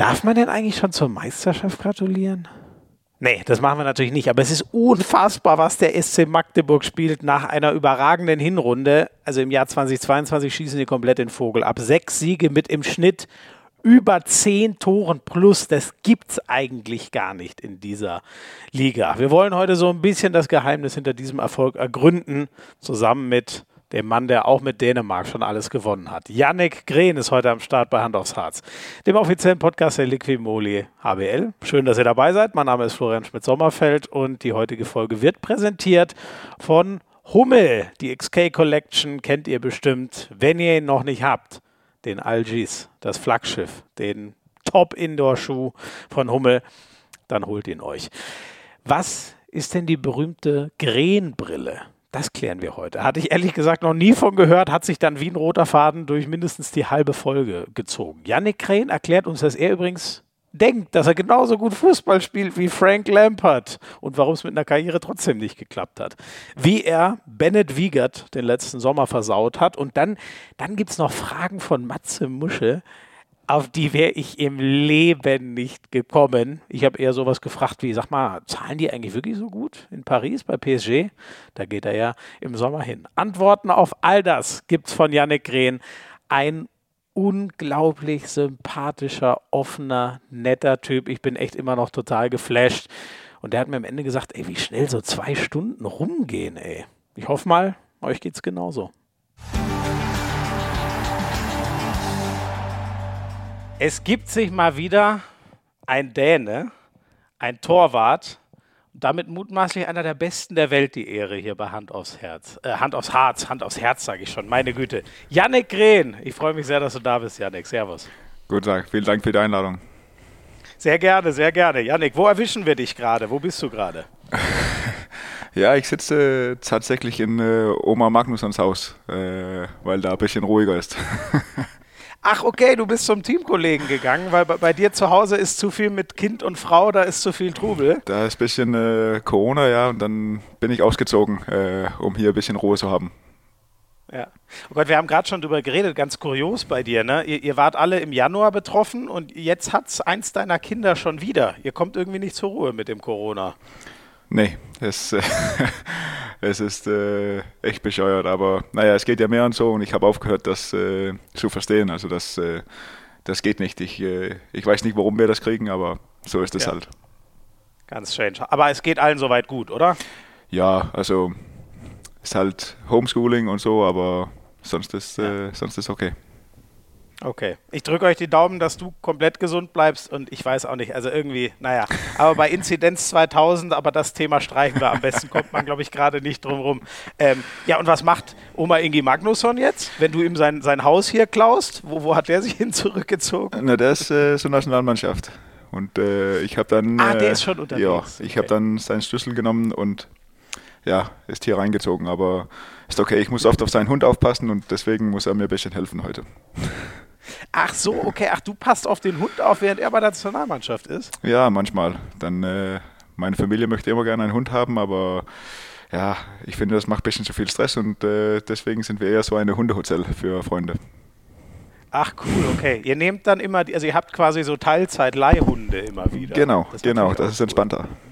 Darf man denn eigentlich schon zur Meisterschaft gratulieren? Nee, das machen wir natürlich nicht. Aber es ist unfassbar, was der SC Magdeburg spielt nach einer überragenden Hinrunde. Also im Jahr 2022 schießen die komplett den Vogel ab. Sechs Siege mit im Schnitt über zehn Toren plus. Das gibt es eigentlich gar nicht in dieser Liga. Wir wollen heute so ein bisschen das Geheimnis hinter diesem Erfolg ergründen, zusammen mit dem Mann, der auch mit Dänemark schon alles gewonnen hat. Yannick Grehn ist heute am Start bei Hand aufs Harz, dem offiziellen Podcast der Liquimoli HBL. Schön, dass ihr dabei seid. Mein Name ist Florian Schmidt-Sommerfeld und die heutige Folge wird präsentiert von Hummel. Die XK Collection kennt ihr bestimmt, wenn ihr ihn noch nicht habt. Den Algis, das Flaggschiff, den Top-Indoor-Schuh von Hummel, dann holt ihn euch. Was ist denn die berühmte Green-Brille? Das klären wir heute. Hatte ich ehrlich gesagt noch nie von gehört, hat sich dann wie ein roter Faden durch mindestens die halbe Folge gezogen. Yannick Crane erklärt uns, dass er übrigens denkt, dass er genauso gut Fußball spielt wie Frank Lampard und warum es mit einer Karriere trotzdem nicht geklappt hat. Wie er Bennett Wiegert den letzten Sommer versaut hat. Und dann, dann gibt es noch Fragen von Matze Musche, auf die wäre ich im Leben nicht gekommen. Ich habe eher sowas gefragt wie, sag mal, zahlen die eigentlich wirklich so gut in Paris bei PSG? Da geht er ja im Sommer hin. Antworten auf all das gibt es von Yannick Grehn. Ein unglaublich sympathischer, offener, netter Typ. Ich bin echt immer noch total geflasht. Und der hat mir am Ende gesagt, ey, wie schnell so zwei Stunden rumgehen, ey. Ich hoffe mal, euch geht's genauso. Es gibt sich mal wieder ein Däne, ein Torwart, und damit mutmaßlich einer der besten der Welt die Ehre hier bei Hand aufs Herz. Äh, Hand aufs Harz, Hand aufs Herz, sage ich schon, meine Güte. Yannick Grehn, ich freue mich sehr, dass du da bist, Yannick. Servus. Guten Tag, vielen Dank für die Einladung. Sehr gerne, sehr gerne. Yannick, wo erwischen wir dich gerade? Wo bist du gerade? ja, ich sitze tatsächlich in äh, Oma Magnussons Haus, äh, weil da ein bisschen ruhiger ist. Ach, okay, du bist zum Teamkollegen gegangen, weil bei, bei, dir zu Hause ist zu viel mit Kind und Frau, da ist zu viel Trubel. Da ist ein bisschen äh, Corona, ja, und dann bin ich ausgezogen, äh, um hier ein bisschen Ruhe zu haben. Ja. Oh Gott, wir haben gerade schon drüber geredet, ganz kurios bei dir, ne? Ihr, ihr wart alle im Januar betroffen und jetzt hat es eins deiner Kinder schon wieder. Ihr kommt irgendwie nicht zur Ruhe mit dem Corona. Nee, es, es ist äh, echt bescheuert, aber naja, es geht ja mehr und so und ich habe aufgehört, das äh, zu verstehen. Also das, äh, das geht nicht. Ich, äh, ich weiß nicht, warum wir das kriegen, aber so ist es ja. halt. Ganz strange. Aber es geht allen soweit gut, oder? Ja, also ist halt Homeschooling und so, aber sonst ist, ja. Äh, sonst ist okay. Okay. Ich drücke euch die Daumen, dass du komplett gesund bleibst und ich weiß auch nicht, also irgendwie, naja. Aber bei Inzidenz 2000, aber das Thema streichen wir am besten, kommt man, glaube ich, gerade nicht drum rum. Ähm, ja, und was macht Oma Ingi Magnusson jetzt, wenn du ihm sein, sein Haus hier klaust? Wo, wo hat der sich hin zurückgezogen? Na, der ist äh, zur Nationalmannschaft. Und äh, ich habe dann. Ah, der äh, ist schon unterwegs. Ja, ich okay. habe dann seinen Schlüssel genommen und ja, ist hier reingezogen. Aber ist okay, ich muss oft auf seinen Hund aufpassen und deswegen muss er mir ein bisschen helfen heute. Ach so, okay. Ach, du passt auf den Hund auf, während er bei der Nationalmannschaft ist? Ja, manchmal. Dann, äh, meine Familie möchte immer gerne einen Hund haben, aber ja, ich finde, das macht ein bisschen zu viel Stress und äh, deswegen sind wir eher so eine Hundehotel für Freunde. Ach cool, okay. Ihr nehmt dann immer, also ihr habt quasi so Teilzeit-Leihhunde immer wieder. Genau, das genau, das ist entspannter. Ja.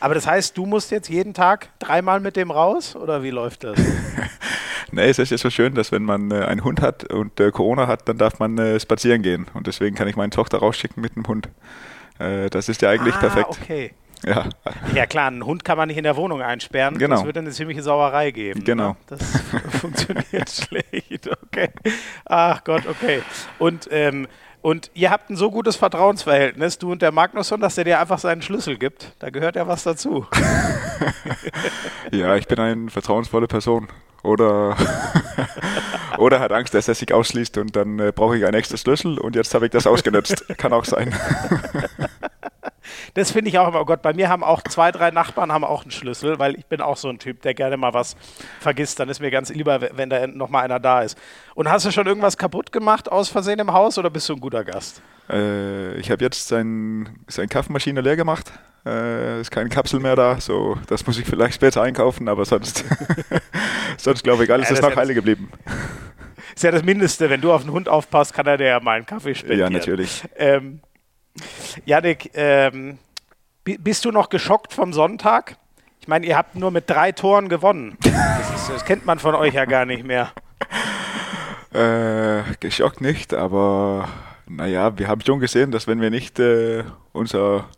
Aber das heißt, du musst jetzt jeden Tag dreimal mit dem raus oder wie läuft das? nee, es ist ja so schön, dass wenn man äh, einen Hund hat und äh, Corona hat, dann darf man äh, spazieren gehen. Und deswegen kann ich meine Tochter rausschicken mit dem Hund. Äh, das ist ja eigentlich ah, perfekt. okay. Ja. ja, klar, einen Hund kann man nicht in der Wohnung einsperren. Genau. Das wird eine ziemliche Sauerei geben. Genau. Ne? Das funktioniert schlecht. Okay. Ach Gott, okay. Und ähm, und ihr habt ein so gutes Vertrauensverhältnis, du und der Magnusson, dass er dir einfach seinen Schlüssel gibt. Da gehört ja was dazu. ja, ich bin eine vertrauensvolle Person. Oder, oder hat Angst, dass er sich ausschließt und dann äh, brauche ich einen extra Schlüssel und jetzt habe ich das ausgenutzt. Kann auch sein. Das finde ich auch immer, oh Gott, bei mir haben auch zwei, drei Nachbarn haben auch einen Schlüssel, weil ich bin auch so ein Typ, der gerne mal was vergisst. Dann ist mir ganz lieber, wenn da noch mal einer da ist. Und hast du schon irgendwas kaputt gemacht aus Versehen im Haus oder bist du ein guter Gast? Äh, ich habe jetzt sein, seine Kaffeemaschine leer gemacht. Äh, ist keine Kapsel mehr da, so das muss ich vielleicht später einkaufen, aber sonst, sonst glaube ich, alles ja, ist noch heile geblieben. ist ja das Mindeste. Wenn du auf den Hund aufpasst, kann er dir ja mal einen Kaffee spendieren. Ja, natürlich. Ähm, Janik, ähm, bist du noch geschockt vom Sonntag? Ich meine, ihr habt nur mit drei Toren gewonnen. Das, ist, das kennt man von euch ja gar nicht mehr. Äh, geschockt nicht, aber naja, wir haben schon gesehen, dass wenn wir nicht äh, unser,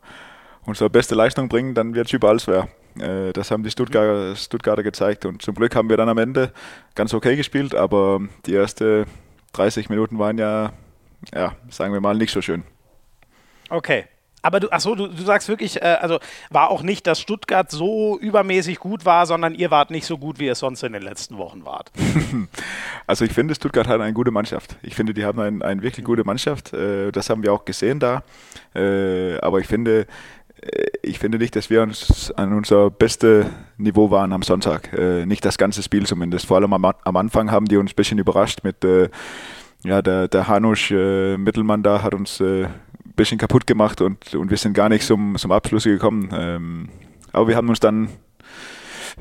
unsere beste Leistung bringen, dann wird es überall schwer. Äh, das haben die Stuttgarter, Stuttgarter gezeigt und zum Glück haben wir dann am Ende ganz okay gespielt, aber die ersten 30 Minuten waren ja, ja, sagen wir mal, nicht so schön. Okay, aber du, achso, du, du sagst wirklich, äh, also war auch nicht, dass Stuttgart so übermäßig gut war, sondern ihr wart nicht so gut, wie ihr sonst in den letzten Wochen wart. also ich finde, Stuttgart hat eine gute Mannschaft. Ich finde, die haben eine ein wirklich gute Mannschaft. Äh, das haben wir auch gesehen da. Äh, aber ich finde, äh, ich finde nicht, dass wir uns an unser bestes Niveau waren am Sonntag. Äh, nicht das ganze Spiel zumindest. Vor allem am, am Anfang haben die uns ein bisschen überrascht mit äh, ja, der, der Hanusch Mittelmann da hat uns bisschen kaputt gemacht und, und wir sind gar nicht zum, zum Abschluss gekommen. Ähm, aber wir haben uns dann,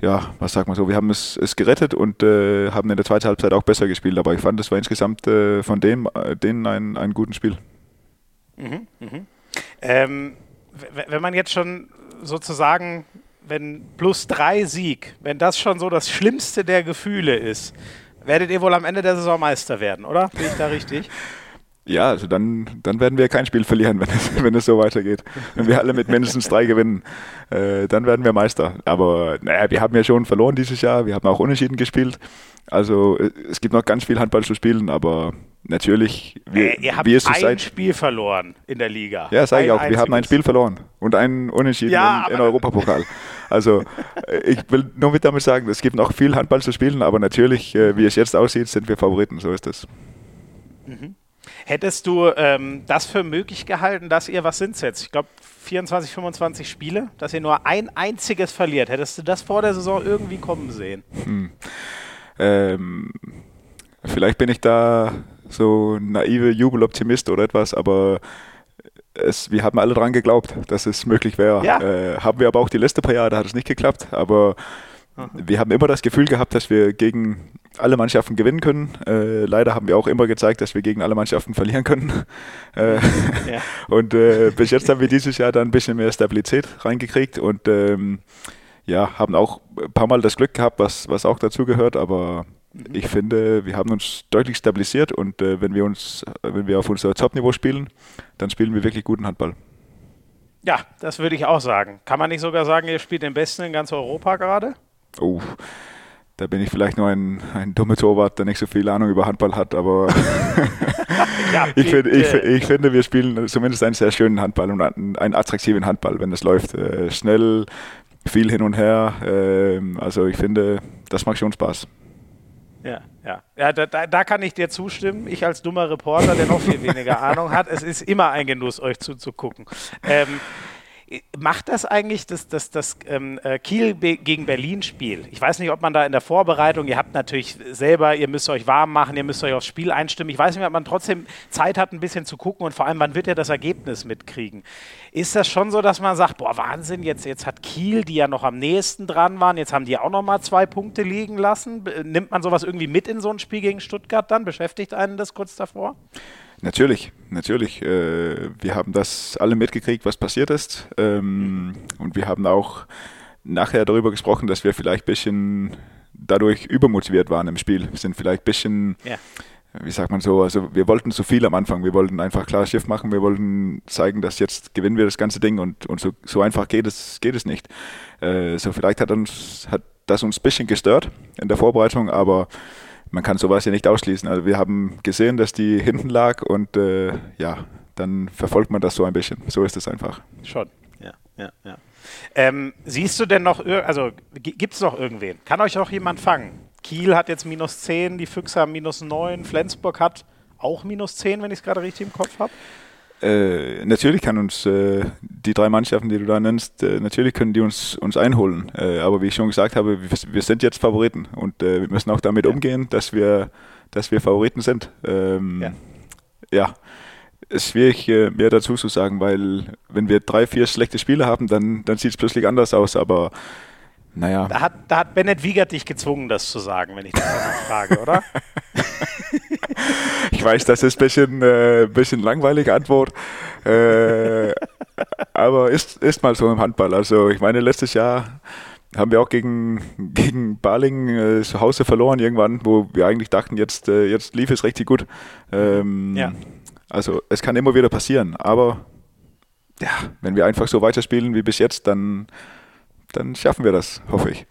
ja, was sagt man so, wir haben es, es gerettet und äh, haben in der zweiten Halbzeit auch besser gespielt. Aber ich fand, es war insgesamt äh, von dem, äh, denen ein, ein gutes Spiel. Mhm, mh. ähm, wenn man jetzt schon sozusagen, wenn plus drei Sieg, wenn das schon so das Schlimmste der Gefühle ist, werdet ihr wohl am Ende der Saison Meister werden, oder? Bin ich da richtig? Ja, also dann, dann werden wir kein Spiel verlieren, wenn es, wenn es so weitergeht. Wenn wir alle mit mindestens drei gewinnen, äh, dann werden wir Meister. Aber naja, wir haben ja schon verloren dieses Jahr, wir haben auch unentschieden gespielt. Also äh, es gibt noch ganz viel Handball zu spielen, aber natürlich, wie, äh, ihr habt wie es ein seid, Spiel verloren in der Liga. Ja, sage ich auch, wir haben ein Spiel verloren und einen Unentschieden ja, in, in Europapokal. Also äh, ich will nur mit damit sagen, es gibt noch viel Handball zu spielen, aber natürlich, äh, wie es jetzt aussieht, sind wir Favoriten, so ist es. Mhm. Hättest du ähm, das für möglich gehalten, dass ihr, was sind es jetzt? Ich glaube 24, 25 Spiele, dass ihr nur ein einziges verliert. Hättest du das vor der Saison irgendwie kommen sehen? Hm. Ähm, vielleicht bin ich da so naive Jubeloptimist oder etwas, aber es, wir haben alle dran geglaubt, dass es möglich wäre. Ja. Äh, haben wir aber auch die letzten paar Jahre, da hat es nicht geklappt, aber wir haben immer das Gefühl gehabt, dass wir gegen alle Mannschaften gewinnen können. Äh, leider haben wir auch immer gezeigt, dass wir gegen alle Mannschaften verlieren können. Äh, ja. Und äh, bis jetzt haben wir dieses Jahr dann ein bisschen mehr Stabilität reingekriegt und ähm, ja, haben auch ein paar Mal das Glück gehabt, was, was auch dazu gehört, aber mhm. ich finde, wir haben uns deutlich stabilisiert und äh, wenn wir uns, wenn wir auf unser Top-Niveau spielen, dann spielen wir wirklich guten Handball. Ja, das würde ich auch sagen. Kann man nicht sogar sagen, ihr spielt den Besten in ganz Europa gerade? Oh, da bin ich vielleicht nur ein, ein dummer Torwart, der nicht so viel Ahnung über Handball hat, aber ja, ich, find, ich, ich, finde, wir spielen zumindest einen sehr schönen Handball und einen, attraktiven Handball, wenn es läuft. Äh, schnell, viel hin und her. Äh, also ich finde, das macht schon Spaß. Ja, ja. ja da, da, kann ich dir zustimmen. Ich als dummer Reporter, der noch viel weniger Ahnung hat, es ist immer ein Genuss, euch zuzugucken. Ähm, Macht das eigentlich das, das, das ähm, äh, Kiel gegen Berlin-Spiel? Ich weiß nicht, ob man da in der Vorbereitung, ihr habt natürlich selber, ihr müsst euch warm machen, ihr müsst euch aufs Spiel einstimmen. Ich weiß nicht, ob man trotzdem Zeit hat, ein bisschen zu gucken und vor allem, wann wird ihr das Ergebnis mitkriegen? Ist das schon so, dass man sagt, boah, Wahnsinn, jetzt, jetzt hat Kiel, die ja noch am nächsten dran waren, jetzt haben die auch noch mal zwei Punkte liegen lassen? Nimmt man sowas irgendwie mit in so ein Spiel gegen Stuttgart dann? Beschäftigt einen das kurz davor? Natürlich, natürlich. Äh, wir haben das alle mitgekriegt, was passiert ist. Ähm, und wir haben auch nachher darüber gesprochen, dass wir vielleicht ein bisschen dadurch übermotiviert waren im Spiel. Wir sind vielleicht ein bisschen, ja. wie sagt man so, also wir wollten zu viel am Anfang. Wir wollten einfach klar Schiff machen. Wir wollten zeigen, dass jetzt gewinnen wir das ganze Ding und, und so, so einfach geht es, geht es nicht. Äh, so vielleicht hat, uns, hat das uns ein bisschen gestört in der Vorbereitung, aber man kann sowas ja nicht ausschließen. Also wir haben gesehen, dass die hinten lag und äh, ja, dann verfolgt man das so ein bisschen. So ist es einfach. Schon, ja, ja, ja. Ähm, siehst du denn noch, also gibt es noch irgendwen? Kann euch noch jemand fangen? Kiel hat jetzt minus 10, die Füchse haben minus 9, Flensburg hat auch minus 10, wenn ich es gerade richtig im Kopf habe. Äh, natürlich kann uns äh, die drei Mannschaften, die du da nennst, äh, natürlich können die uns, uns einholen. Äh, aber wie ich schon gesagt habe, wir, wir sind jetzt Favoriten und äh, wir müssen auch damit ja. umgehen, dass wir, dass wir Favoriten sind. Ähm, ja. ja. Es ist schwierig, mehr dazu zu sagen, weil wenn wir drei, vier schlechte Spiele haben, dann, dann sieht es plötzlich anders aus. Aber naja. Da hat, da hat Bennett Wiegert dich gezwungen, das zu sagen, wenn ich das mal frage, oder? ich weiß, das ist ein bisschen, äh, bisschen langweilige Antwort. Äh, aber ist, ist mal so im Handball. Also ich meine, letztes Jahr haben wir auch gegen, gegen Baling äh, zu Hause verloren irgendwann, wo wir eigentlich dachten, jetzt, äh, jetzt lief es richtig gut. Ähm, ja. Also es kann immer wieder passieren, aber ja, wenn wir einfach so weiterspielen wie bis jetzt, dann, dann schaffen wir das, hoffe ich.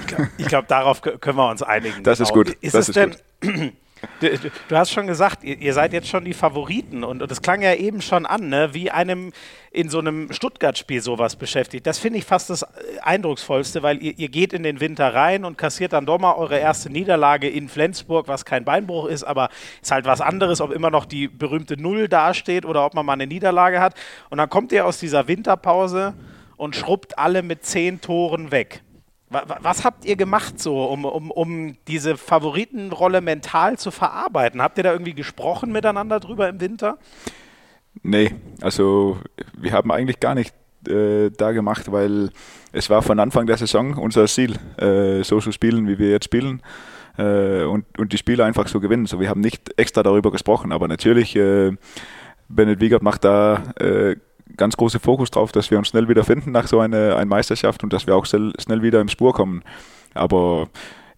Ich glaube, glaub, darauf können wir uns einigen. Das genau. ist gut. Ist das ist denn, gut. Du, du, hast schon gesagt, ihr, ihr, seid jetzt schon die Favoriten und, und das klang ja eben schon an, ne? wie einem in so einem Stuttgart-Spiel sowas beschäftigt. Das finde ich fast das Eindrucksvollste, weil ihr, ihr, geht in den Winter rein und kassiert dann doch mal eure erste Niederlage in Flensburg, was kein Beinbruch ist, aber ist halt was anderes, ob immer noch die berühmte Null dasteht oder ob man mal eine Niederlage hat. Und dann kommt ihr aus dieser Winterpause und schrubbt alle mit zehn Toren weg. Was habt ihr gemacht so, um, um, um diese Favoritenrolle mental zu verarbeiten? Habt ihr da irgendwie gesprochen miteinander drüber im Winter? Nee, also wir haben eigentlich gar nicht äh, da gemacht, weil es war von Anfang der Saison unser Ziel, äh, so zu spielen, wie wir jetzt spielen äh, und, und die Spiele einfach so gewinnen. So, wir haben nicht extra darüber gesprochen, aber natürlich, äh, Bennett Wiegert macht da äh, ganz große Fokus drauf, dass wir uns schnell wieder finden nach so einer, einer Meisterschaft und dass wir auch schnell wieder im Spur kommen. Aber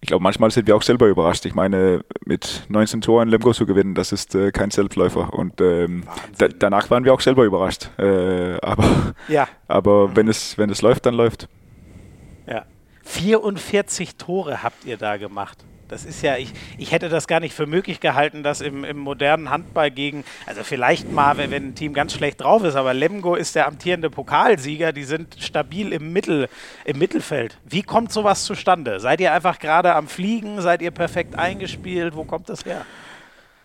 ich glaube, manchmal sind wir auch selber überrascht. Ich meine, mit 19 Toren Lemgo zu gewinnen, das ist äh, kein Selbstläufer. Und ähm, da, danach waren wir auch selber überrascht. Äh, aber ja. aber wenn, es, wenn es läuft, dann läuft. Ja. 44 Tore habt ihr da gemacht. Das ist ja, ich, ich hätte das gar nicht für möglich gehalten, dass im, im modernen Handball gegen, also vielleicht mal, wenn, ein Team ganz schlecht drauf ist, aber Lemgo ist der amtierende Pokalsieger, die sind stabil im, Mittel, im Mittelfeld. Wie kommt sowas zustande? Seid ihr einfach gerade am Fliegen? Seid ihr perfekt eingespielt? Wo kommt das her?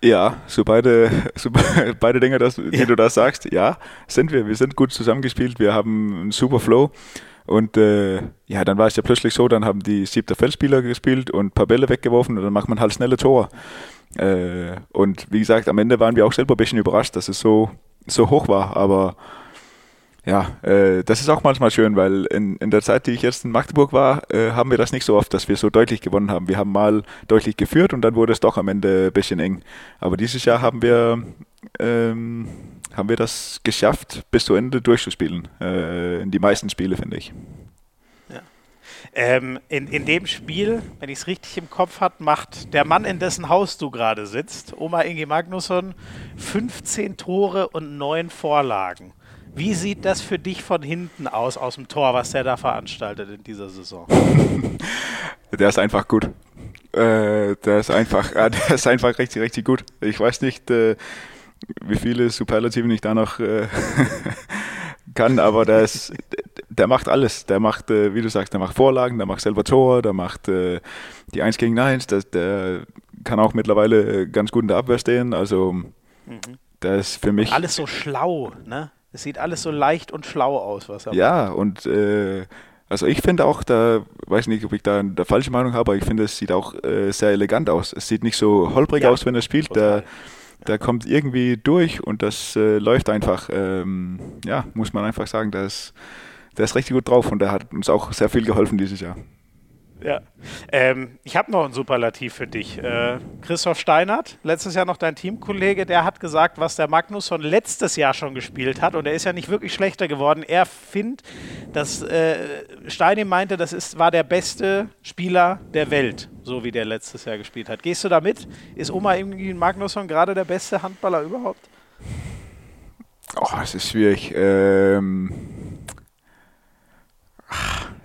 Ja, so beide, so beide Dinge, das, die ja. du da sagst, ja, sind wir. Wir sind gut zusammengespielt, wir haben einen super Flow. Und äh, ja, dann war es ja plötzlich so, dann haben die siebter Feldspieler gespielt und ein paar Bälle weggeworfen und dann macht man halt schnelle Tore. Äh, und wie gesagt, am Ende waren wir auch selber ein bisschen überrascht, dass es so, so hoch war. Aber ja, äh, das ist auch manchmal schön, weil in, in der Zeit, die ich jetzt in Magdeburg war, äh, haben wir das nicht so oft, dass wir so deutlich gewonnen haben. Wir haben mal deutlich geführt und dann wurde es doch am Ende ein bisschen eng. Aber dieses Jahr haben wir ähm, haben wir das geschafft, bis zu Ende durchzuspielen. Äh, in die meisten Spiele, finde ich. Ja. Ähm, in, in dem Spiel, wenn ich es richtig im Kopf habe, macht der Mann, in dessen Haus du gerade sitzt, Oma Inge Magnusson, 15 Tore und 9 Vorlagen. Wie sieht das für dich von hinten aus, aus dem Tor, was der da veranstaltet in dieser Saison? der ist einfach gut. Äh, der ist einfach, äh, der ist einfach richtig, richtig gut. Ich weiß nicht, äh, wie viele Superlativen ich da noch äh, kann, aber der, ist, der macht alles. Der macht, äh, wie du sagst, der macht Vorlagen, der macht selber Tor, der macht äh, die 1 gegen 1, der, der kann auch mittlerweile ganz gut in der Abwehr stehen. Also mhm. der ist für mich. Alles so schlau, ne? Es sieht alles so leicht und schlau aus, was er Ja, macht. und äh, also ich finde auch, da weiß nicht, ob ich da eine falsche Meinung habe, aber ich finde, es sieht auch äh, sehr elegant aus. Es sieht nicht so holprig ja, aus, wenn er spielt. Der, der kommt irgendwie durch und das äh, läuft einfach. Ähm, ja, muss man einfach sagen, der der ist richtig gut drauf und der hat uns auch sehr viel geholfen dieses Jahr. Ja. Ähm, ich habe noch ein Superlativ für dich. Äh, Christoph Steinert, letztes Jahr noch dein Teamkollege, der hat gesagt, was der Magnusson letztes Jahr schon gespielt hat und er ist ja nicht wirklich schlechter geworden. Er findet, dass äh, Steini meinte, das ist, war der beste Spieler der Welt, so wie der letztes Jahr gespielt hat. Gehst du damit? Ist Oma irgendwie Magnusson gerade der beste Handballer überhaupt? Oh, es ist schwierig. Ähm,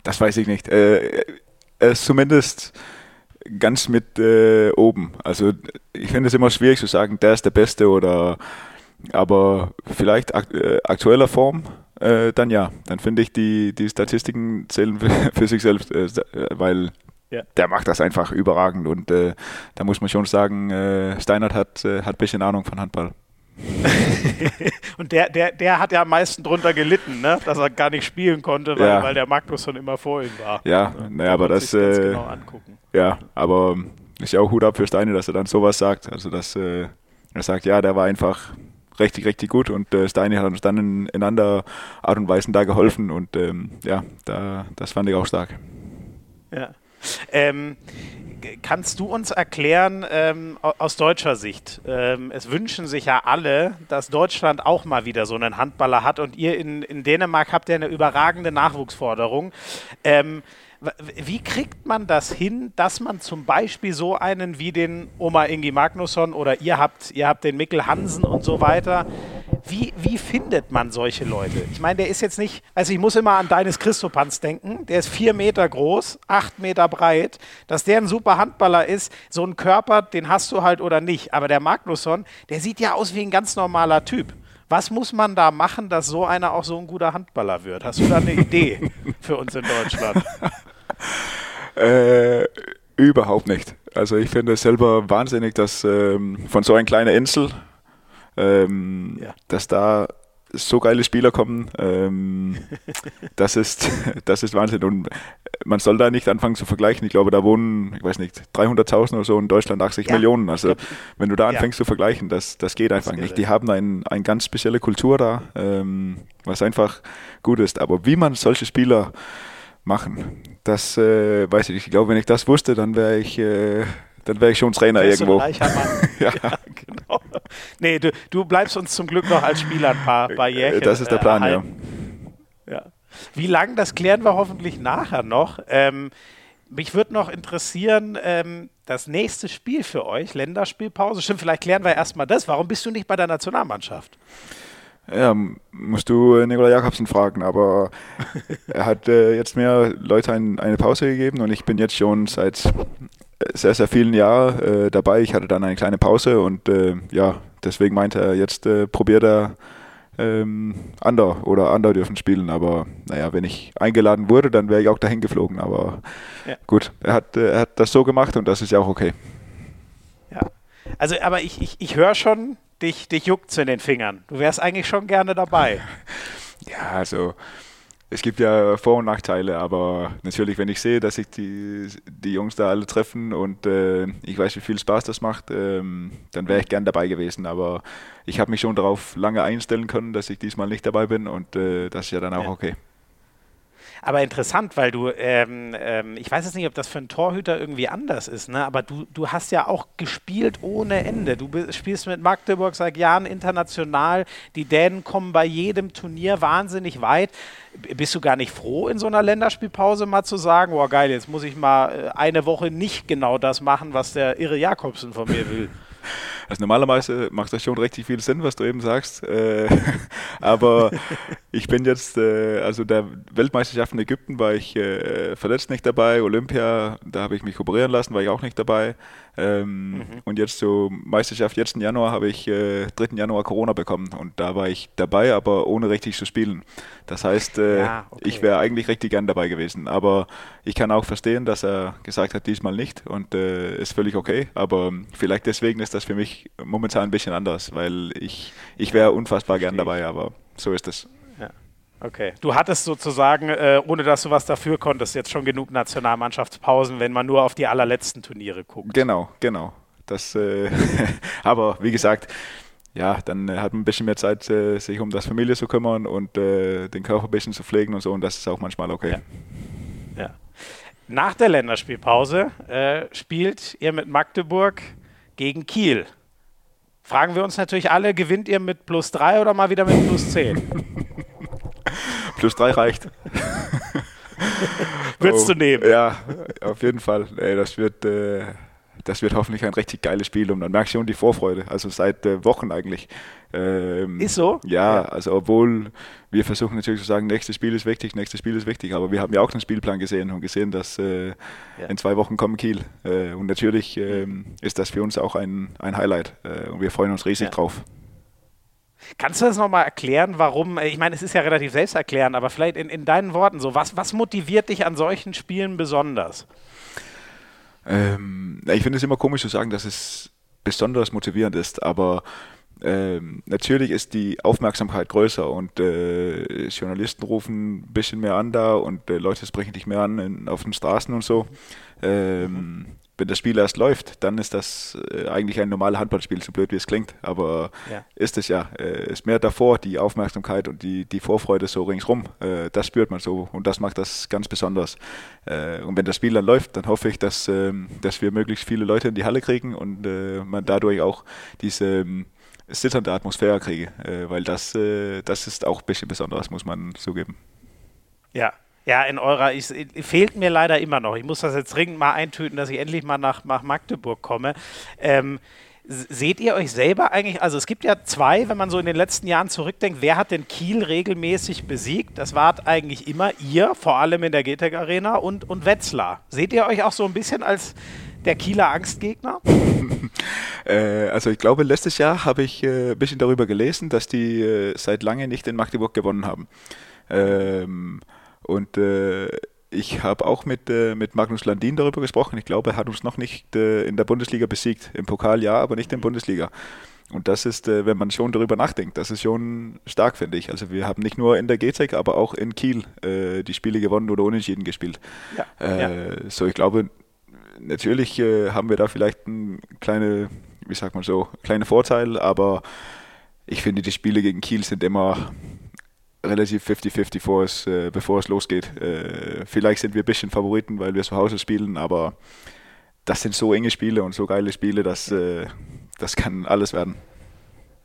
das weiß ich nicht. Äh, er ist zumindest ganz mit äh, oben. Also ich finde es immer schwierig zu sagen, der ist der Beste oder aber vielleicht akt äh, aktueller Form, äh, dann ja. Dann finde ich die, die Statistiken zählen für, für sich selbst, äh, weil ja. der macht das einfach überragend und äh, da muss man schon sagen, äh, Steinert hat, hat ein bisschen Ahnung von Handball. und der, der, der hat ja am meisten drunter gelitten, ne? dass er gar nicht spielen konnte, weil, ja. weil der Magnus schon immer vor ihm war. Ja, ja. naja, aber das. Äh, genau ja, aber ist ja auch Hut ab für Steine, dass er dann sowas sagt. Also, dass äh, er sagt, ja, der war einfach richtig, richtig gut und äh, Steine hat uns dann in, in anderer Art und Weise da geholfen und ähm, ja, da, das fand ich auch stark. Ja. Ähm, kannst du uns erklären ähm, aus deutscher Sicht? Ähm, es wünschen sich ja alle, dass Deutschland auch mal wieder so einen Handballer hat und ihr in, in Dänemark habt ja eine überragende Nachwuchsforderung. Ähm, wie kriegt man das hin, dass man zum Beispiel so einen wie den Oma Ingi Magnusson oder ihr habt, ihr habt den Mikkel Hansen und so weiter, wie, wie findet man solche Leute? Ich meine, der ist jetzt nicht, also ich muss immer an Deines Christopans denken, der ist vier Meter groß, acht Meter breit, dass der ein super Handballer ist, so ein Körper, den hast du halt oder nicht. Aber der Magnusson, der sieht ja aus wie ein ganz normaler Typ. Was muss man da machen, dass so einer auch so ein guter Handballer wird? Hast du da eine Idee für uns in Deutschland? äh, überhaupt nicht. Also ich finde es selber wahnsinnig, dass ähm, von so einer kleinen Insel ähm, ja. dass da so geile Spieler kommen, ähm, das, ist, das ist Wahnsinn. Und man soll da nicht anfangen zu vergleichen. Ich glaube, da wohnen, ich weiß nicht, 300.000 oder so in Deutschland 80 ja. Millionen. Also wenn du da anfängst ja. zu vergleichen, das, das geht einfach das nicht. Die haben eine ein ganz spezielle Kultur da, ähm, was einfach gut ist. Aber wie man solche Spieler machen, das äh, weiß ich. Ich glaube, wenn ich das wusste, dann wäre ich... Äh, dann wäre ich schon Trainer irgendwo. Ein reicher Mann. ja. ja, genau. Nee, du, du bleibst uns zum Glück noch als Spieler ein paar, paar Jährchen. Das ist der Plan, äh, ja. ja. Wie lange, das klären wir hoffentlich nachher noch. Ähm, mich würde noch interessieren, ähm, das nächste Spiel für euch, Länderspielpause. Stimmt, vielleicht klären wir erstmal das. Warum bist du nicht bei der Nationalmannschaft? Ja, musst du äh, Nikola Jakobsen fragen, aber er hat äh, jetzt mehr Leute ein, eine Pause gegeben und ich bin jetzt schon seit sehr, sehr vielen Jahren äh, dabei. Ich hatte dann eine kleine Pause und äh, ja, deswegen meinte er, jetzt äh, probiert er ähm, Ander oder Ander dürfen spielen. Aber naja, wenn ich eingeladen wurde, dann wäre ich auch dahin geflogen. Aber ja. gut, er hat, äh, er hat das so gemacht und das ist ja auch okay. Ja, also aber ich, ich, ich höre schon, dich, dich juckt in den Fingern. Du wärst eigentlich schon gerne dabei. ja, also es gibt ja Vor- und Nachteile, aber natürlich, wenn ich sehe, dass sich die, die Jungs da alle treffen und äh, ich weiß, wie viel Spaß das macht, ähm, dann wäre ich gern dabei gewesen. Aber ich habe mich schon darauf lange einstellen können, dass ich diesmal nicht dabei bin und äh, das ist ja dann auch ja. okay. Aber interessant, weil du, ähm, ähm, ich weiß jetzt nicht, ob das für einen Torhüter irgendwie anders ist, ne? aber du, du hast ja auch gespielt ohne Ende. Du spielst mit Magdeburg seit Jahren international. Die Dänen kommen bei jedem Turnier wahnsinnig weit. Bist du gar nicht froh, in so einer Länderspielpause mal zu sagen, boah geil, jetzt muss ich mal äh, eine Woche nicht genau das machen, was der Irre Jakobsen von mir will? Also normalerweise macht das schon richtig viel Sinn, was du eben sagst. Äh, aber ich bin jetzt, äh, also der Weltmeisterschaft in Ägypten war ich äh, verletzt nicht dabei, Olympia, da habe ich mich operieren lassen, war ich auch nicht dabei. Ähm, mhm. Und jetzt zur Meisterschaft, jetzt im Januar, habe ich äh, 3. Januar Corona bekommen und da war ich dabei, aber ohne richtig zu spielen. Das heißt, äh, ja, okay. ich wäre eigentlich richtig gern dabei gewesen. Aber ich kann auch verstehen, dass er gesagt hat, diesmal nicht und äh, ist völlig okay. Aber vielleicht deswegen ist das für mich momentan ein bisschen anders, weil ich, ich wäre unfassbar gern dabei, aber so ist es. Okay. Du hattest sozusagen, äh, ohne dass du was dafür konntest, jetzt schon genug Nationalmannschaftspausen, wenn man nur auf die allerletzten Turniere guckt. Genau, genau. Das, äh, aber wie gesagt, ja, dann äh, hat man ein bisschen mehr Zeit, äh, sich um das Familie zu kümmern und äh, den Körper ein bisschen zu pflegen und so. Und das ist auch manchmal okay. Ja. ja. Nach der Länderspielpause äh, spielt ihr mit Magdeburg gegen Kiel. Fragen wir uns natürlich alle, gewinnt ihr mit plus drei oder mal wieder mit plus zehn? Plus drei reicht. Würdest oh, du nehmen? Ja, auf jeden Fall. Ey, das wird. Äh, das wird hoffentlich ein richtig geiles Spiel und dann merkst du schon die Vorfreude, also seit äh, Wochen eigentlich. Ähm, ist so? Ja, ja, also obwohl wir versuchen natürlich zu sagen, nächstes Spiel ist wichtig, nächstes Spiel ist wichtig, aber wir haben ja auch den Spielplan gesehen und gesehen, dass äh, ja. in zwei Wochen kommen Kiel äh, und natürlich ähm, ist das für uns auch ein, ein Highlight äh, und wir freuen uns riesig ja. drauf. Kannst du das nochmal erklären, warum? Äh, ich meine, es ist ja relativ selbsterklärend, aber vielleicht in, in deinen Worten so. Was, was motiviert dich an solchen Spielen besonders? Ähm, ich finde es immer komisch zu sagen, dass es besonders motivierend ist, aber ähm, natürlich ist die Aufmerksamkeit größer und äh, Journalisten rufen ein bisschen mehr an da und äh, Leute sprechen dich mehr an in, auf den Straßen und so. Ähm, wenn das Spiel erst läuft, dann ist das äh, eigentlich ein normales Handballspiel, so blöd wie es klingt. Aber ja. ist es ja. Äh, ist mehr davor die Aufmerksamkeit und die, die Vorfreude so ringsrum. Äh, das spürt man so und das macht das ganz besonders. Äh, und wenn das Spiel dann läuft, dann hoffe ich, dass, ähm, dass wir möglichst viele Leute in die Halle kriegen und man dadurch auch diese ähm, zitternde Atmosphäre kriege. Weil das, das ist auch ein bisschen besonders, muss man zugeben. Ja, ja, in eurer, ich, fehlt mir leider immer noch. Ich muss das jetzt dringend mal eintüten, dass ich endlich mal nach, nach Magdeburg komme. Ähm, seht ihr euch selber eigentlich, also es gibt ja zwei, wenn man so in den letzten Jahren zurückdenkt, wer hat denn Kiel regelmäßig besiegt? Das war eigentlich immer ihr, vor allem in der GTEC Arena und, und Wetzlar. Seht ihr euch auch so ein bisschen als der Kieler Angstgegner? äh, also ich glaube, letztes Jahr habe ich äh, ein bisschen darüber gelesen, dass die äh, seit lange nicht in Magdeburg gewonnen haben. Ähm, und äh, ich habe auch mit, äh, mit Magnus Landin darüber gesprochen. Ich glaube, er hat uns noch nicht äh, in der Bundesliga besiegt. Im Pokal ja, aber nicht in der Bundesliga. Und das ist, äh, wenn man schon darüber nachdenkt, das ist schon stark, finde ich. Also wir haben nicht nur in der GZEC, aber auch in Kiel äh, die Spiele gewonnen oder unentschieden gespielt. Ja, äh, ja. So, ich glaube, natürlich haben wir da vielleicht einen kleine, wie sagt man so, kleine Vorteil, aber ich finde, die Spiele gegen Kiel sind immer relativ 50-50, bevor es, äh, bevor es losgeht. Äh, vielleicht sind wir ein bisschen Favoriten, weil wir zu Hause spielen, aber das sind so enge Spiele und so geile Spiele, dass äh, das kann alles werden.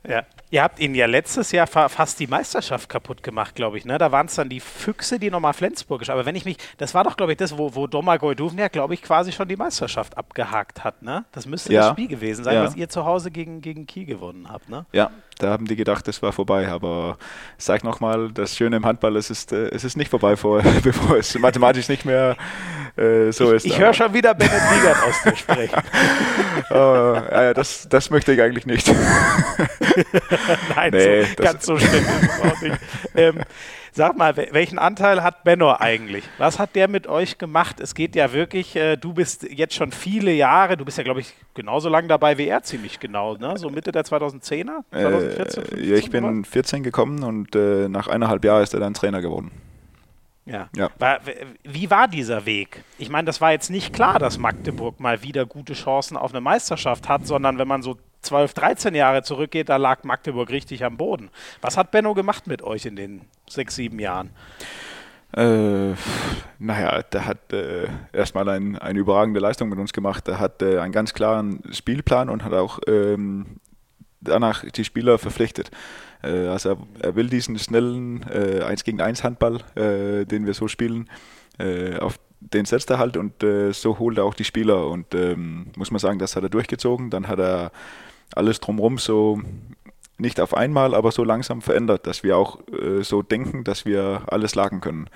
Ja. Ihr habt ihnen ja letztes Jahr fa fast die Meisterschaft kaputt gemacht, glaube ich. Ne? Da waren es dann die Füchse, die nochmal Flensburgisch. Aber wenn ich mich, das war doch, glaube ich, das, wo, wo Domagoj Duvnia, glaube ich, quasi schon die Meisterschaft abgehakt hat. Ne? Das müsste ja. das Spiel gewesen sein, ja. was ihr zu Hause gegen, gegen Kiel gewonnen habt. Ne? Ja, da haben die gedacht, es war vorbei. Aber sag nochmal, das Schöne im Handball, es ist, äh, es ist nicht vorbei, vor, bevor es mathematisch nicht mehr äh, so ist. Ich höre schon wieder Bennett Wiegert aus dir sprechen. oh, ja, das, das möchte ich eigentlich nicht. Nein, nee, so, ganz so schlimm ist es auch nicht. Ähm, sag mal, welchen Anteil hat Benno eigentlich? Was hat der mit euch gemacht? Es geht ja wirklich, äh, du bist jetzt schon viele Jahre, du bist ja, glaube ich, genauso lange dabei wie er, ziemlich genau, ne? so Mitte der 2010er, 2014, 15, äh, Ja, ich bin oder? 14 gekommen und äh, nach eineinhalb Jahren ist er dann Trainer geworden. Ja. ja. Wie war dieser Weg? Ich meine, das war jetzt nicht klar, dass Magdeburg mal wieder gute Chancen auf eine Meisterschaft hat, sondern wenn man so 12, 13 Jahre zurückgeht, da lag Magdeburg richtig am Boden. Was hat Benno gemacht mit euch in den sechs, sieben Jahren? Äh, naja, der hat äh, erstmal ein, eine überragende Leistung mit uns gemacht. Er hat äh, einen ganz klaren Spielplan und hat auch ähm, danach die Spieler verpflichtet. Äh, also er, will diesen schnellen äh, 1 gegen 1 Handball, äh, den wir so spielen, auf den setzt er halt und so holt er auch die Spieler und ähm, muss man sagen, das hat er durchgezogen. Dann hat er alles drumherum so nicht auf einmal, aber so langsam verändert, dass wir auch so denken, dass wir alles lagen können.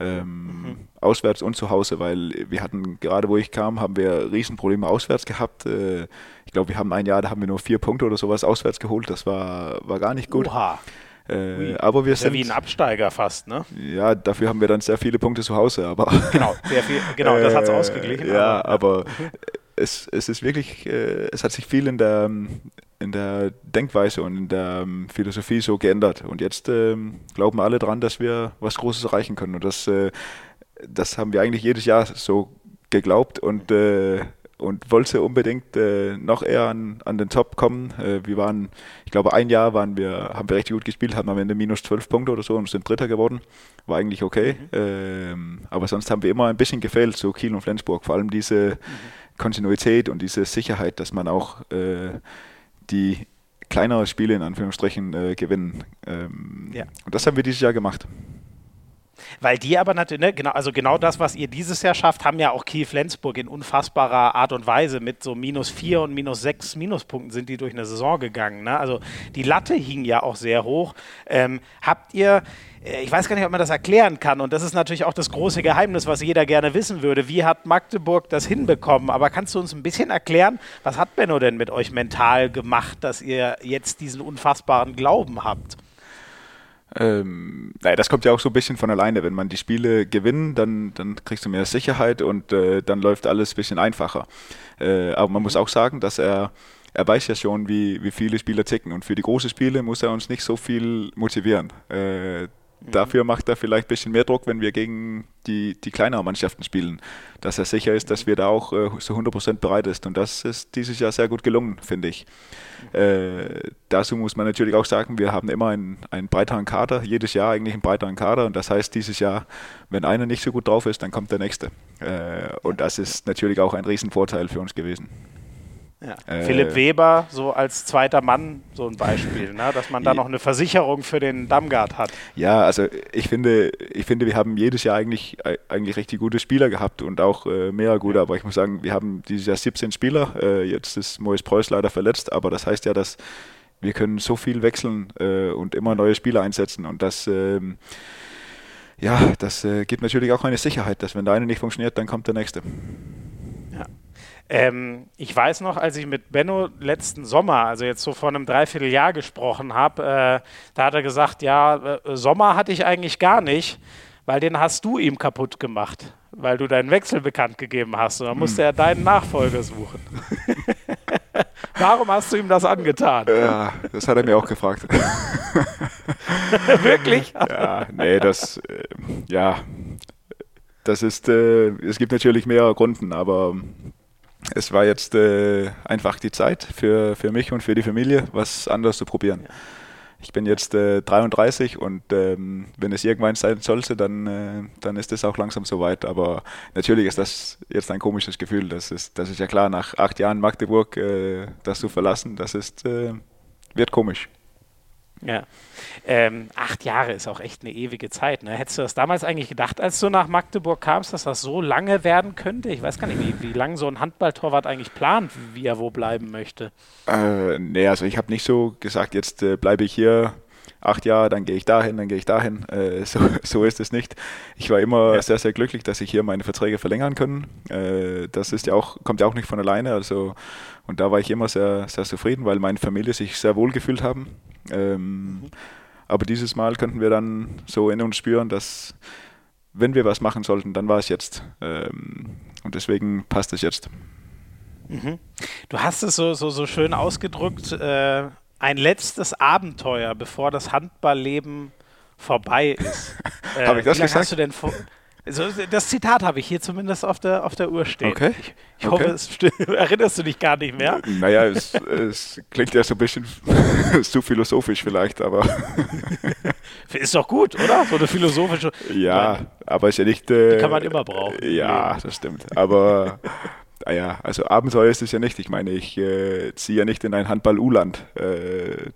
Ähm, mhm. Auswärts und zu Hause, weil wir hatten, gerade wo ich kam, haben wir Riesenprobleme auswärts gehabt. Äh, ich glaube, wir haben ein Jahr, da haben wir nur vier Punkte oder sowas auswärts geholt. Das war, war gar nicht gut. Oha. Äh, aber wir sind ja wie ein Absteiger fast, ne? Ja, dafür haben wir dann sehr viele Punkte zu Hause, aber genau, sehr viel, genau, das hat es ausgeglichen. Ja, aber, aber es, es ist wirklich, äh, es hat sich viel in der in der Denkweise und in der ähm, Philosophie so geändert. Und jetzt ähm, glauben alle dran, dass wir was Großes erreichen können. Und das, äh, das haben wir eigentlich jedes Jahr so geglaubt und äh, und wollte unbedingt äh, noch eher an, an den Top kommen. Äh, wir waren, ich glaube, ein Jahr waren wir, haben wir richtig gut gespielt, hatten am Ende minus 12 Punkte oder so und sind Dritter geworden. War eigentlich okay. Mhm. Ähm, aber sonst haben wir immer ein bisschen gefehlt, so Kiel und Flensburg. Vor allem diese mhm. Kontinuität und diese Sicherheit, dass man auch äh, die kleinere Spiele in Anführungsstrichen äh, gewinnen. Ähm, ja. Und das haben wir dieses Jahr gemacht. Weil die aber natürlich, ne, genau, also genau das, was ihr dieses Jahr schafft, haben ja auch Kiel Flensburg in unfassbarer Art und Weise. Mit so minus vier und minus sechs Minuspunkten sind die durch eine Saison gegangen. Ne? Also die Latte hing ja auch sehr hoch. Ähm, habt ihr, äh, ich weiß gar nicht, ob man das erklären kann. Und das ist natürlich auch das große Geheimnis, was jeder gerne wissen würde. Wie hat Magdeburg das hinbekommen? Aber kannst du uns ein bisschen erklären, was hat Benno denn mit euch mental gemacht, dass ihr jetzt diesen unfassbaren Glauben habt? Ähm, naja, das kommt ja auch so ein bisschen von alleine. Wenn man die Spiele gewinnt, dann, dann kriegst du mehr Sicherheit und äh, dann läuft alles ein bisschen einfacher. Äh, aber man muss auch sagen, dass er, er weiß ja schon, wie, wie viele Spieler ticken. Und für die großen Spiele muss er uns nicht so viel motivieren. Äh, Mhm. Dafür macht er vielleicht ein bisschen mehr Druck, wenn wir gegen die, die kleineren Mannschaften spielen, dass er sicher ist, dass wir da auch äh, so 100% bereit ist. Und das ist dieses Jahr sehr gut gelungen, finde ich. Äh, dazu muss man natürlich auch sagen, wir haben immer einen, einen breiteren Kader, jedes Jahr eigentlich einen breiteren Kader. Und das heißt, dieses Jahr, wenn einer nicht so gut drauf ist, dann kommt der nächste. Äh, und das ist natürlich auch ein Riesenvorteil für uns gewesen. Ja. Äh, Philipp Weber so als zweiter Mann so ein Beispiel, ne? dass man da noch eine Versicherung für den Dammgard hat. Ja, also ich finde, ich finde, wir haben jedes Jahr eigentlich, äh, eigentlich richtig gute Spieler gehabt und auch äh, mehr gute, ja. aber ich muss sagen, wir haben dieses Jahr 17 Spieler, äh, jetzt ist Mois Preuß leider verletzt, aber das heißt ja, dass wir können so viel wechseln äh, und immer neue Spieler einsetzen und das ähm, ja, das gibt natürlich auch eine Sicherheit, dass wenn der eine nicht funktioniert, dann kommt der nächste. Ähm, ich weiß noch, als ich mit Benno letzten Sommer, also jetzt so vor einem Dreivierteljahr gesprochen habe, äh, da hat er gesagt, ja, äh, Sommer hatte ich eigentlich gar nicht, weil den hast du ihm kaputt gemacht, weil du deinen Wechsel bekannt gegeben hast. Und dann musste hm. er deinen Nachfolger suchen. Warum hast du ihm das angetan? Ja, das hat er mir auch gefragt. Wirklich? ja, nee, das, äh, ja, das ist, äh, es gibt natürlich mehrere Gründen, aber es war jetzt äh, einfach die Zeit für, für mich und für die Familie, was anderes zu probieren. Ja. Ich bin jetzt äh, 33 und ähm, wenn es irgendwann sein sollte, dann, äh, dann ist es auch langsam soweit. Aber natürlich ist das jetzt ein komisches Gefühl. Das ist, das ist ja klar, nach acht Jahren Magdeburg äh, das zu verlassen, das ist, äh, wird komisch. Ja. Ähm, acht Jahre ist auch echt eine ewige Zeit. Ne? Hättest du das damals eigentlich gedacht, als du nach Magdeburg kamst, dass das so lange werden könnte? Ich weiß gar nicht, wie, wie lange so ein Handballtorwart eigentlich plant, wie er wo bleiben möchte. Äh, nee, also ich habe nicht so gesagt, jetzt äh, bleibe ich hier acht Jahre, dann gehe ich dahin, dann gehe ich dahin. Äh, so, so ist es nicht. Ich war immer ja. sehr, sehr glücklich, dass ich hier meine Verträge verlängern können. Äh, das ist ja auch, kommt ja auch nicht von alleine. Also, und da war ich immer sehr, sehr zufrieden, weil meine Familie sich sehr wohl gefühlt haben. Ähm, mhm. Aber dieses Mal könnten wir dann so in uns spüren, dass wenn wir was machen sollten, dann war es jetzt. Ähm, und deswegen passt es jetzt. Mhm. Du hast es so, so, so schön ausgedrückt, äh, ein letztes Abenteuer, bevor das Handballleben vorbei ist. Äh, Habe ich das gesagt? Hast du denn vor also das Zitat habe ich hier zumindest auf der, auf der Uhr stehen. Okay. Ich, ich okay. hoffe, es erinnerst du dich gar nicht mehr? Naja, es, es klingt ja so ein bisschen zu philosophisch vielleicht, aber. ist doch gut, oder? So eine philosophische. Ja, meine, aber ist ja nicht. Äh, die kann man immer brauchen. Ja, das stimmt. Aber. Naja, also Abenteuer ist es ja nicht. Ich meine, ich äh, ziehe ja nicht in ein Handball-U-Land. Äh,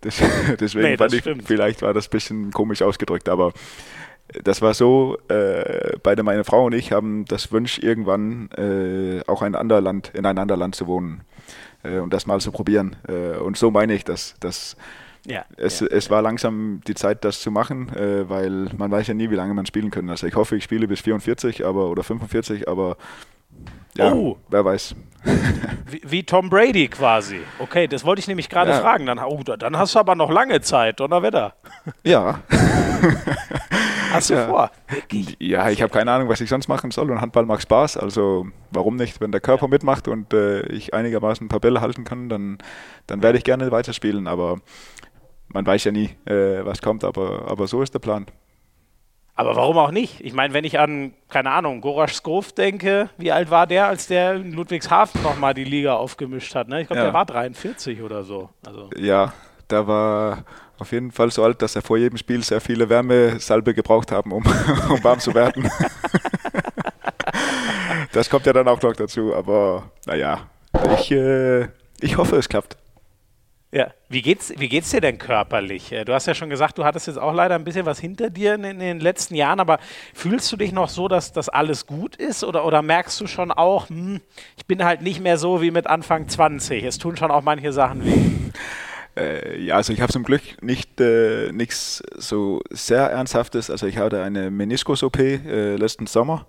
deswegen nee, fand ich, vielleicht war das ein bisschen komisch ausgedrückt, aber das war so, äh, beide meine Frau und ich haben das Wunsch, irgendwann äh, auch ein anderer Land, in ein anderes Land zu wohnen äh, und das mal zu probieren. Äh, und so meine ich das. das ja, es, ja, es war langsam die Zeit, das zu machen, äh, weil man weiß ja nie, wie lange man spielen kann. Also ich hoffe, ich spiele bis 44 aber, oder 45, aber ja, oh. wer weiß. wie, wie, Tom Brady quasi. Okay, das wollte ich nämlich gerade ja. fragen. Dann, oh, dann hast du aber noch lange Zeit, Donnerwetter. Ja. Hast du ja. vor? Wirklich? Ja, ich habe keine Ahnung, was ich sonst machen soll und Handball macht Spaß. Also warum nicht? Wenn der Körper mitmacht und äh, ich einigermaßen ein paar Bälle halten kann, dann, dann werde ich gerne weiterspielen. Aber man weiß ja nie, äh, was kommt. Aber, aber so ist der Plan. Aber warum auch nicht? Ich meine, wenn ich an, keine Ahnung, Gorasch Skov denke, wie alt war der, als der in Ludwigshafen nochmal die Liga aufgemischt hat? Ne? Ich glaube, ja. der war 43 oder so. Also. Ja, da war auf jeden Fall so alt, dass er vor jedem Spiel sehr viele Wärmesalbe gebraucht haben, um, um warm zu werden. das kommt ja dann auch noch dazu, aber naja, ich, äh, ich hoffe, es klappt. Ja, wie geht's, wie geht's dir denn körperlich? Du hast ja schon gesagt, du hattest jetzt auch leider ein bisschen was hinter dir in, in den letzten Jahren, aber fühlst du dich noch so, dass das alles gut ist oder, oder merkst du schon auch, hm, ich bin halt nicht mehr so wie mit Anfang 20, es tun schon auch manche Sachen weh? Äh, ja, also ich habe zum Glück nicht äh, nichts so sehr Ernsthaftes. Also ich hatte eine Meniskus-OP äh, letzten Sommer.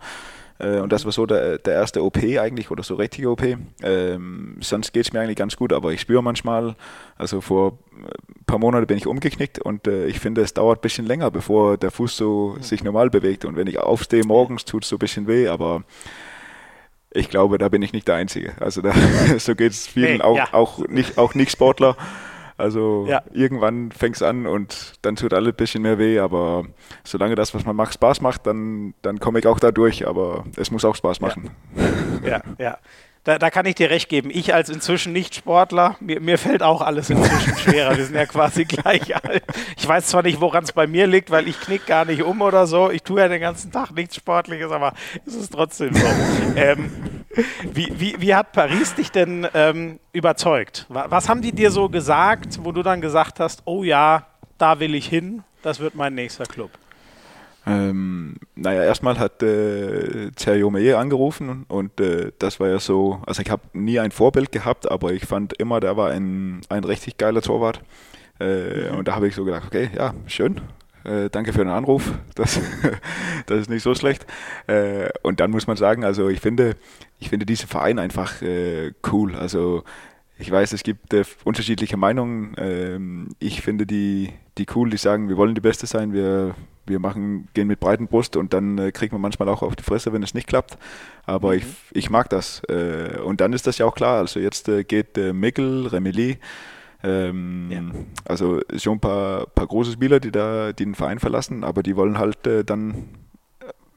Äh, und das war so der, der erste OP eigentlich oder so richtige OP. Ähm, sonst geht es mir eigentlich ganz gut, aber ich spüre manchmal, also vor ein äh, paar Monaten bin ich umgeknickt und äh, ich finde, es dauert ein bisschen länger, bevor der Fuß so sich normal bewegt. Und wenn ich aufstehe morgens, tut es so ein bisschen weh, aber ich glaube, da bin ich nicht der Einzige. Also da, so geht es vielen, nee, auch, ja. auch, nicht, auch Nicht-Sportler. Also ja. irgendwann fängt es an und dann tut alles ein bisschen mehr weh, aber solange das, was man macht, Spaß macht, dann, dann komme ich auch da durch, aber es muss auch Spaß machen. Ja, ja. ja da, da, kann ich dir recht geben. Ich als inzwischen Nicht-Sportler, mir, mir, fällt auch alles inzwischen schwerer. Wir sind ja quasi gleich alt. Ich weiß zwar nicht, woran es bei mir liegt, weil ich knick gar nicht um oder so. Ich tue ja den ganzen Tag nichts Sportliches, aber es ist trotzdem so. ähm, wie, wie, wie, hat Paris dich denn ähm, überzeugt? Was haben die dir so gesagt, wo du dann gesagt hast, oh ja, da will ich hin, das wird mein nächster Club? Ähm, naja, erstmal hat äh, Thierry Meyer angerufen und äh, das war ja so, also ich habe nie ein Vorbild gehabt, aber ich fand immer, der war ein, ein richtig geiler Torwart. Äh, mhm. Und da habe ich so gedacht, okay, ja, schön, äh, danke für den Anruf. Das, das ist nicht so schlecht. Äh, und dann muss man sagen, also ich finde, ich finde diesen Verein einfach äh, cool. Also ich weiß, es gibt äh, unterschiedliche Meinungen. Ähm, ich finde die, die cool, die sagen, wir wollen die Beste sein, wir, wir machen, gehen mit breiten Brust und dann äh, kriegt man manchmal auch auf die Fresse, wenn es nicht klappt. Aber mhm. ich, ich mag das. Äh, und dann ist das ja auch klar. Also jetzt äh, geht äh, Mickel, Remeli, ähm, ja. also schon ein paar, paar große Spieler, die da die den Verein verlassen, aber die wollen halt äh, dann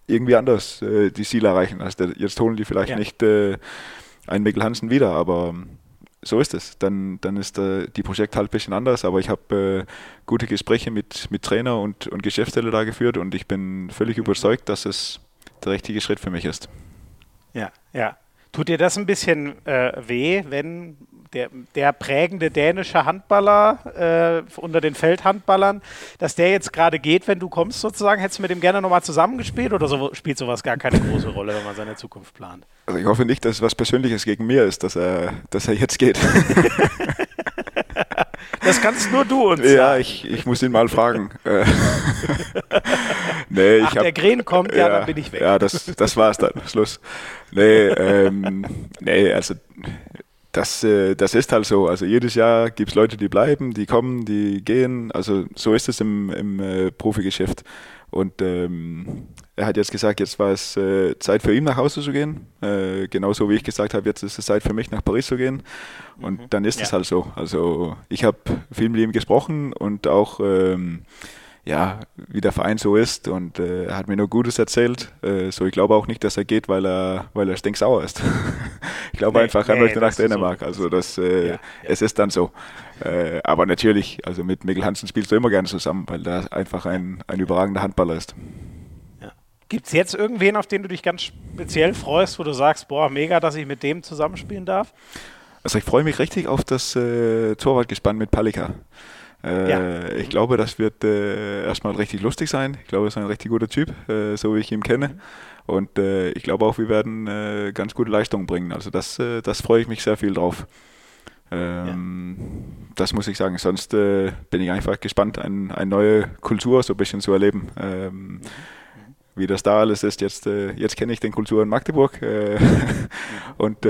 irgendwie anders äh, die Ziele erreichen. Also jetzt holen die vielleicht ja. nicht äh, einen Mikkel Hansen wieder, aber so ist es. Dann, dann ist äh, die Projekt halt ein bisschen anders, aber ich habe äh, gute Gespräche mit, mit Trainer und, und Geschäftsstelle da geführt und ich bin völlig mhm. überzeugt, dass es der richtige Schritt für mich ist. Ja, ja. Tut dir das ein bisschen äh, weh, wenn der, der prägende dänische Handballer äh, unter den Feldhandballern, dass der jetzt gerade geht, wenn du kommst sozusagen? Hättest du mit dem gerne nochmal zusammengespielt oder so, spielt sowas gar keine große Rolle, wenn man seine Zukunft plant? Also ich hoffe nicht, dass es was Persönliches gegen mir ist, dass er, dass er jetzt geht. Das kannst nur du uns sagen. Ja, ich, ich muss ihn mal fragen. Nee, Ach, hab, der Gren kommt, ja, ja, dann bin ich weg. Ja, das, das war's dann. Schluss. Nee, ähm, nee, also das, äh, das ist halt so. Also jedes Jahr gibt es Leute, die bleiben, die kommen, die gehen. Also so ist es im, im äh, Profigeschäft. Und ähm, er hat jetzt gesagt, jetzt war es äh, Zeit für ihn nach Hause zu gehen. Äh, genauso wie ich gesagt habe, jetzt ist es Zeit für mich nach Paris zu gehen. Und mhm. dann ist es halt so. Also ich habe viel mit ihm gesprochen und auch ähm, ja, wie der Verein so ist. Und äh, er hat mir nur Gutes erzählt. Äh, so, ich glaube auch nicht, dass er geht, weil er, weil er stinksauer ist. ich glaube nee, einfach, er nee, möchte nach Dänemark. So. Also das, äh, ja, ja. es ist dann so. Äh, aber natürlich, also mit Mikkel Hansen spielst du immer gerne zusammen, weil er einfach ein, ein überragender Handballer ist. Gibt es jetzt irgendwen, auf den du dich ganz speziell freust, wo du sagst, boah, mega, dass ich mit dem zusammenspielen darf? Also ich freue mich richtig auf das äh, Torwartgespann mit Palika. Äh, ja. Ich glaube, das wird äh, erstmal richtig lustig sein. Ich glaube, er ist ein richtig guter Typ, äh, so wie ich ihn kenne. Und äh, ich glaube auch, wir werden äh, ganz gute Leistungen bringen. Also das, äh, das freue ich mich sehr viel drauf. Ähm, ja. Das muss ich sagen. Sonst bin ich einfach gespannt, ein, eine neue Kultur so ein bisschen zu erleben. Ähm, mhm. Wie das da alles ist, jetzt, jetzt kenne ich den Kultur in Magdeburg. und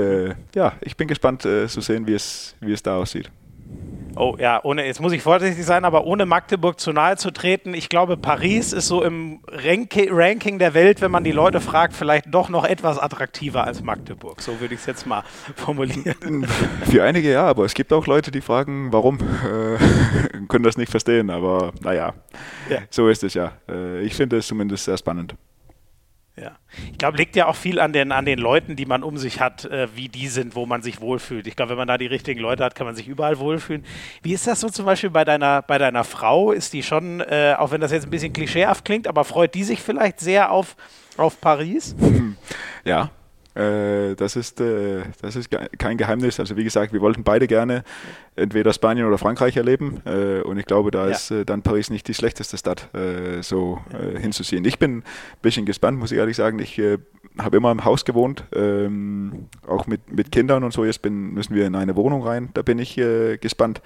ja, ich bin gespannt zu sehen, wie es, wie es da aussieht. Oh ja, ohne, jetzt muss ich vorsichtig sein, aber ohne Magdeburg zu nahe zu treten, ich glaube, Paris ist so im Ranki Ranking der Welt, wenn man die Leute fragt, vielleicht doch noch etwas attraktiver als Magdeburg. So würde ich es jetzt mal formulieren. Für einige ja, aber es gibt auch Leute, die fragen, warum, äh, können das nicht verstehen, aber naja, ja. so ist es ja. Äh, ich finde es zumindest sehr spannend. Ja. Ich glaube, liegt ja auch viel an den, an den Leuten, die man um sich hat, äh, wie die sind, wo man sich wohlfühlt. Ich glaube, wenn man da die richtigen Leute hat, kann man sich überall wohlfühlen. Wie ist das so zum Beispiel bei deiner, bei deiner Frau? Ist die schon, äh, auch wenn das jetzt ein bisschen klischeehaft klingt, aber freut die sich vielleicht sehr auf, auf Paris? Ja, äh, das, ist, äh, das ist kein Geheimnis. Also wie gesagt, wir wollten beide gerne entweder Spanien oder Frankreich erleben. Äh, und ich glaube, da ja. ist dann Paris nicht die schlechteste Stadt, so ja. hinzusehen. Ich bin ein bisschen gespannt, muss ich ehrlich sagen. Ich habe immer im Haus gewohnt, ähm, auch mit, mit Kindern und so. Jetzt bin, müssen wir in eine Wohnung rein. Da bin ich gespannt.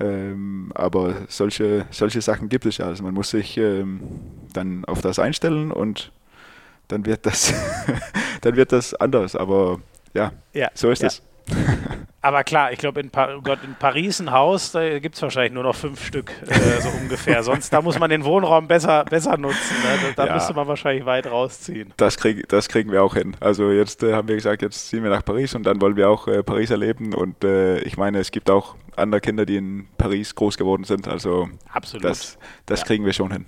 Ähm, aber solche, solche Sachen gibt es ja. Also man muss sich ähm, dann auf das einstellen und dann wird das, dann wird das anders. Aber ja, ja so ist ja. es. Aber klar, ich glaube, in, pa in, Paris ein Haus, da gibt es wahrscheinlich nur noch fünf Stück, äh, so ungefähr. Sonst, da muss man den Wohnraum besser, besser nutzen. Ne? Da, da ja. müsste man wahrscheinlich weit rausziehen. Das, krieg, das kriegen wir auch hin. Also jetzt äh, haben wir gesagt, jetzt ziehen wir nach Paris und dann wollen wir auch äh, Paris erleben. Und äh, ich meine, es gibt auch andere Kinder, die in Paris groß geworden sind. Also Absolut. das, das ja. kriegen wir schon hin.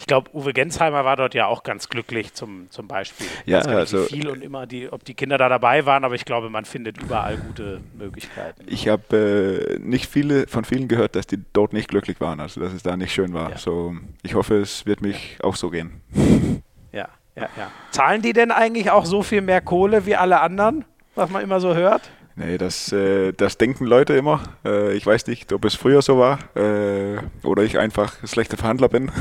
Ich glaube, Uwe Gensheimer war dort ja auch ganz glücklich zum, zum Beispiel. Ja, also viel und immer, die, ob die Kinder da dabei waren, aber ich glaube, man findet überall gute Möglichkeiten. Ich habe äh, nicht viele von vielen gehört, dass die dort nicht glücklich waren, also dass es da nicht schön war. Ja. So, ich hoffe, es wird mich ja. auch so gehen. Ja, ja, ja. Zahlen die denn eigentlich auch so viel mehr Kohle wie alle anderen, was man immer so hört? Nee, das, äh, das denken Leute immer. Äh, ich weiß nicht, ob es früher so war äh, oder ich einfach ein schlechter Verhandler bin.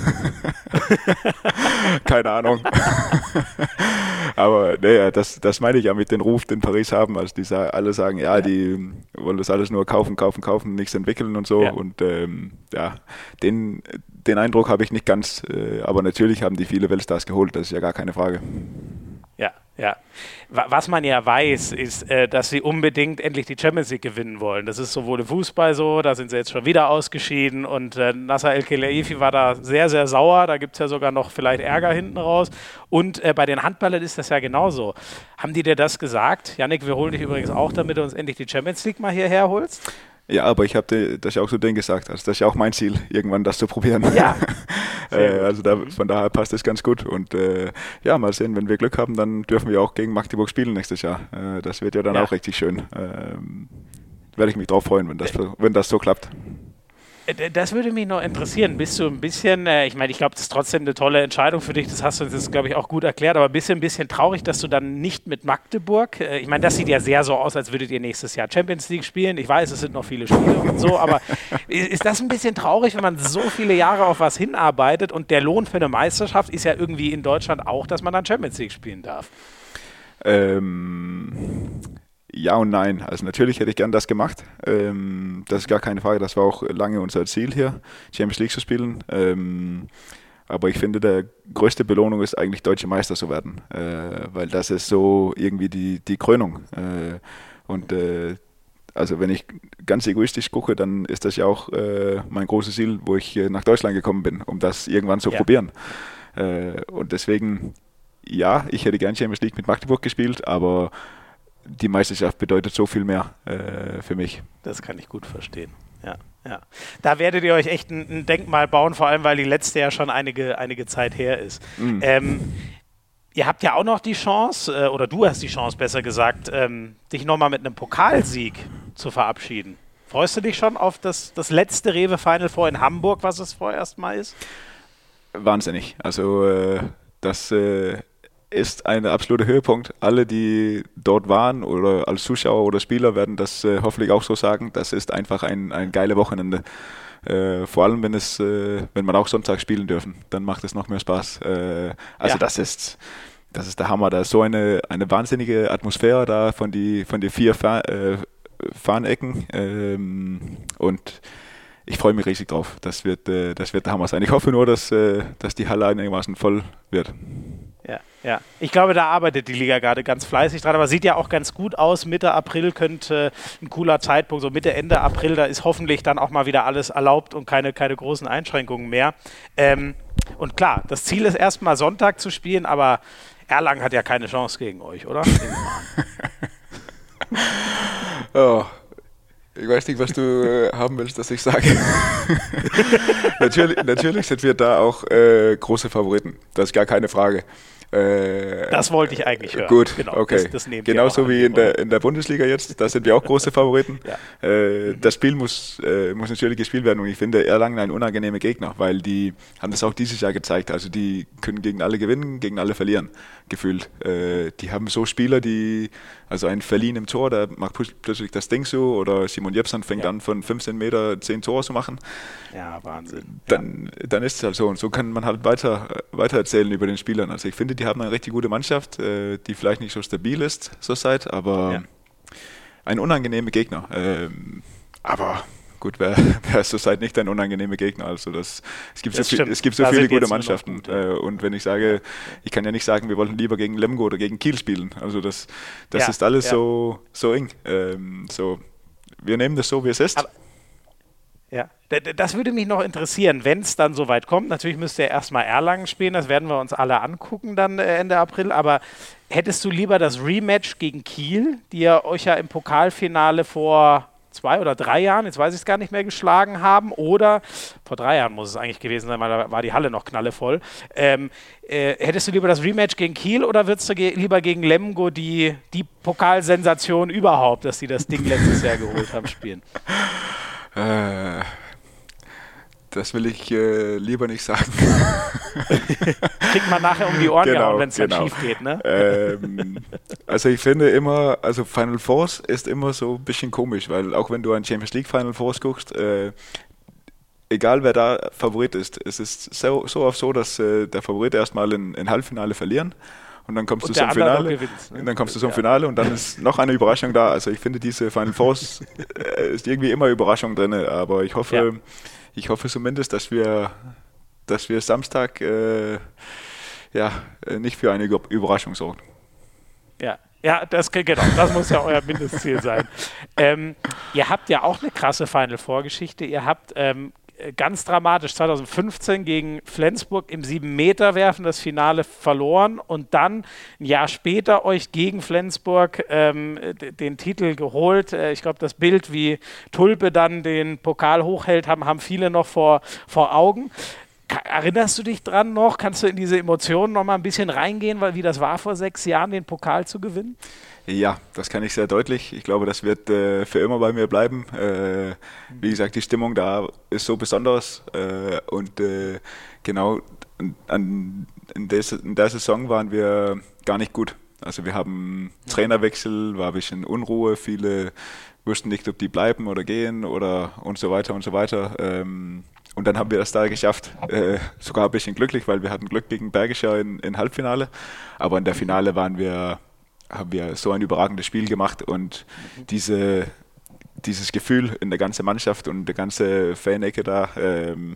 Keine Ahnung. Aber nee, das, das meine ich ja mit dem Ruf, den Paris haben. Also die alle sagen, ja, ja, die wollen das alles nur kaufen, kaufen, kaufen, nichts entwickeln und so. Ja. Und ähm, ja, den, den Eindruck habe ich nicht ganz. Äh, aber natürlich haben die viele Weltstars geholt, das ist ja gar keine Frage. Ja, ja. Was man ja weiß, ist, äh, dass sie unbedingt endlich die Champions League gewinnen wollen. Das ist sowohl im Fußball so, da sind sie jetzt schon wieder ausgeschieden und äh, Nasser El Khelaifi war da sehr, sehr sauer. Da gibt es ja sogar noch vielleicht Ärger hinten raus. Und äh, bei den Handballern ist das ja genauso. Haben die dir das gesagt? Janik, wir holen dich übrigens auch, damit du uns endlich die Champions League mal hierher holst. Ja, aber ich habe das ja auch so denen gesagt. Also das ist ja auch mein Ziel, irgendwann das zu probieren. Ja. äh, also da, von daher passt es ganz gut. Und äh, ja, mal sehen, wenn wir Glück haben, dann dürfen wir auch gegen Magdeburg spielen nächstes Jahr. Äh, das wird ja dann ja. auch richtig schön. Ähm, Werde ich mich drauf freuen, wenn das, wenn das so klappt. Äh, das würde mich noch interessieren. Bist du ein bisschen, äh, ich meine, ich glaube, das ist trotzdem eine tolle Entscheidung für dich, das hast du jetzt, glaube ich, auch gut erklärt, aber bist du ein bisschen traurig, dass du dann nicht mit Magdeburg, äh, ich meine, das sieht ja sehr so aus, als würdet ihr nächstes Jahr Champions League spielen. Ich weiß, es sind noch viele Spiele und so, aber ist das ein bisschen traurig, wenn man so viele Jahre auf was hinarbeitet und der Lohn für eine Meisterschaft ist ja irgendwie in Deutschland auch, dass man dann Champions League spielen darf? Ähm, ja und nein. Also natürlich hätte ich gern das gemacht. Ähm, das ist gar keine Frage. Das war auch lange unser Ziel hier, Champions League zu spielen. Ähm, aber ich finde, der größte Belohnung ist eigentlich deutsche Meister zu werden, äh, weil das ist so irgendwie die, die Krönung. Äh, und äh, also wenn ich ganz egoistisch gucke, dann ist das ja auch äh, mein großes Ziel, wo ich nach Deutschland gekommen bin, um das irgendwann zu ja. probieren. Äh, und deswegen, ja, ich hätte gern Champions League mit Magdeburg gespielt, aber die Meisterschaft bedeutet so viel mehr äh, für mich. Das kann ich gut verstehen. Ja, ja. Da werdet ihr euch echt ein, ein, Denkmal bauen, vor allem weil die letzte ja schon einige, einige Zeit her ist. Mhm. Ähm, ihr habt ja auch noch die Chance, äh, oder du hast die Chance, besser gesagt, ähm, dich nochmal mit einem Pokalsieg zu verabschieden. Freust du dich schon auf das, das letzte Rewe Final Four in Hamburg, was es vorerst mal ist? Wahnsinnig. Also äh, das äh, ist ein absoluter Höhepunkt. Alle, die dort waren oder als Zuschauer oder Spieler werden das äh, hoffentlich auch so sagen. Das ist einfach ein, ein geiles Wochenende. Äh, vor allem, wenn es, äh, wenn man auch Sonntag spielen dürfen, dann macht es noch mehr Spaß. Äh, also ja. das ist, das ist der Hammer. Da ist so eine, eine wahnsinnige Atmosphäre da von die, von die vier Fa äh, Fahnecken ähm, und ich freue mich riesig drauf. Das wird, äh, das wird der Hammer sein. Ich hoffe nur, dass, dass die Halle einigermaßen voll wird. Ja, ja. Ich glaube, da arbeitet die Liga gerade ganz fleißig dran, aber sieht ja auch ganz gut aus. Mitte April könnte ein cooler Zeitpunkt, so Mitte, Ende April, da ist hoffentlich dann auch mal wieder alles erlaubt und keine, keine großen Einschränkungen mehr. Ähm, und klar, das Ziel ist erstmal Sonntag zu spielen, aber Erlangen hat ja keine Chance gegen euch, oder? oh, ich weiß nicht, was du äh, haben willst, dass ich sage. natürlich, natürlich, sind wir da auch äh, große Favoriten. Das ist gar keine Frage. Äh, das wollte ich eigentlich hören. Gut, genau, okay. Das, das Genauso wie in der, in der Bundesliga jetzt, da sind wir auch große Favoriten. ja. äh, das Spiel muss, äh, muss natürlich gespielt werden und ich finde Erlangen ein unangenehmer Gegner, weil die haben das auch dieses Jahr gezeigt. Also die können gegen alle gewinnen, gegen alle verlieren, gefühlt. Äh, die haben so Spieler, die, also ein Verliehen im Tor, da macht plötzlich das Ding so oder Simon Jepsen fängt ja. an von 15 Meter 10 Tore zu machen. Ja, Wahnsinn. Dann, ja. dann ist es halt so und so kann man halt weiter, weiter erzählen über den Spielern. Also ich finde, die haben eine richtig gute Mannschaft, äh, die vielleicht nicht so stabil ist zur Zeit, aber ja. ein unangenehmer Gegner. Ähm, aber gut, wer, wer ist zurzeit nicht ein unangenehmer Gegner? Also das, es gibt das so, viel, es gibt so viele gute Mannschaften. Gut, ja. Äh, und wenn ich sage, ich kann ja nicht sagen, wir wollten lieber gegen Lemgo oder gegen Kiel spielen. Also das, das ja, ist alles ja. so, so eng. Ähm, so, wir nehmen das so, wie es ist. Aber ja, das würde mich noch interessieren, wenn es dann soweit kommt. Natürlich müsste er erstmal Erlangen spielen, das werden wir uns alle angucken dann äh, Ende April. Aber hättest du lieber das Rematch gegen Kiel, die ja euch ja im Pokalfinale vor zwei oder drei Jahren, jetzt weiß ich es gar nicht mehr, geschlagen haben. Oder vor drei Jahren muss es eigentlich gewesen sein, weil da war die Halle noch knallevoll. Ähm, äh, hättest du lieber das Rematch gegen Kiel oder würdest du ge lieber gegen Lemgo die, die Pokalsensation überhaupt, dass sie das Ding letztes Jahr geholt haben, spielen? Äh, das will ich äh, lieber nicht sagen. Kriegt man nachher um die Ohren genau, wenn es genau. dann schief geht, ne? Ähm, also ich finde immer, also Final Fours ist immer so ein bisschen komisch, weil auch wenn du ein Champions League Final Fours guckst, äh, egal wer da Favorit ist, es ist so, so oft so, dass äh, der Favorit erstmal in, in Halbfinale verlieren und dann kommst und du zum Finale. Gewinnt, ne? Und dann kommst du zum ja. Finale und dann ist noch eine Überraschung da. Also ich finde diese Final Fours äh, ist irgendwie immer Überraschung drin, aber ich hoffe, ja. Ich hoffe zumindest, dass wir, dass wir Samstag äh, ja nicht für eine Überraschung sorgen. Ja, ja, das, genau, das muss ja euer Mindestziel sein. Ähm, ihr habt ja auch eine krasse Final Vorgeschichte. Ihr habt ähm, ganz dramatisch 2015 gegen Flensburg im 7-Meter-Werfen das Finale verloren und dann ein Jahr später euch gegen Flensburg ähm, den Titel geholt. Äh, ich glaube, das Bild, wie Tulpe dann den Pokal hochhält, haben, haben viele noch vor, vor Augen. Erinnerst du dich dran noch? Kannst du in diese Emotionen noch mal ein bisschen reingehen, weil wie das war vor sechs Jahren, den Pokal zu gewinnen? Ja, das kann ich sehr deutlich. Ich glaube, das wird äh, für immer bei mir bleiben. Äh, wie gesagt, die Stimmung da ist so besonders äh, und äh, genau an, in, des, in der Saison waren wir gar nicht gut. Also wir haben Trainerwechsel, war ein bisschen Unruhe, viele wussten nicht, ob die bleiben oder gehen oder und so weiter und so weiter. Ähm, und dann haben wir das da geschafft, äh, sogar ein bisschen glücklich, weil wir hatten Glück gegen Bergischer in, in Halbfinale. Aber in der Finale waren wir haben wir so ein überragendes Spiel gemacht und mhm. diese, dieses Gefühl in der ganzen Mannschaft und der ganze Fan-Ecke da, ähm,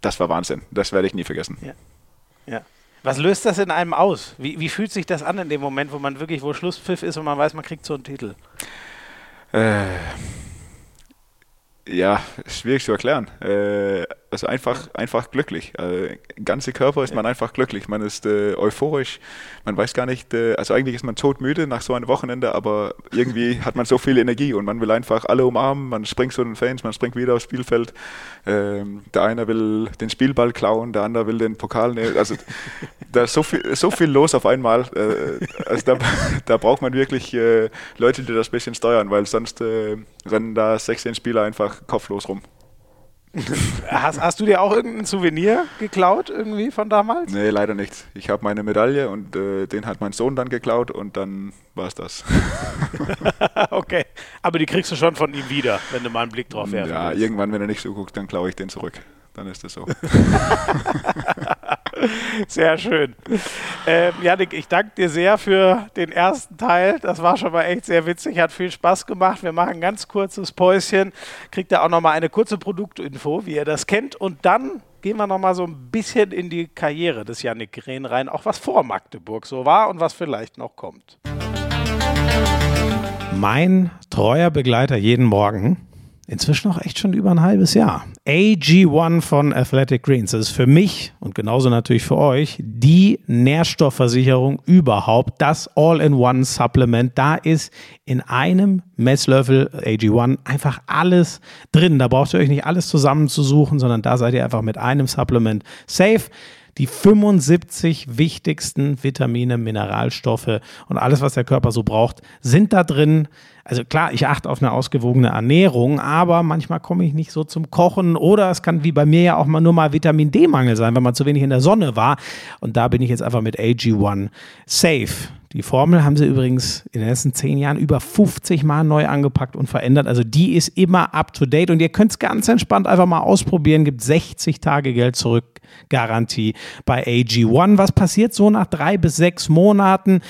das war Wahnsinn. Das werde ich nie vergessen. Ja. ja. Was löst das in einem aus? Wie, wie fühlt sich das an in dem Moment, wo man wirklich, wo Schlusspfiff ist und man weiß, man kriegt so einen Titel? Äh, ja, schwierig zu erklären. Äh, also einfach, einfach glücklich. Äh, ganze Körper ist man einfach glücklich. Man ist äh, euphorisch. Man weiß gar nicht, äh, also eigentlich ist man todmüde nach so einem Wochenende, aber irgendwie hat man so viel Energie und man will einfach alle umarmen. Man springt zu den Fans, man springt wieder aufs Spielfeld. Ähm, der eine will den Spielball klauen, der andere will den Pokal nehmen. Also da ist so viel, so viel los auf einmal. Äh, also da, da braucht man wirklich äh, Leute, die das ein bisschen steuern, weil sonst äh, rennen da 16 Spieler einfach kopflos rum. Hast, hast, du dir auch irgendein Souvenir geklaut irgendwie von damals? Nee, leider nicht. Ich habe meine Medaille und äh, den hat mein Sohn dann geklaut und dann war es das. okay, aber die kriegst du schon von ihm wieder, wenn du mal einen Blick drauf werfen Ja, willst. irgendwann, wenn er nicht so guckt, dann klaue ich den zurück dann ist es so. sehr schön. Ähm, Janik, ich danke dir sehr für den ersten Teil. Das war schon mal echt sehr witzig, hat viel Spaß gemacht. Wir machen ein ganz kurzes Päuschen, kriegt ihr auch noch mal eine kurze Produktinfo, wie ihr das kennt. Und dann gehen wir noch mal so ein bisschen in die Karriere des Janik Green rein, auch was vor Magdeburg so war und was vielleicht noch kommt. Mein treuer Begleiter jeden Morgen inzwischen auch echt schon über ein halbes Jahr. AG1 von Athletic Greens. Das ist für mich und genauso natürlich für euch die Nährstoffversicherung überhaupt. Das All-in-One-Supplement. Da ist in einem Messlöffel AG1 einfach alles drin. Da braucht ihr euch nicht alles zusammenzusuchen, sondern da seid ihr einfach mit einem Supplement safe die 75 wichtigsten Vitamine, Mineralstoffe und alles, was der Körper so braucht, sind da drin. Also klar, ich achte auf eine ausgewogene Ernährung, aber manchmal komme ich nicht so zum Kochen oder es kann wie bei mir ja auch mal nur mal Vitamin D-Mangel sein, wenn man zu wenig in der Sonne war. Und da bin ich jetzt einfach mit AG1 safe. Die Formel haben sie übrigens in den letzten zehn Jahren über 50 Mal neu angepackt und verändert. Also die ist immer up to date und ihr könnt es ganz entspannt einfach mal ausprobieren. Gibt 60 Tage Geld zurück Garantie bei AG1. Was passiert so nach drei bis sechs Monaten?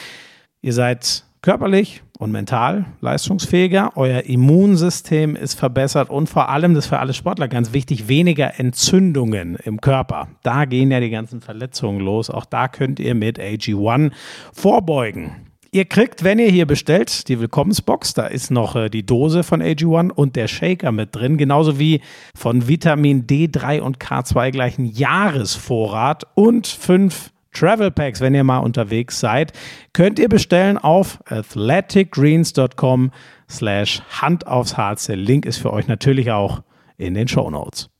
Ihr seid körperlich und mental leistungsfähiger. Euer Immunsystem ist verbessert und vor allem, das ist für alle Sportler ganz wichtig, weniger Entzündungen im Körper. Da gehen ja die ganzen Verletzungen los. Auch da könnt ihr mit AG1 vorbeugen. Ihr kriegt, wenn ihr hier bestellt, die Willkommensbox. Da ist noch äh, die Dose von AG1 und der Shaker mit drin. Genauso wie von Vitamin D3 und K2 gleichen Jahresvorrat und fünf Travel Packs, wenn ihr mal unterwegs seid, könnt ihr bestellen auf athleticgreens.com slash Hand aufs Harz. Der Link ist für euch natürlich auch in den Show Notes.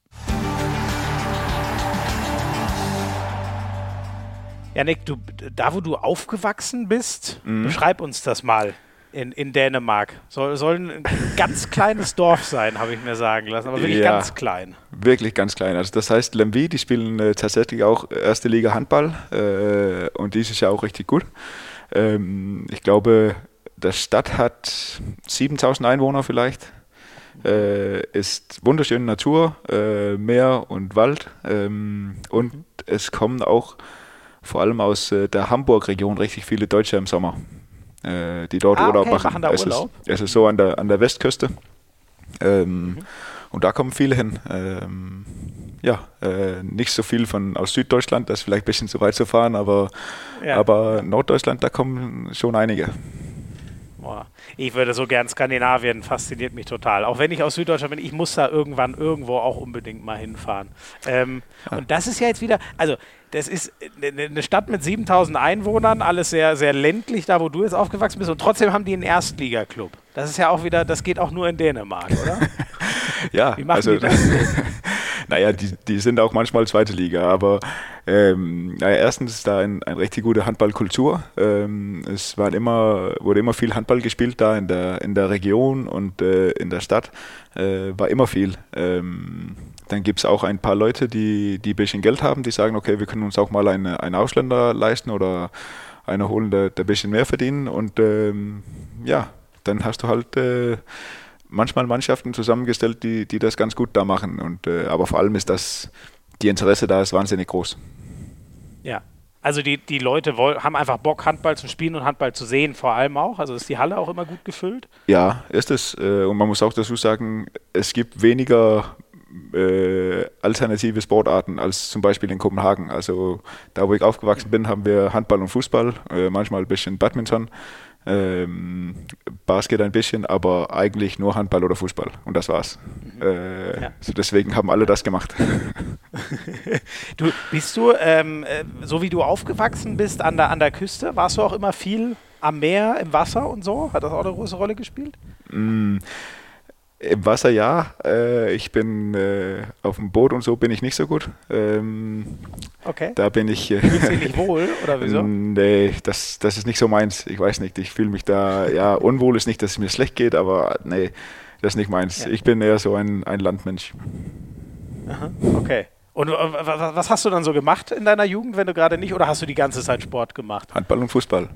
Janik, du, da wo du aufgewachsen bist, mhm. beschreib uns das mal in, in Dänemark. Soll, soll ein ganz kleines Dorf sein, habe ich mir sagen lassen, aber wirklich ja, ganz klein. Wirklich ganz klein. Also das heißt, Lemvi, die spielen äh, tatsächlich auch erste Liga Handball äh, und dieses Jahr auch richtig gut. Ähm, ich glaube, die Stadt hat 7000 Einwohner vielleicht. Äh, ist wunderschöne Natur, äh, Meer und Wald ähm, und mhm. es kommen auch vor allem aus äh, der Hamburg-Region richtig viele Deutsche im Sommer, äh, die dort ah, Urlaub okay, machen. machen da es, Urlaub. Ist, es ist so an der, an der Westküste. Ähm, mhm. Und da kommen viele hin. Ähm, ja, äh, nicht so viel von aus Süddeutschland, das ist vielleicht ein bisschen zu weit zu fahren, aber, ja. aber Norddeutschland, da kommen schon einige. Boah. Ich würde so gern Skandinavien, fasziniert mich total. Auch wenn ich aus Süddeutschland bin, ich muss da irgendwann irgendwo auch unbedingt mal hinfahren. Ähm, ja. Und das ist ja jetzt wieder, also das ist eine Stadt mit 7000 Einwohnern, alles sehr, sehr ländlich, da wo du jetzt aufgewachsen bist. Und trotzdem haben die einen Erstligaklub. Das ist ja auch wieder, das geht auch nur in Dänemark, oder? ja, Wie machen also, die das? naja, die, die sind auch manchmal zweite Liga, aber ähm, naja, erstens ist da ein, eine richtig gute Handballkultur. Ähm, es war immer, wurde immer viel Handball gespielt da in der, in der Region und äh, in der Stadt. Äh, war immer viel. Ähm, dann gibt es auch ein paar Leute, die, die ein bisschen Geld haben, die sagen, okay, wir können uns auch mal eine, einen Ausländer leisten oder einer holen, der, der ein bisschen mehr verdienen. Und ähm, ja, dann hast du halt äh, manchmal Mannschaften zusammengestellt, die, die das ganz gut da machen. Und, äh, aber vor allem ist das, die Interesse da ist wahnsinnig groß. Ja, also die, die Leute wollen, haben einfach Bock, Handball zu spielen und Handball zu sehen, vor allem auch. Also ist die Halle auch immer gut gefüllt? Ja, ist es. Äh, und man muss auch dazu sagen, es gibt weniger äh, alternative Sportarten als zum Beispiel in Kopenhagen. Also da, wo ich aufgewachsen bin, haben wir Handball und Fußball, äh, manchmal ein bisschen Badminton, ähm, Basket ein bisschen, aber eigentlich nur Handball oder Fußball und das war's. Mhm. Äh, ja. so deswegen haben alle das gemacht. du bist du ähm, äh, so wie du aufgewachsen bist an der an der Küste, warst du auch immer viel am Meer, im Wasser und so? Hat das auch eine große Rolle gespielt? Mm. Im Wasser ja. Äh, ich bin äh, auf dem Boot und so bin ich nicht so gut. Ähm, okay. Da bin ich. Äh, Fühlst du dich nicht wohl oder wieso? nee, das, das ist nicht so meins. Ich weiß nicht. Ich fühle mich da, ja, unwohl ist nicht, dass es mir schlecht geht, aber nee, das ist nicht meins. Ja. Ich bin eher so ein, ein Landmensch. Aha, okay. Und äh, was hast du dann so gemacht in deiner Jugend, wenn du gerade nicht, oder hast du die ganze Zeit Sport gemacht? Handball und Fußball.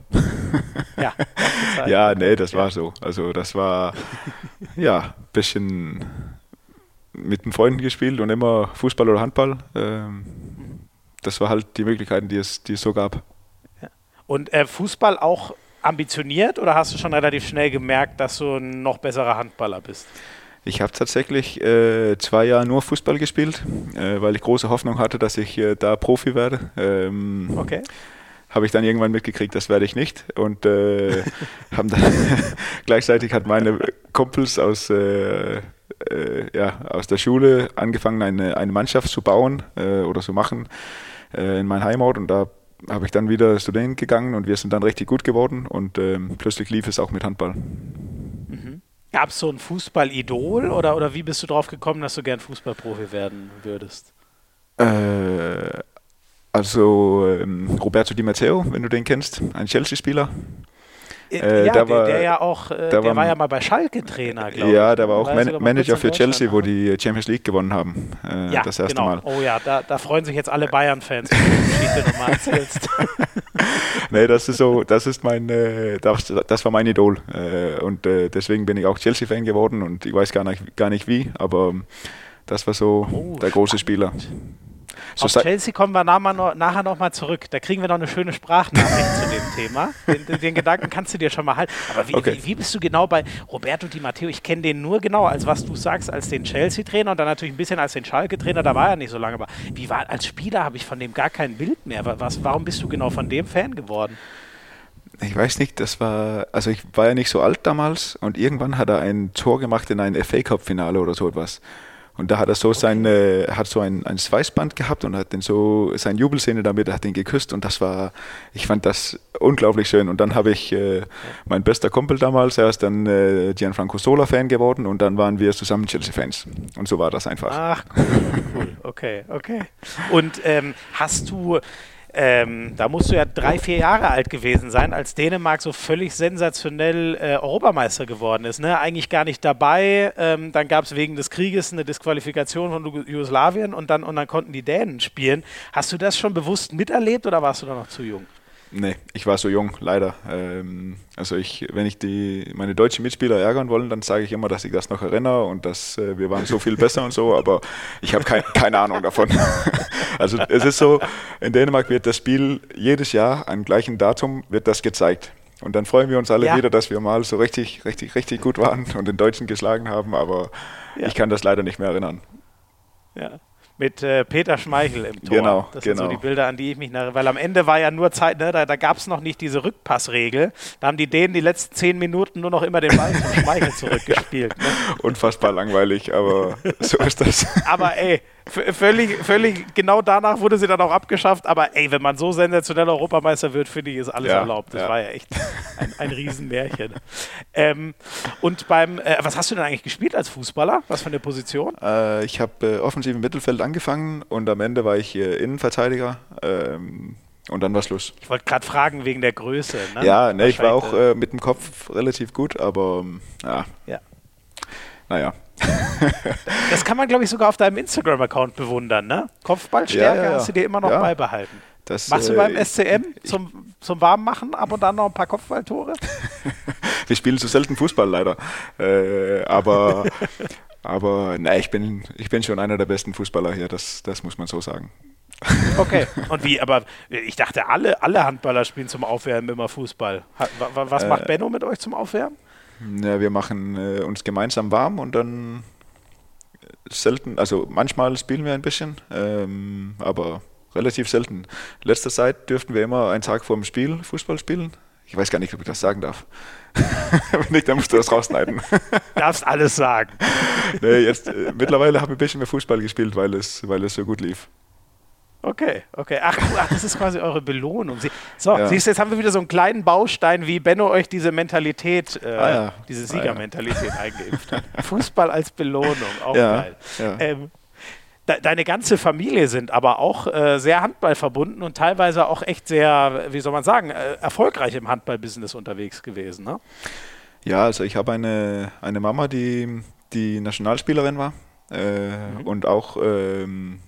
Ja, ja nee, das war so. Also das war ja ein bisschen mit den Freunden gespielt und immer Fußball oder Handball. Ähm, das war halt die Möglichkeiten, die es, die es so gab. Und äh, Fußball auch ambitioniert oder hast du schon relativ schnell gemerkt, dass du ein noch besserer Handballer bist? Ich habe tatsächlich äh, zwei Jahre nur Fußball gespielt, äh, weil ich große Hoffnung hatte, dass ich äh, da Profi werde. Ähm, okay. Habe ich dann irgendwann mitgekriegt, das werde ich nicht. Und äh, haben dann gleichzeitig hat meine Kumpels aus, äh, äh, ja, aus der Schule angefangen, eine, eine Mannschaft zu bauen oder zu machen in meiner Heimat. Und da habe ich dann wieder Student gegangen und wir sind dann richtig gut geworden. Und ähm, plötzlich lief es auch mit Handball. Gab es so ein Fußballidol oder, oder wie bist du drauf gekommen, dass du gern Fußballprofi werden würdest? Äh, also ähm, Roberto Di Matteo, wenn du den kennst, ein Chelsea-Spieler. Äh, äh ja, der, war, der, ja auch, äh, der, war, war, ja mal bei Schalke Trainer, glaube ich. Ja, der war auch Man Manager für Chelsea, wo die Champions League gewonnen haben. Äh, ja, das erste genau. Mal. Oh ja, da, da freuen sich jetzt alle Bayern-Fans, wenn du die Geschichte nochmal erzählst. nee, das ist so, das ist mein, äh, das, das war mein Idol. Äh, und deswegen bin ich auch Chelsea-Fan geworden und ich weiß gar nicht, gar nicht wie, aber das war so oh, der große Spieler. So Auf Chelsea kommen wir nachher noch mal zurück. Da kriegen wir noch eine schöne Sprachnachricht zu dem Thema. Den, den, Gedanken kannst du dir schon mal halten. Aber wie, okay. wie, wie bist du genau bei Roberto Di Matteo? Ich kenne den nur genau, als was du sagst, als den Chelsea-Trainer und dann natürlich ein bisschen als den Schalke-Trainer. Da war er nicht so lange. Aber wie war als Spieler habe ich von dem gar kein Bild mehr. Was, warum bist du genau von dem Fan geworden? Ich weiß nicht, das war, also ich war ja nicht so alt damals und irgendwann hat er ein Tor gemacht in ein FA Cup-Finale oder so etwas. Und da hat er so sein, äh, hat so ein, ein Schweißband gehabt und hat den so seine Jubelszene damit, hat ihn geküsst und das war, ich fand das unglaublich schön. Und dann habe ich äh, mein bester Kumpel damals, er ist dann äh, Gianfranco Sola Fan geworden und dann waren wir zusammen Chelsea Fans. Und so war das einfach. Ach, cool, cool. okay, okay. Und ähm, hast du ähm, da musst du ja drei, vier Jahre alt gewesen sein, als Dänemark so völlig sensationell äh, Europameister geworden ist. Ne? Eigentlich gar nicht dabei. Ähm, dann gab es wegen des Krieges eine Disqualifikation von Jugoslawien und dann, und dann konnten die Dänen spielen. Hast du das schon bewusst miterlebt oder warst du da noch zu jung? Nee, ich war so jung, leider. Ähm, also ich, wenn ich die, meine deutschen Mitspieler ärgern wollen, dann sage ich immer, dass ich das noch erinnere und dass äh, wir waren so viel besser und so, aber ich habe kein, keine Ahnung davon. also es ist so, in Dänemark wird das Spiel jedes Jahr am gleichen Datum wird das gezeigt. Und dann freuen wir uns alle ja. wieder, dass wir mal so richtig, richtig, richtig gut waren und den Deutschen geschlagen haben, aber ja. ich kann das leider nicht mehr erinnern. Ja mit äh, Peter Schmeichel im Tor. Genau, das genau. sind so die Bilder, an die ich mich nach, weil am Ende war ja nur Zeit, ne, da, da gab es noch nicht diese Rückpassregel. Da haben die denen die letzten zehn Minuten nur noch immer den Ball zum Schmeichel zurückgespielt. Ne? Unfassbar langweilig, aber so ist das. aber ey, völlig, völlig genau danach wurde sie dann auch abgeschafft. Aber ey, wenn man so sensationell Europameister wird, finde ich, ist alles ja, erlaubt. Das ja. war ja echt ein, ein Riesenmärchen. ähm, und beim, äh, was hast du denn eigentlich gespielt als Fußballer? Was für eine Position? Äh, ich habe äh, offensiv im Mittelfeld angefangen und am Ende war ich äh, Innenverteidiger. Ähm, und dann war Schluss. Ich wollte gerade fragen wegen der Größe. Ne? Ja, ne, ich war auch äh, mit dem Kopf relativ gut, aber ähm, ja. ja. Naja. das kann man, glaube ich, sogar auf deinem Instagram-Account bewundern, ne? Kopfballstärke ja, ja, hast du dir immer noch beibehalten. Das, Machst du beim äh, SCM zum, zum Warmmachen ab und dann noch ein paar Kopfballtore? Wir spielen zu selten Fußball leider. Äh, aber aber nein, ich bin, ich bin schon einer der besten Fußballer hier, das, das muss man so sagen. Okay, und wie, aber ich dachte, alle, alle Handballer spielen zum Aufwärmen immer Fußball. Was macht äh, Benno mit euch zum Aufwärmen? Ja, wir machen äh, uns gemeinsam warm und dann selten, also manchmal spielen wir ein bisschen, ähm, aber relativ selten. Letzter Zeit dürften wir immer einen Tag vor dem Spiel Fußball spielen. Ich weiß gar nicht, ob ich das sagen darf. Wenn nicht, dann musst du das rausschneiden. Darfst alles sagen. nee, jetzt, äh, mittlerweile habe ich ein bisschen mehr Fußball gespielt, weil es, weil es so gut lief. Okay, okay. Ach, ach, das ist quasi eure Belohnung. So, ja. siehst du, jetzt haben wir wieder so einen kleinen Baustein, wie Benno euch diese Mentalität, äh, ah, ja. diese Siegermentalität ah, ja. eingeimpft hat. Fußball als Belohnung, auch geil. Ähm, de deine ganze Familie sind aber auch äh, sehr Handball verbunden und teilweise auch echt sehr, wie soll man sagen, äh, erfolgreich im Handballbusiness unterwegs gewesen, ne? Ja, also ich habe eine, eine Mama, die, die Nationalspielerin war äh, mhm. und auch ähm,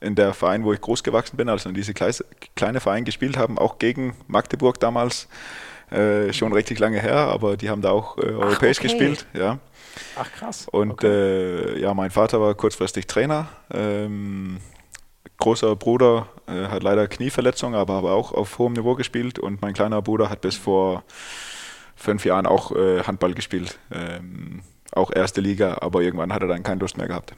in der Verein, wo ich groß gewachsen bin, also in diese kleine Verein gespielt haben, auch gegen Magdeburg damals, äh, schon richtig lange her, aber die haben da auch äh, europäisch okay. gespielt, ja. Ach krass. Und okay. äh, ja, mein Vater war kurzfristig Trainer. Ähm, großer Bruder äh, hat leider Knieverletzungen, aber, aber auch auf hohem Niveau gespielt. Und mein kleiner Bruder hat bis vor fünf Jahren auch äh, Handball gespielt. Ähm, auch erste Liga, aber irgendwann hat er dann keine Lust mehr gehabt.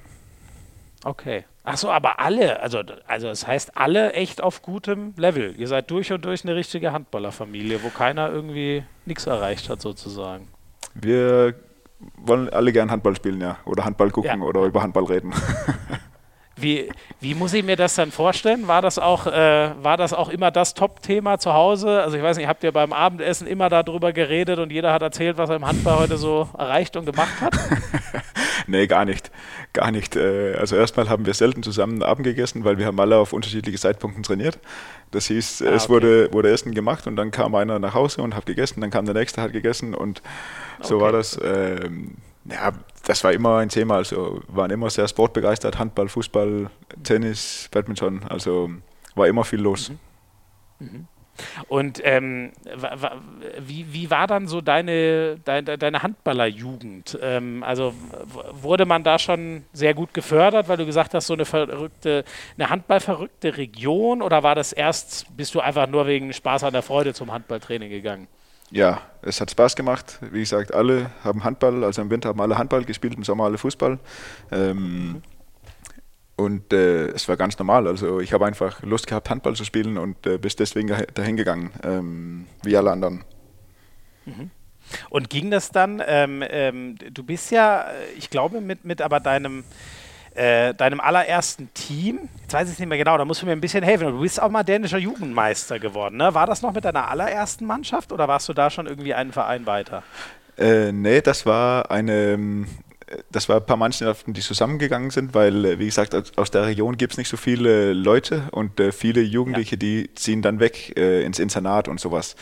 Okay. Achso, aber alle, also, also das heißt alle echt auf gutem Level. Ihr seid durch und durch eine richtige Handballerfamilie, wo keiner irgendwie nichts erreicht hat, sozusagen. Wir wollen alle gern Handball spielen, ja. Oder Handball gucken ja. oder über Handball reden. Wie, wie muss ich mir das dann vorstellen? War das auch, äh, war das auch immer das Top-Thema zu Hause? Also ich weiß nicht, habt ihr beim Abendessen immer darüber geredet und jeder hat erzählt, was er im Handball heute so erreicht und gemacht hat? nee, gar nicht. Gar nicht. Äh, also erstmal haben wir selten zusammen Abend gegessen, weil wir haben alle auf unterschiedliche Zeitpunkten trainiert. Das hieß, ah, es okay. wurde, wurde Essen gemacht und dann kam einer nach Hause und hat gegessen, dann kam der nächste, hat gegessen und so okay. war das. Ähm, ja, das war immer ein Thema. Also waren immer sehr sportbegeistert, Handball, Fußball, Tennis, Badminton. Also war immer viel los. Mhm. Mhm. Und ähm, wie, wie war dann so deine, deine, deine Handballerjugend? Ähm, also wurde man da schon sehr gut gefördert, weil du gesagt hast, so eine verrückte, eine handballverrückte Region oder war das erst, bist du einfach nur wegen Spaß an der Freude zum Handballtraining gegangen? Ja, es hat Spaß gemacht. Wie gesagt, alle haben Handball, also im Winter haben alle Handball gespielt, im Sommer alle Fußball. Ähm. Und äh, es war ganz normal. Also ich habe einfach Lust gehabt, Handball zu spielen und äh, bis deswegen dahin gegangen, ähm, wie alle anderen. Mhm. Und ging das dann, ähm, ähm, du bist ja, ich glaube, mit, mit aber deinem, äh, deinem allerersten Team, jetzt weiß ich es nicht mehr genau, da musst du mir ein bisschen helfen. Du bist auch mal dänischer Jugendmeister geworden. Ne? War das noch mit deiner allerersten Mannschaft oder warst du da schon irgendwie einen Verein weiter? Äh, nee, das war eine, das war ein paar Mannschaften, die zusammengegangen sind, weil, äh, wie gesagt, aus der Region gibt es nicht so viele Leute und äh, viele Jugendliche, ja. die ziehen dann weg äh, ins Internat und sowas.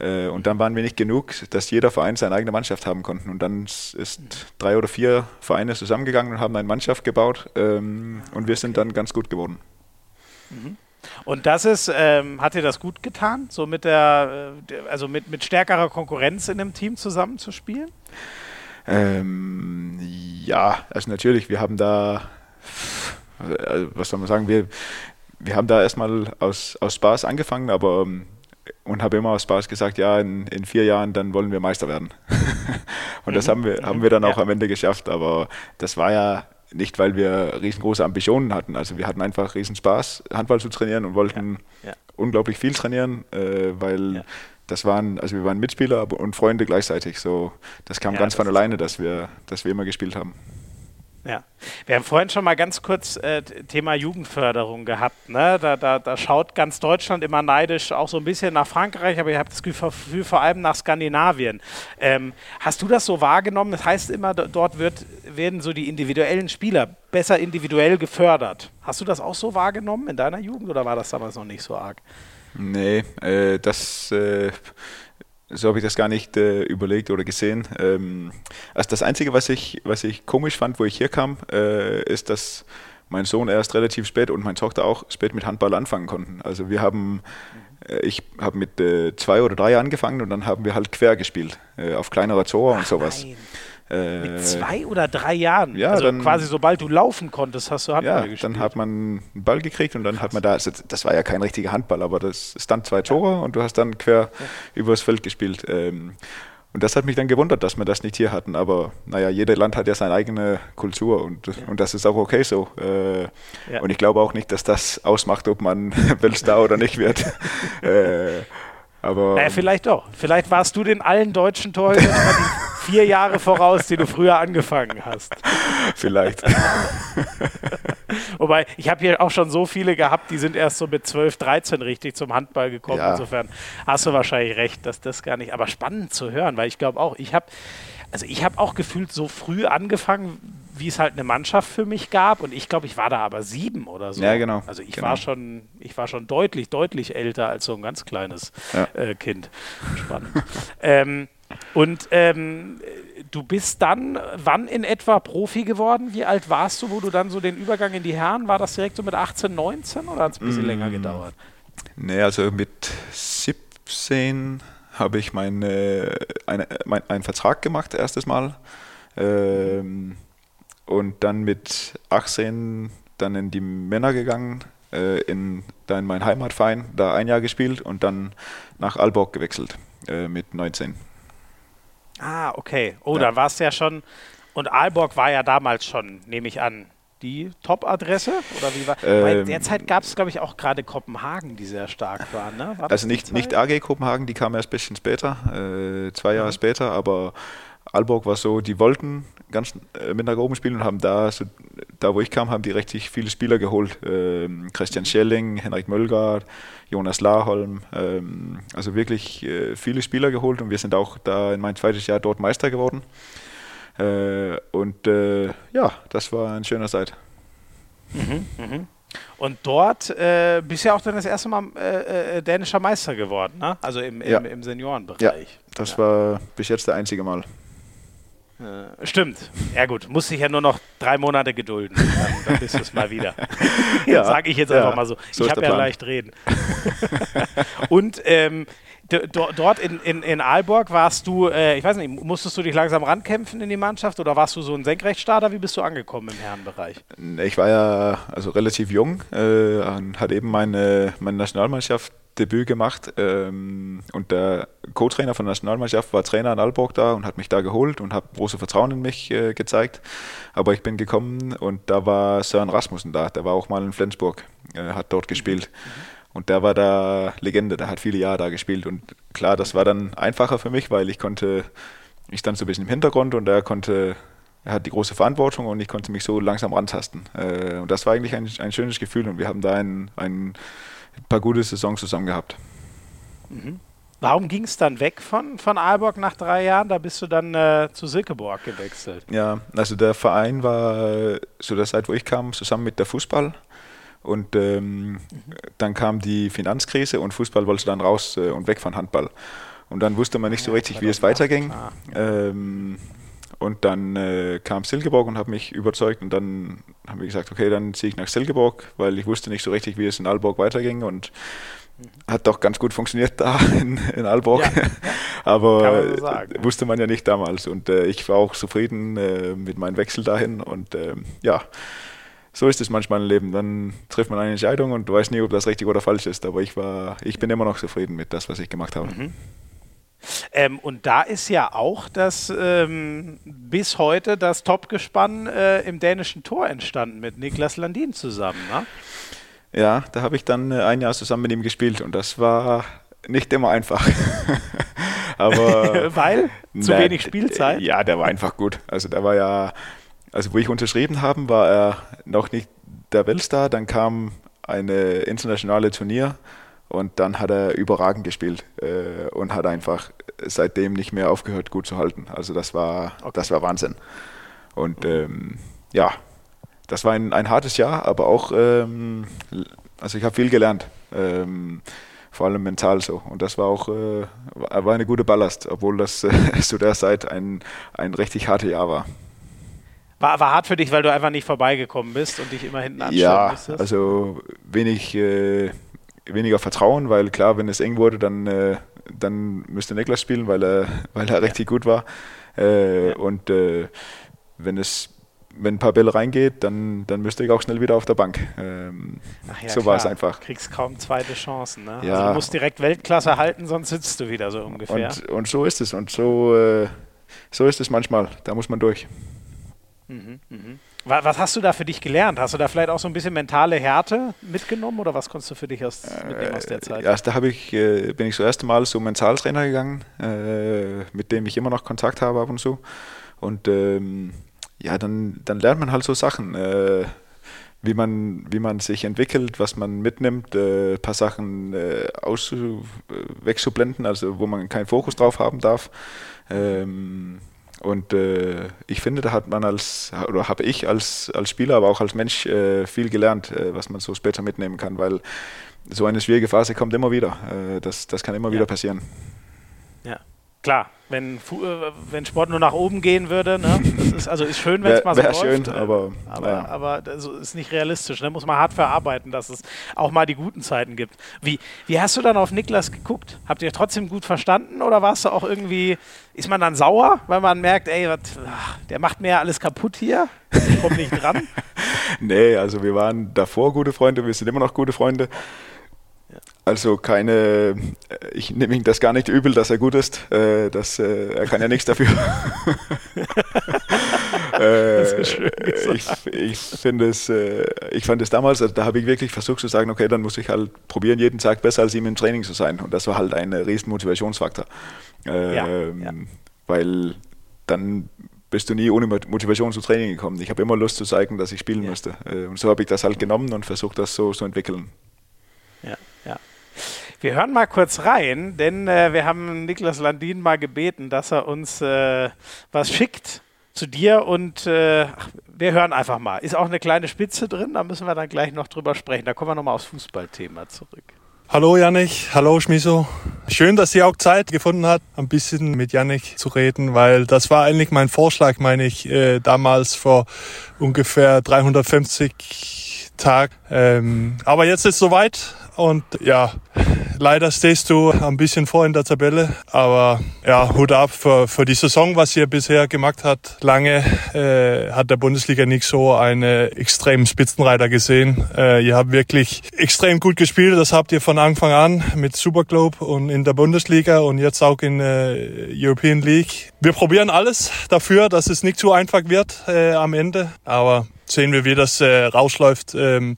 Äh, und dann waren wir nicht genug, dass jeder Verein seine eigene Mannschaft haben konnte. Und dann ist drei oder vier Vereine zusammengegangen und haben eine Mannschaft gebaut ähm, und wir sind dann ganz gut geworden. Mhm. Und das ist, ähm, hat dir das gut getan, so mit der, äh, also mit, mit stärkerer Konkurrenz in einem Team zusammenzuspielen? Ähm, ja, also natürlich, wir haben da, äh, was soll man sagen, wir, wir haben da erstmal aus, aus Spaß angefangen, aber ähm, und habe immer aus Spaß gesagt, ja, in, in vier Jahren, dann wollen wir Meister werden. und das mhm. haben wir, haben wir dann auch ja. am Ende geschafft, aber das war ja nicht, weil wir riesengroße Ambitionen hatten. Also wir hatten einfach riesen Spaß, Handball zu trainieren und wollten ja. Ja. unglaublich viel trainieren, äh, weil das waren, also wir waren Mitspieler und Freunde gleichzeitig. So, das kam ganz das von alleine, dass wir, dass wir immer gespielt haben. Ja, wir haben vorhin schon mal ganz kurz äh, Thema Jugendförderung gehabt. Ne? Da, da, da schaut ganz Deutschland immer neidisch auch so ein bisschen nach Frankreich, aber ich habe das Gefühl vor allem nach Skandinavien. Ähm, hast du das so wahrgenommen? Das heißt immer, dort wird, werden so die individuellen Spieler besser individuell gefördert. Hast du das auch so wahrgenommen in deiner Jugend oder war das damals noch nicht so arg? Nee, äh, das, äh, so habe ich das gar nicht äh, überlegt oder gesehen. Ähm, also das Einzige, was ich, was ich komisch fand, wo ich hier kam, äh, ist, dass mein Sohn erst relativ spät und meine Tochter auch spät mit Handball anfangen konnten. Also wir haben, äh, ich habe mit äh, zwei oder drei angefangen und dann haben wir halt quer gespielt, auf kleinerer Zora und sowas. Nein. Äh, Mit zwei oder drei Jahren? Ja, also dann, quasi sobald du laufen konntest, hast du Handball ja, gespielt. dann hat man einen Ball gekriegt und dann Krass. hat man da, also das war ja kein richtiger Handball, aber das stand zwei Tore ja. und du hast dann quer ja. übers Feld gespielt. Ähm, und das hat mich dann gewundert, dass wir das nicht hier hatten. Aber naja, jeder Land hat ja seine eigene Kultur und, ja. und das ist auch okay so. Äh, ja. Und ich glaube auch nicht, dass das ausmacht, ob man Weltstar oder nicht wird. äh, aber naja, vielleicht doch. Vielleicht warst du den allen deutschen Torhütern vier Jahre voraus, die du früher angefangen hast. Vielleicht. Wobei, ich habe hier auch schon so viele gehabt, die sind erst so mit 12, 13 richtig zum Handball gekommen. Ja. Insofern hast du wahrscheinlich recht, dass das gar nicht. Aber spannend zu hören, weil ich glaube auch, ich habe also ich habe auch gefühlt so früh angefangen, wie es halt eine Mannschaft für mich gab. Und ich glaube, ich war da aber sieben oder so. Ja, genau. Also ich genau. war schon, ich war schon deutlich, deutlich älter als so ein ganz kleines ja. äh, Kind. Spannend. ähm, und ähm, du bist dann wann in etwa Profi geworden? Wie alt warst du, wo du dann so den Übergang in die Herren, war das direkt so mit 18, 19 oder hat es ein bisschen mm. länger gedauert? Nee, also mit 17 habe ich meine, eine, mein, einen Vertrag gemacht, erstes Mal. Ähm, und dann mit 18 dann in die Männer gegangen, äh, in, da in meinen Heimatverein, da ein Jahr gespielt und dann nach Aalborg gewechselt äh, mit 19. Ah, okay. Oh, ja. dann war es ja schon. Und Aalborg war ja damals schon, nehme ich an, die Top-Adresse? Oder wie war? Ähm, derzeit gab es, glaube ich, auch gerade Kopenhagen, die sehr stark waren. Ne? War also nicht, nicht AG Kopenhagen, die kam erst ein bisschen später, äh, zwei Jahre mhm. später, aber Aalborg war so, die wollten ganz äh, mit nach oben spielen und haben da, so, da wo ich kam, haben die richtig viele Spieler geholt. Ähm, Christian Schelling, Henrik Möllgaard, Jonas Laholm, ähm, also wirklich äh, viele Spieler geholt und wir sind auch da in mein zweites Jahr dort Meister geworden. Äh, und äh, ja, das war ein schöner Zeit. Mhm, mh. Und dort äh, bist du ja auch dann das erste Mal äh, äh, dänischer Meister geworden, ne? also im, im, ja. im Seniorenbereich. Ja, das ja. war bis jetzt der einzige Mal. Äh, stimmt. Ja gut, muss sich ja nur noch drei Monate gedulden. Dann, dann bist du es mal wieder. ja, Sage ich jetzt einfach mal so. so ich habe ja leicht reden. Und ähm, dort in, in, in Aalborg warst du, äh, ich weiß nicht, musstest du dich langsam rankämpfen in die Mannschaft oder warst du so ein Senkrechtstarter? Wie bist du angekommen im Herrenbereich? Ich war ja also relativ jung, äh, hat eben meine, meine Nationalmannschaft Debüt gemacht ähm, und der Co-Trainer von der Nationalmannschaft war Trainer in Aalborg da und hat mich da geholt und hat große Vertrauen in mich äh, gezeigt. Aber ich bin gekommen und da war Sören Rasmussen da, der war auch mal in Flensburg, äh, hat dort gespielt. Mhm. Und der war da Legende, der hat viele Jahre da gespielt. Und klar, das war dann einfacher für mich, weil ich konnte, ich stand so ein bisschen im Hintergrund und er konnte, er hat die große Verantwortung und ich konnte mich so langsam rantasten. Äh, und das war eigentlich ein, ein schönes Gefühl und wir haben da ein, ein paar gute Saisons zusammen gehabt. Mhm. Warum ging es dann weg von, von Aalborg nach drei Jahren? Da bist du dann äh, zu Silkeborg gewechselt. Ja, also der Verein war zu der Zeit, wo ich kam, zusammen mit der Fußball. Und ähm, mhm. dann kam die Finanzkrise und Fußball wollte dann raus äh, und weg von Handball. Und dann wusste man nicht so richtig, wie es weiterging. Ähm, und dann äh, kam Silkeborg und hat mich überzeugt und dann haben wir gesagt, okay, dann ziehe ich nach Silkeborg, weil ich wusste nicht so richtig, wie es in Aalborg weiterging und hat doch ganz gut funktioniert da in, in Aalborg. Ja, ja. Aber so sagen, wusste man ja nicht damals. Und äh, ich war auch zufrieden äh, mit meinem Wechsel dahin. Und äh, ja, so ist es manchmal im Leben. Dann trifft man eine Entscheidung und du weißt nie, ob das richtig oder falsch ist. Aber ich war, ich bin immer noch zufrieden mit das, was ich gemacht habe. Mhm. Ähm, und da ist ja auch das ähm, bis heute das Topgespann äh, im dänischen Tor entstanden mit Niklas Landin zusammen. Ne? Ja, da habe ich dann äh, ein Jahr zusammen mit ihm gespielt und das war nicht immer einfach. Aber weil zu na, wenig Spielzeit. Ja, der war einfach gut. Also der war ja, also wo ich unterschrieben habe, war er noch nicht der Weltstar. Dann kam eine internationale Turnier und dann hat er überragend gespielt äh, und hat einfach seitdem nicht mehr aufgehört, gut zu halten. Also das war, okay. das war Wahnsinn. Und ähm, ja, das war ein, ein hartes Jahr, aber auch, ähm, also ich habe viel gelernt. Ähm, vor allem mental so. Und das war auch äh, war eine gute Ballast, obwohl das äh, zu der Zeit ein, ein richtig hartes Jahr war. War, war hart für dich, weil du einfach nicht vorbeigekommen bist und dich immer hinten anstellen Ja, musstest? also wenig, äh, weniger Vertrauen, weil klar, wenn es eng wurde, dann, äh, dann müsste Niklas spielen, weil er, weil er richtig gut war. Äh, ja. Und äh, wenn es wenn ein paar Bälle reingeht, dann, dann müsste ich auch schnell wieder auf der Bank. Ähm, ja, so war es einfach. Du kriegst kaum zweite Chancen. Ne? Ja. Also du musst direkt Weltklasse halten, sonst sitzt du wieder so ungefähr. Und, und so ist es. Und so, äh, so ist es manchmal. Da muss man durch. Mhm, mh. Was hast du da für dich gelernt? Hast du da vielleicht auch so ein bisschen mentale Härte mitgenommen oder was konntest du für dich aus, aus der Zeit? Ja, da habe ich, äh, bin ich das erste Mal zum Mentaltrainer gegangen, äh, mit dem ich immer noch Kontakt habe ab und zu. Und ähm, ja, dann, dann lernt man halt so Sachen, äh, wie, man, wie man sich entwickelt, was man mitnimmt, ein äh, paar Sachen äh, äh, wegzublenden, also wo man keinen Fokus drauf haben darf. Ähm, und äh, ich finde, da hat man als, oder habe ich als, als Spieler, aber auch als Mensch äh, viel gelernt, äh, was man so später mitnehmen kann, weil so eine schwierige Phase kommt immer wieder. Äh, das, das kann immer ja. wieder passieren. Ja, klar, wenn, äh, wenn Sport nur nach oben gehen würde, ne? das ist also ist schön, wenn es mal so läuft. schön, aber, aber, ja. aber das ist nicht realistisch. Ne? Muss man hart verarbeiten, dass es auch mal die guten Zeiten gibt. Wie, wie hast du dann auf Niklas geguckt? Habt ihr trotzdem gut verstanden oder warst du auch irgendwie, ist man dann sauer, weil man merkt, ey, wat, der macht mir ja alles kaputt hier, ich komme nicht dran? nee, also wir waren davor gute Freunde, wir sind immer noch gute Freunde. Also keine, äh, ich nehme ihm das gar nicht übel, dass er gut ist. Äh, das, äh, er kann ja nichts dafür. schön ich, ich finde es, ich fand es damals, also da habe ich wirklich versucht zu sagen, okay, dann muss ich halt probieren, jeden Tag besser als ihm im Training zu sein. Und das war halt ein riesen Motivationsfaktor. Ja, ähm, ja. Weil dann bist du nie ohne Motivation zu Training gekommen. Ich habe immer Lust zu zeigen, dass ich spielen ja. musste. Und so habe ich das halt genommen und versucht, das so zu entwickeln. Wir hören mal kurz rein, denn äh, wir haben Niklas Landin mal gebeten, dass er uns äh, was schickt zu dir und äh, wir hören einfach mal. Ist auch eine kleine Spitze drin, da müssen wir dann gleich noch drüber sprechen. Da kommen wir nochmal aufs Fußballthema zurück. Hallo Janik, hallo Schmiso. Schön, dass sie auch Zeit gefunden hat, ein bisschen mit Janik zu reden, weil das war eigentlich mein Vorschlag, meine ich, äh, damals vor ungefähr 350 Tagen. Ähm, aber jetzt ist es soweit und ja, leider stehst du ein bisschen vor in der Tabelle. Aber ja, Hut ab für, für die Saison, was ihr bisher gemacht hat. Lange äh, hat der Bundesliga nicht so einen extremen Spitzenreiter gesehen. Äh, ihr habt wirklich extrem gut gespielt. Das habt ihr von Anfang an mit Superclub und in der Bundesliga und jetzt auch in äh, European League. Wir probieren alles dafür, dass es nicht zu einfach wird äh, am Ende. Aber sehen wir, wie das äh, rausläuft. Ähm,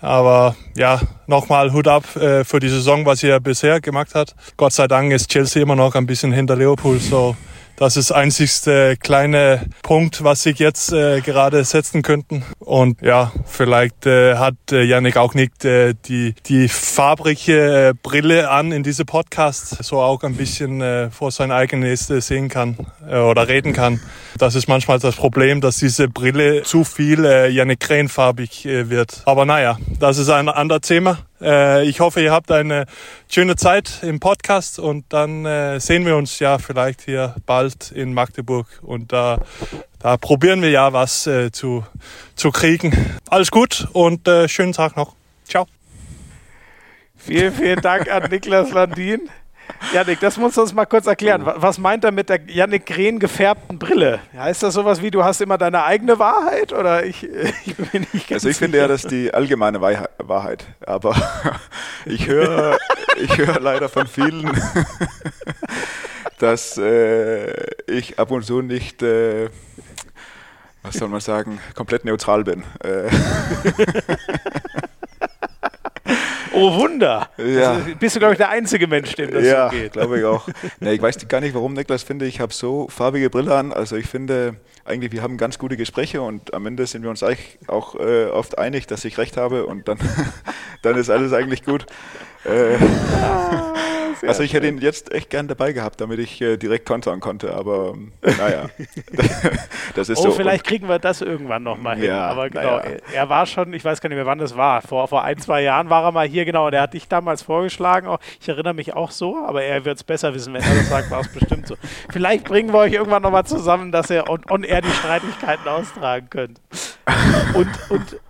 aber ja, nochmal Hut ab äh, für die Saison, was ihr bisher gemacht hat. Gott sei Dank ist Chelsea immer noch ein bisschen hinter Liverpool, so das ist einzigste kleine Punkt, was sich jetzt äh, gerade setzen könnten. Und ja, vielleicht äh, hat äh, Yannick auch nicht äh, die, die farbliche äh, Brille an in diesem Podcast, so auch ein bisschen äh, vor sein eigenes äh, sehen kann äh, oder reden kann. Das ist manchmal das Problem, dass diese Brille zu viel äh, Yannick Krähenfarbig äh, wird. Aber naja, das ist ein anderes Thema. Äh, ich hoffe, ihr habt eine schöne Zeit im Podcast und dann äh, sehen wir uns ja vielleicht hier bald in Magdeburg und da, da probieren wir ja was äh, zu, zu kriegen. Alles gut und äh, schönen Tag noch. Ciao. Vielen, vielen Dank an Niklas Landin. Janik, das musst du uns mal kurz erklären. Was meint er mit der Janik Green gefärbten Brille? Heißt das sowas wie, du hast immer deine eigene Wahrheit? Oder ich, ich bin nicht ganz Also ich finde ja, das ist die allgemeine Wahrheit. Aber ich höre ich hör leider von vielen, dass äh, ich ab und zu nicht, äh, was soll man sagen, komplett neutral bin. Oh Wunder! Ja. Also bist du, glaube ich, der einzige Mensch, dem das ja, so geht. glaube ich auch. Nee, ich weiß gar nicht, warum Niklas finde, ich habe so farbige Brille an. Also ich finde eigentlich, wir haben ganz gute Gespräche und am Ende sind wir uns eigentlich auch äh, oft einig, dass ich recht habe und dann, dann ist alles eigentlich gut. Äh. Sehr also ich hätte ihn jetzt echt gern dabei gehabt, damit ich äh, direkt kontern konnte, aber ähm, naja, das ist oh, so. vielleicht kriegen wir das irgendwann nochmal hin. Ja, aber genau, ja. er war schon, ich weiß gar nicht mehr, wann das war, vor, vor ein, zwei Jahren war er mal hier, genau, und er hat dich damals vorgeschlagen, auch, ich erinnere mich auch so, aber er wird es besser wissen, wenn er das sagt, war es bestimmt so. Vielleicht bringen wir euch irgendwann nochmal zusammen, dass er und, und er die Streitigkeiten austragen könnt. Und, und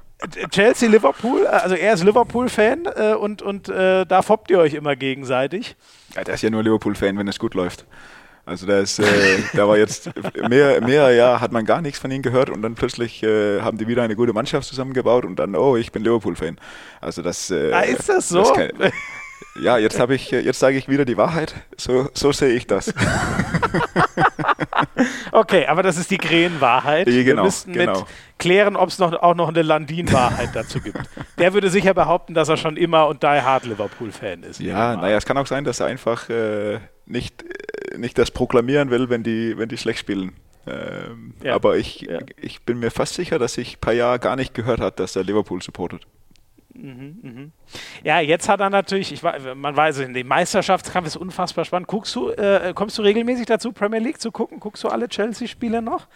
Chelsea, Liverpool, äh, also er ist Liverpool-Fan äh, und, und äh, da foppt ihr euch immer gegenseitig. Ja, der ist ja nur Liverpool-Fan, wenn es gut läuft. Also da ist, äh, da war jetzt mehr, mehr ja, hat man gar nichts von ihm gehört und dann plötzlich äh, haben die wieder eine gute Mannschaft zusammengebaut und dann, oh, ich bin Liverpool-Fan. Also das. Äh, ah, ist das so? Das kann, ja, jetzt habe ich, jetzt sage ich wieder die Wahrheit. So, so sehe ich das. okay, aber das ist die Krähenwahrheit. Genau, Wir müssten genau. mit klären, ob es noch, auch noch eine Landin-Wahrheit dazu gibt. Der würde sicher behaupten, dass er schon immer und die Hard Liverpool-Fan ist. Ja, naja, es kann auch sein, dass er einfach äh, nicht, äh, nicht das proklamieren will, wenn die, wenn die schlecht spielen. Ähm, ja. Aber ich, ja. ich bin mir fast sicher, dass ich ein paar Jahre gar nicht gehört hat, dass er Liverpool supportet. Mhm, mhm. Ja, jetzt hat er natürlich, ich, man weiß, in dem Meisterschaftskampf ist unfassbar spannend. Guckst du, äh, kommst du regelmäßig dazu, Premier League zu gucken? Guckst du alle Chelsea-Spiele noch?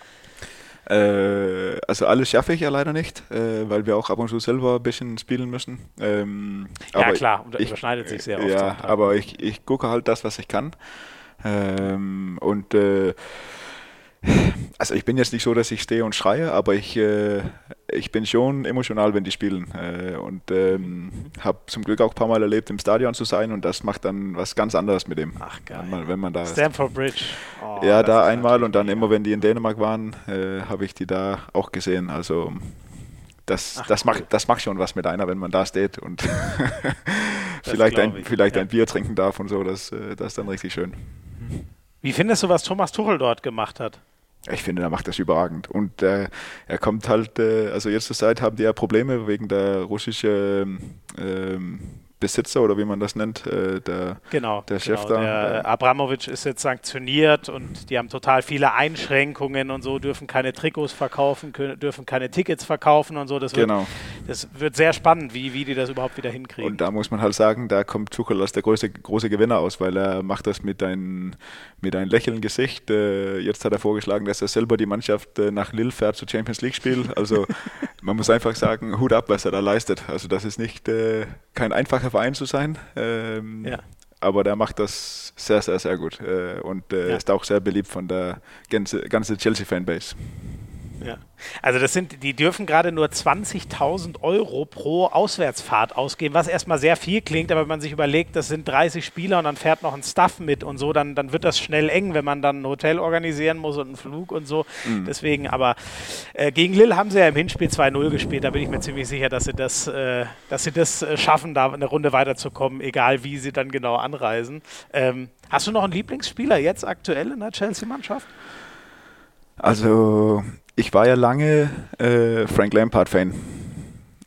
Äh, also alles schaffe ich ja leider nicht, äh, weil wir auch ab und zu selber ein bisschen spielen müssen. Ähm, ja klar, und das überschneidet sich sehr oft. Ja, aber ich, ich gucke halt das, was ich kann. Ähm, und äh, also ich bin jetzt nicht so, dass ich stehe und schreie, aber ich, äh, ich bin schon emotional, wenn die spielen. Äh, und ähm, habe zum Glück auch ein paar Mal erlebt, im Stadion zu sein und das macht dann was ganz anderes mit dem. Ach geil. Wenn man, wenn man da Stamford Bridge. Oh, ja, da einmal und dann immer, wenn die in Dänemark waren, äh, habe ich die da auch gesehen. Also das, Ach, das, cool. macht, das macht schon was mit einer, wenn man da steht und vielleicht, ein, vielleicht ja. ein Bier trinken darf und so. Das, äh, das ist dann richtig schön. Wie findest du, was Thomas Tuchel dort gemacht hat? Ich finde, er macht das überragend. Und äh, er kommt halt, äh, also jetzt zur Zeit haben die ja Probleme wegen der russischen ähm, Besitzer oder wie man das nennt, äh, der, genau, der Chef genau. da. Der Abramowitsch ist jetzt sanktioniert und die haben total viele Einschränkungen und so, dürfen keine Trikots verkaufen, können, dürfen keine Tickets verkaufen und so. Das wird, genau. das wird sehr spannend, wie, wie die das überhaupt wieder hinkriegen. Und da muss man halt sagen, da kommt Tuchel als der große, große Gewinner aus, weil er macht das mit einem mit ein lächelnden Gesicht. Äh, jetzt hat er vorgeschlagen, dass er selber die Mannschaft äh, nach Lille fährt zu Champions League spielt. Also man muss einfach sagen, Hut ab, was er da leistet. Also das ist nicht, äh, kein einfacher Verein zu sein. Ähm, ja. Aber der macht das sehr, sehr, sehr gut äh, und äh, ja. ist auch sehr beliebt von der ganzen ganze Chelsea-Fanbase. Ja. Also das sind, die dürfen gerade nur 20.000 Euro pro Auswärtsfahrt ausgeben, was erstmal sehr viel klingt, aber wenn man sich überlegt, das sind 30 Spieler und dann fährt noch ein Staff mit und so, dann, dann wird das schnell eng, wenn man dann ein Hotel organisieren muss und einen Flug und so. Mhm. Deswegen, aber äh, gegen Lille haben sie ja im Hinspiel 2-0 gespielt, da bin ich mir ziemlich sicher, dass sie das, äh, dass sie das äh, schaffen, da eine Runde weiterzukommen, egal wie sie dann genau anreisen. Ähm, hast du noch einen Lieblingsspieler jetzt aktuell in der Chelsea-Mannschaft? Also ich war ja lange äh, Frank Lampard-Fan.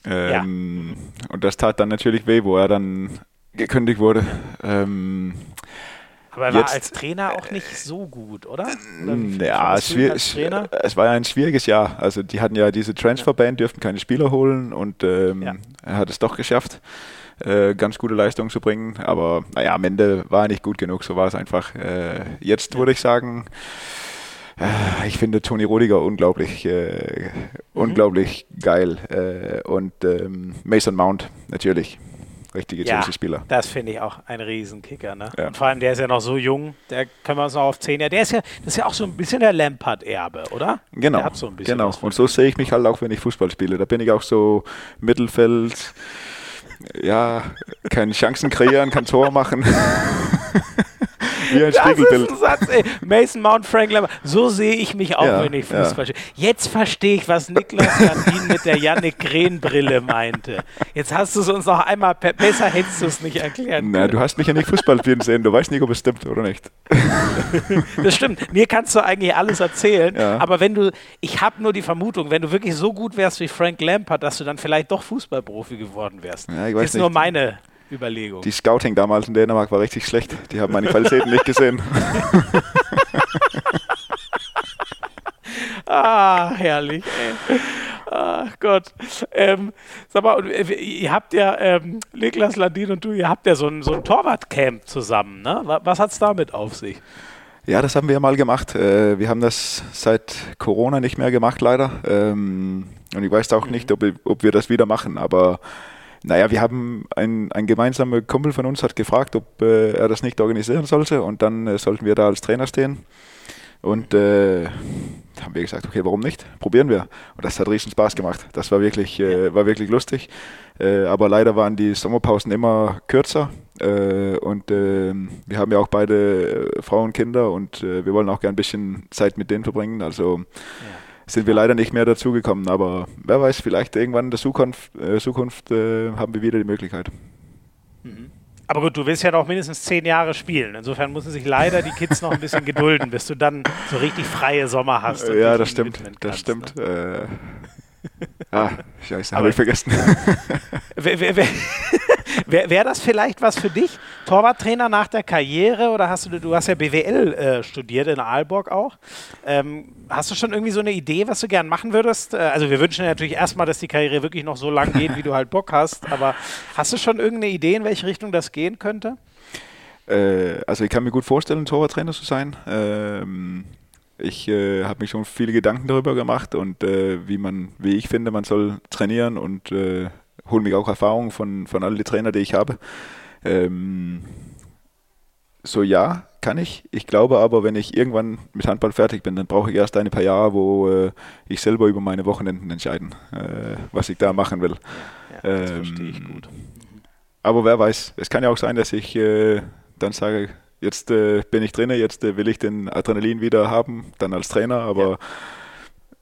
Ähm, ja. Und das tat dann natürlich weh, wo er dann gekündigt wurde. Ähm, aber er war als Trainer auch nicht so gut, oder? oder ja, es, es, war ja ein schwieriges Jahr. Also die hatten ja diese Transferband, dürften keine Spieler holen und ähm, ja. er hat es doch geschafft, äh, ganz gute Leistungen zu bringen. Aber naja, am Ende war er nicht gut genug, so war es einfach. Äh, jetzt würde ich sagen, ich finde Toni Rodiger unglaublich, äh, mhm. unglaublich geil. Äh, und ähm, Mason Mount natürlich. Richtige ja, Chelsea-Spieler. Das finde ich auch ein Riesenkicker. Ne? Ja. Und vor allem, der ist ja noch so jung, der können wir uns noch auf 10 Jahre. Der ist ja, das ist ja auch so ein bisschen der Lampard-Erbe, oder? Genau. Der hat so ein bisschen genau. Und so sehe ich mich halt auch, wenn ich Fußball spiele. Da bin ich auch so Mittelfeld, ja, keine Chancen kreieren, kein Tor machen. Wie ein das Spiegelbild. Ist ein Satz, ey. Mason Mount, Frank Lambert. So sehe ich mich auch, ja, wenn ich Fußball spiele. Ja. Jetzt verstehe ich, was Niklas Landin mit der Yannick Green-Brille meinte. Jetzt hast du es uns noch einmal, besser hättest du es nicht erklären Na, du hast mich ja nicht Fußball spielen sehen. Du weißt nicht, ob es stimmt oder nicht. das stimmt. Mir kannst du eigentlich alles erzählen. Ja. Aber wenn du, ich habe nur die Vermutung, wenn du wirklich so gut wärst wie Frank Lampard, dass du dann vielleicht doch Fußballprofi geworden wärst. Ja, ich weiß das ist nicht. nur meine Überlegung. Die Scouting damals in Dänemark war richtig schlecht. Die haben meine Qualitäten nicht gesehen. ah, herrlich. Ey. Ach Gott. Ähm, sag mal, ihr habt ja, ähm, Niklas Landin und du, ihr habt ja so ein, so ein Torwartcamp zusammen. Ne? Was hat es damit auf sich? Ja, das haben wir mal gemacht. Äh, wir haben das seit Corona nicht mehr gemacht, leider. Ähm, und ich weiß auch nicht, ob, ob wir das wieder machen, aber naja, wir haben ein, ein gemeinsamer Kumpel von uns hat gefragt, ob äh, er das nicht organisieren sollte und dann äh, sollten wir da als Trainer stehen. Und äh, haben wir gesagt, okay, warum nicht? Probieren wir. Und das hat riesen Spaß gemacht. Das war wirklich, äh, war wirklich lustig. Äh, aber leider waren die Sommerpausen immer kürzer. Äh, und äh, wir haben ja auch beide äh, Frauen, Kinder und äh, wir wollen auch gerne ein bisschen Zeit mit denen verbringen. Also ja sind wir leider nicht mehr dazugekommen. Aber wer weiß, vielleicht irgendwann in der Zukunft, äh, Zukunft äh, haben wir wieder die Möglichkeit. Mhm. Aber gut, du willst ja noch mindestens zehn Jahre spielen. Insofern müssen sich leider die Kids noch ein bisschen gedulden, bis du dann so richtig freie Sommer hast. Ja, das stimmt. Das stimmt. Ne? Äh, ah, scheiße, habe ich vergessen. wer, wer, wer Wäre wär das vielleicht was für dich? Torwarttrainer nach der Karriere oder hast du, du hast ja BWL äh, studiert in Aalborg auch. Ähm, hast du schon irgendwie so eine Idee, was du gern machen würdest? Äh, also wir wünschen dir natürlich erstmal, dass die Karriere wirklich noch so lang geht, wie du halt Bock hast, aber hast du schon irgendeine Idee, in welche Richtung das gehen könnte? Äh, also ich kann mir gut vorstellen, Torwarttrainer zu sein. Ähm ich äh, habe mich schon viele Gedanken darüber gemacht und äh, wie man, wie ich finde, man soll trainieren und äh, hole mich auch Erfahrung von, von all den Trainern, die ich habe. Ähm, so ja, kann ich. Ich glaube aber, wenn ich irgendwann mit Handball fertig bin, dann brauche ich erst ein paar Jahre, wo äh, ich selber über meine Wochenenden entscheiden, äh, was ich da machen will. Ja, ja, das ähm, verstehe ich gut. Aber wer weiß, es kann ja auch sein, dass ich äh, dann sage, jetzt äh, bin ich Trainer, jetzt äh, will ich den Adrenalin wieder haben, dann als Trainer, aber ja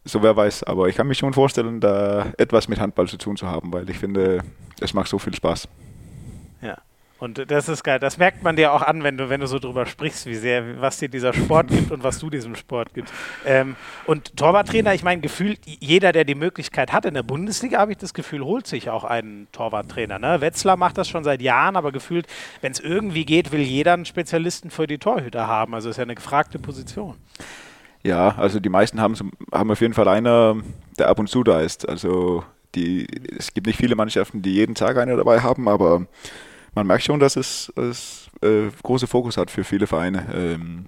so wer weiß, aber ich kann mich schon vorstellen, da etwas mit Handball zu tun zu haben, weil ich finde, es macht so viel Spaß. Ja. Und das ist geil. Das merkt man dir auch an, wenn du, wenn du so drüber sprichst, wie sehr, was dir dieser Sport gibt und was du diesem Sport gibst. Ähm, und Torwarttrainer, ich meine, gefühlt jeder, der die Möglichkeit hat in der Bundesliga, habe ich das Gefühl, holt sich auch einen Torwarttrainer. Ne? Wetzlar macht das schon seit Jahren, aber gefühlt, wenn es irgendwie geht, will jeder einen Spezialisten für die Torhüter haben. Also ist ja eine gefragte Position. Ja, also die meisten haben, haben auf jeden Fall einer, der ab und zu da ist. Also die, es gibt nicht viele Mannschaften, die jeden Tag einer dabei haben, aber man merkt schon, dass es, es äh, große Fokus hat für viele Vereine. Ähm,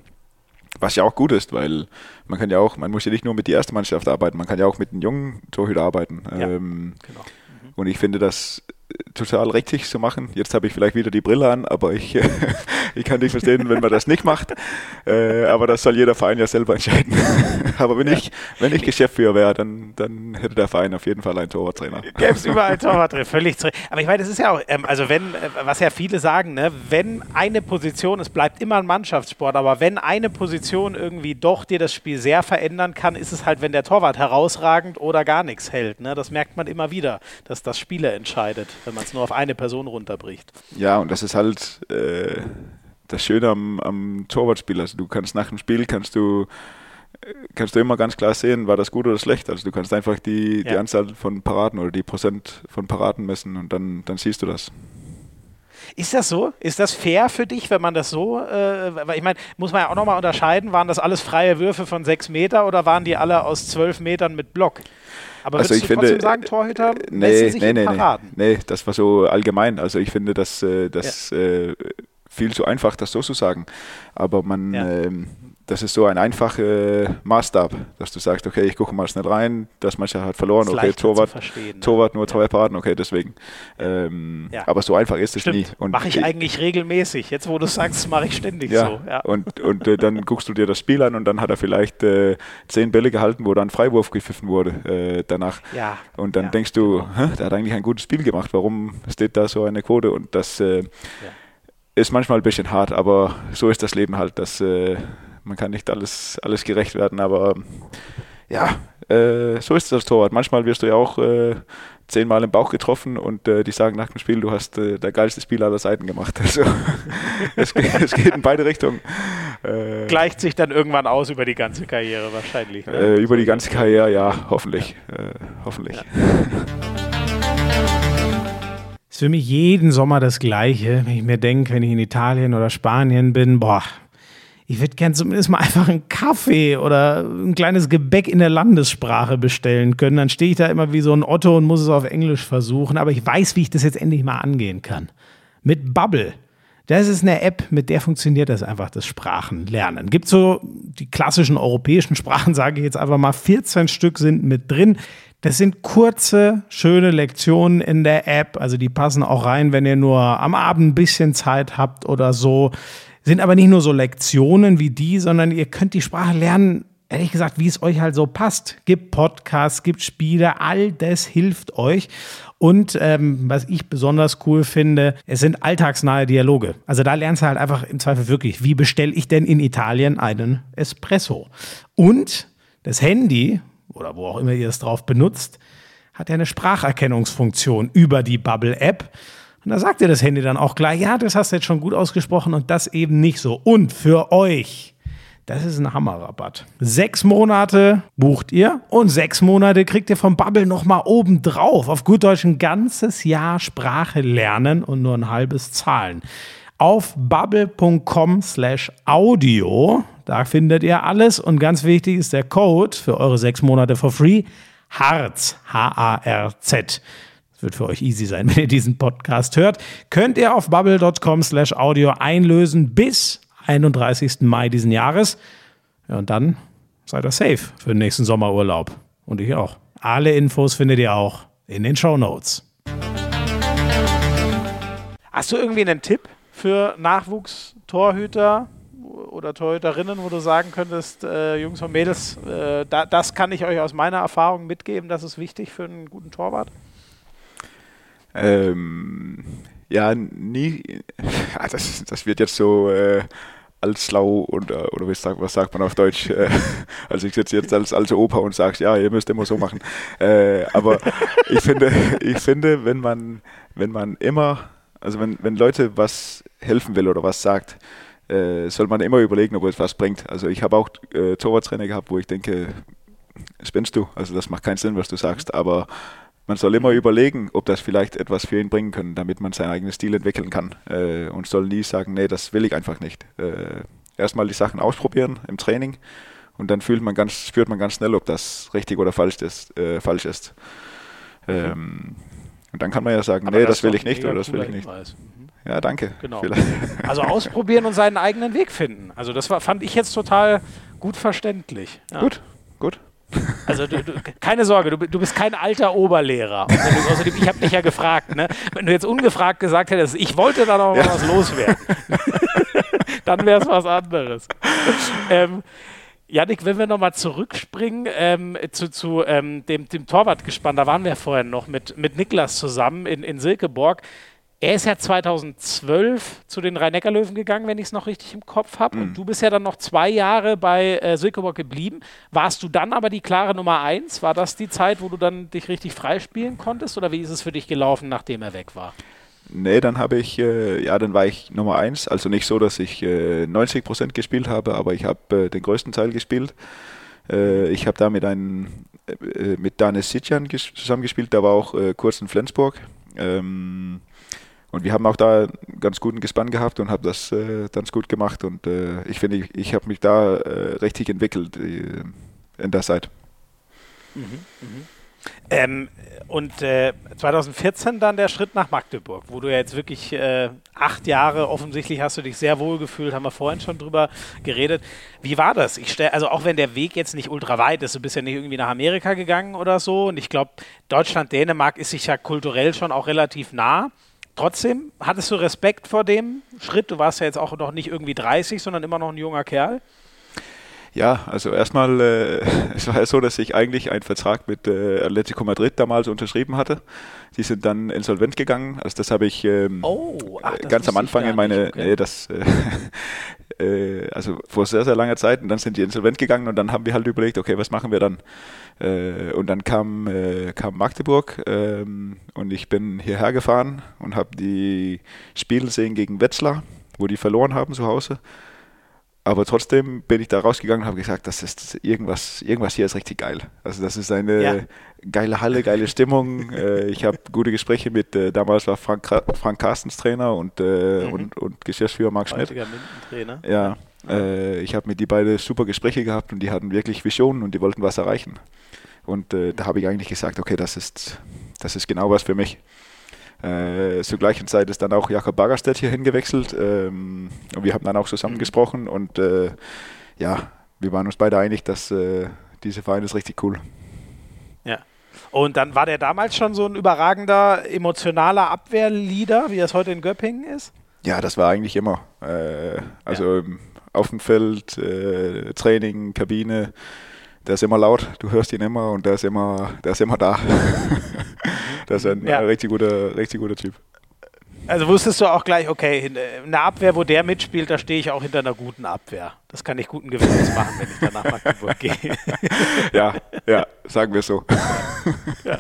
was ja auch gut ist, weil man kann ja auch, man muss ja nicht nur mit der ersten Mannschaft arbeiten, man kann ja auch mit den jungen Torhüter arbeiten. Ja, ähm, genau. mhm. Und ich finde, dass total richtig zu machen. Jetzt habe ich vielleicht wieder die Brille an, aber ich, ich kann nicht verstehen, wenn man das nicht macht. Äh, aber das soll jeder Verein ja selber entscheiden. aber wenn ja. ich, wenn ich Geschäftsführer wäre, dann, dann hätte der Verein auf jeden Fall einen Torwarttrainer. Gäbe es überall Torwarttrainer, völlig zu Aber ich meine, das ist ja auch, ähm, also wenn, äh, was ja viele sagen, ne, wenn eine Position, es bleibt immer ein Mannschaftssport, aber wenn eine Position irgendwie doch dir das Spiel sehr verändern kann, ist es halt, wenn der Torwart herausragend oder gar nichts hält. Ne? Das merkt man immer wieder, dass das Spieler entscheidet, wenn man es nur auf eine Person runterbricht. Ja, und das ist halt äh, das Schöne am, am Torwartspiel. Also du kannst nach dem Spiel kannst du kannst du immer ganz klar sehen, war das gut oder schlecht. Also du kannst einfach die, ja. die Anzahl von Paraden oder die Prozent von Paraden messen und dann, dann siehst du das. Ist das so? Ist das fair für dich, wenn man das so, äh, ich meine, muss man ja auch nochmal unterscheiden, waren das alles freie Würfe von sechs Meter oder waren die alle aus zwölf Metern mit Block? Aber also ich finde, sagen, Torhüter äh, nee, sich nee, nee, Paraden? Nee, nee, das war so allgemein. Also ich finde, dass äh, das ja. äh, viel zu einfach, das so zu sagen. Aber man, ja. ähm, das ist so ein einfacher Maßstab, dass du sagst, okay, ich gucke mal schnell rein, das Mannschaft hat verloren, okay, Torwart, ne? Torwart nur zwei Paraden, okay, deswegen. Ähm, ja. Aber so einfach ist es nie. Mache ich, ich eigentlich regelmäßig. Jetzt, wo du sagst, mache ich ständig ja. so. Ja. Und, und äh, dann guckst du dir das Spiel an und dann hat er vielleicht äh, zehn Bälle gehalten, wo dann Freiwurf gepfiffen wurde äh, danach. Ja. Und dann denkst du, genau. der hat eigentlich ein gutes Spiel gemacht, warum steht da so eine Quote? Und das äh, ist manchmal ein bisschen hart, aber so ist das Leben halt, dass äh, man kann nicht alles, alles gerecht werden, aber ja, äh, so ist das Torwart. Manchmal wirst du ja auch äh, zehnmal im Bauch getroffen und äh, die sagen nach dem Spiel, du hast äh, der geilste Spiel aller Seiten gemacht. Also es, es, geht in beide Richtungen. Äh, Gleicht sich dann irgendwann aus über die ganze Karriere wahrscheinlich. Ne? Äh, über die ganze Karriere, ja, hoffentlich. hoffentlich. Ja. Ist für mich jeden Sommer das Gleiche, wenn ich mir denke, wenn ich in Italien oder Spanien bin, boah, ich würde gern zumindest mal einfach einen Kaffee oder ein kleines Gebäck in der Landessprache bestellen können. Dann stehe ich da immer wie so ein Otto und muss es auf Englisch versuchen. Aber ich weiß, wie ich das jetzt endlich mal angehen kann. Mit Bubble. Das ist eine App, mit der funktioniert das einfach, das Sprachenlernen. Gibt so die klassischen europäischen Sprachen, sage ich jetzt einfach mal, 14 Stück sind mit drin. Das sind kurze, schöne Lektionen in der App. Also die passen auch rein, wenn ihr nur am Abend ein bisschen Zeit habt oder so. Sind aber nicht nur so Lektionen wie die, sondern ihr könnt die Sprache lernen, ehrlich gesagt, wie es euch halt so passt. Gibt Podcasts, gibt Spiele, all das hilft euch. Und ähm, was ich besonders cool finde, es sind alltagsnahe Dialoge. Also da lernst du halt einfach im Zweifel wirklich, wie bestelle ich denn in Italien einen Espresso? Und das Handy, oder wo auch immer ihr es drauf benutzt, hat ja eine Spracherkennungsfunktion über die Bubble-App. Und da sagt dir das Handy dann auch gleich, ja, das hast du jetzt schon gut ausgesprochen und das eben nicht so. Und für euch, das ist ein Hammerrabatt. Sechs Monate bucht ihr und sechs Monate kriegt ihr vom Bubble nochmal oben drauf. Auf gut Deutsch ein ganzes Jahr Sprache lernen und nur ein halbes zahlen. Auf bubble.com slash audio, da findet ihr alles und ganz wichtig ist der Code für eure sechs Monate for free, HARZ, H-A-R-Z wird für euch easy sein, wenn ihr diesen Podcast hört. Könnt ihr auf bubble.com slash audio einlösen bis 31. Mai diesen Jahres. Ja, und dann seid ihr safe für den nächsten Sommerurlaub. Und ich auch. Alle Infos findet ihr auch in den Show Notes. Hast du irgendwie einen Tipp für Nachwuchstorhüter oder Torhüterinnen, wo du sagen könntest, äh, Jungs und Mädels, äh, da, das kann ich euch aus meiner Erfahrung mitgeben, das ist wichtig für einen guten Torwart? Ähm, ja, nie. Das, das wird jetzt so äh, als schlau und äh, oder was sagt, was sagt man auf Deutsch? Äh, also ich sitze jetzt als alte Opa und sage, ja, ihr müsst immer so machen. Äh, aber ich finde, ich finde, wenn man, wenn man immer, also wenn, wenn Leute was helfen will oder was sagt, äh, soll man immer überlegen, ob es was bringt. Also ich habe auch äh, Torwarttrainer gehabt, wo ich denke, spinnst du? Also das macht keinen Sinn, was du sagst, aber man soll immer überlegen, ob das vielleicht etwas für ihn bringen kann, damit man seinen eigenen Stil entwickeln kann. Äh, und soll nie sagen, nee, das will ich einfach nicht. Äh, erstmal die Sachen ausprobieren im Training und dann fühlt man ganz, spürt man ganz schnell, ob das richtig oder falsch ist. Äh, falsch ist. Ähm, und dann kann man ja sagen, Aber nee, das, das will ich nicht oder das will ich nicht. Mhm. Ja, danke. Genau. Also ausprobieren und seinen eigenen Weg finden. Also das war, fand ich jetzt total gut verständlich. Ja. Gut, gut. Also du, du, keine Sorge, du, du, bist kein alter Oberlehrer. Außerdem, ich habe dich ja gefragt, ne? Wenn du jetzt ungefragt gesagt hättest, ich wollte da noch ja. was loswerden, dann wäre es was anderes. Ähm, Janik, wenn wir nochmal zurückspringen ähm, zu, zu ähm, dem, dem Torwartgespann, da waren wir vorhin noch mit, mit Niklas zusammen in, in Silkeborg. Er ist ja 2012 zu den Rhein-Neckar-Löwen gegangen, wenn ich es noch richtig im Kopf habe. Mhm. Und du bist ja dann noch zwei Jahre bei äh, Silkeborg geblieben. Warst du dann aber die klare Nummer eins? War das die Zeit, wo du dann dich richtig freispielen konntest? Oder wie ist es für dich gelaufen, nachdem er weg war? Nee, dann habe ich, äh, ja, dann war ich Nummer eins. Also nicht so, dass ich äh, 90 Prozent gespielt habe, aber ich habe äh, den größten Teil gespielt. Äh, ich habe da mit einem, äh, mit Danis Sitjan zusammengespielt, der war auch äh, kurz in Flensburg. Ähm, und wir haben auch da einen ganz guten Gespann gehabt und haben das äh, ganz gut gemacht. Und äh, ich finde, ich, ich habe mich da äh, richtig entwickelt äh, in der Zeit. Mhm, mhm. Ähm, und 2014 äh, dann der Schritt nach Magdeburg, wo du ja jetzt wirklich äh, acht Jahre offensichtlich hast du dich sehr wohl gefühlt, haben wir vorhin schon drüber geredet. Wie war das? Ich stell, also auch wenn der Weg jetzt nicht ultra weit ist, du bist ja nicht irgendwie nach Amerika gegangen oder so. Und ich glaube, Deutschland, Dänemark ist sich ja kulturell schon auch relativ nah. Trotzdem, hattest du Respekt vor dem Schritt? Du warst ja jetzt auch noch nicht irgendwie 30, sondern immer noch ein junger Kerl. Ja, also erstmal, äh, es war ja so, dass ich eigentlich einen Vertrag mit äh, Atletico Madrid damals unterschrieben hatte. Die sind dann insolvent gegangen. Also das habe ich ähm, oh, ach, ganz am Anfang in meine, okay. nee, das, äh, äh, also vor sehr, sehr langer Zeit. Und dann sind die insolvent gegangen und dann haben wir halt überlegt, okay, was machen wir dann? Äh, und dann kam, äh, kam Magdeburg ähm, und ich bin hierher gefahren und habe die Spiele gesehen gegen Wetzlar, wo die verloren haben zu Hause. Aber trotzdem bin ich da rausgegangen und habe gesagt, das ist irgendwas, irgendwas hier ist richtig geil. Also das ist eine ja. geile Halle, geile Stimmung. äh, ich habe gute Gespräche mit, äh, damals war Frank, Frank Carstens Trainer und, äh, mhm. und, und Geschäftsführer Marc Schmidt. Trainer. Ja, äh, ich habe mit die beiden super Gespräche gehabt und die hatten wirklich Visionen und die wollten was erreichen. Und äh, da habe ich eigentlich gesagt, okay, das ist, das ist genau was für mich. Äh, zur gleichen Zeit ist dann auch Jakob Baggerstedt hier hingewechselt ähm, und wir haben dann auch zusammen mhm. und äh, ja, wir waren uns beide einig, dass äh, diese Verein ist richtig cool. Ja. Und dann war der damals schon so ein überragender emotionaler Abwehrleader, wie das heute in Göppingen ist? Ja, das war eigentlich immer. Äh, also ja. auf dem Feld, äh, Training, Kabine, der ist immer laut, du hörst ihn immer und der ist immer, der ist immer da. das ist ein ja. richtig, guter, richtig guter Typ. Also wusstest du auch gleich, okay, eine Abwehr, wo der mitspielt, da stehe ich auch hinter einer guten Abwehr. Das kann ich guten Gewissens machen, wenn ich danach Magdeburg gehe. ja, ja, sagen wir so. ja,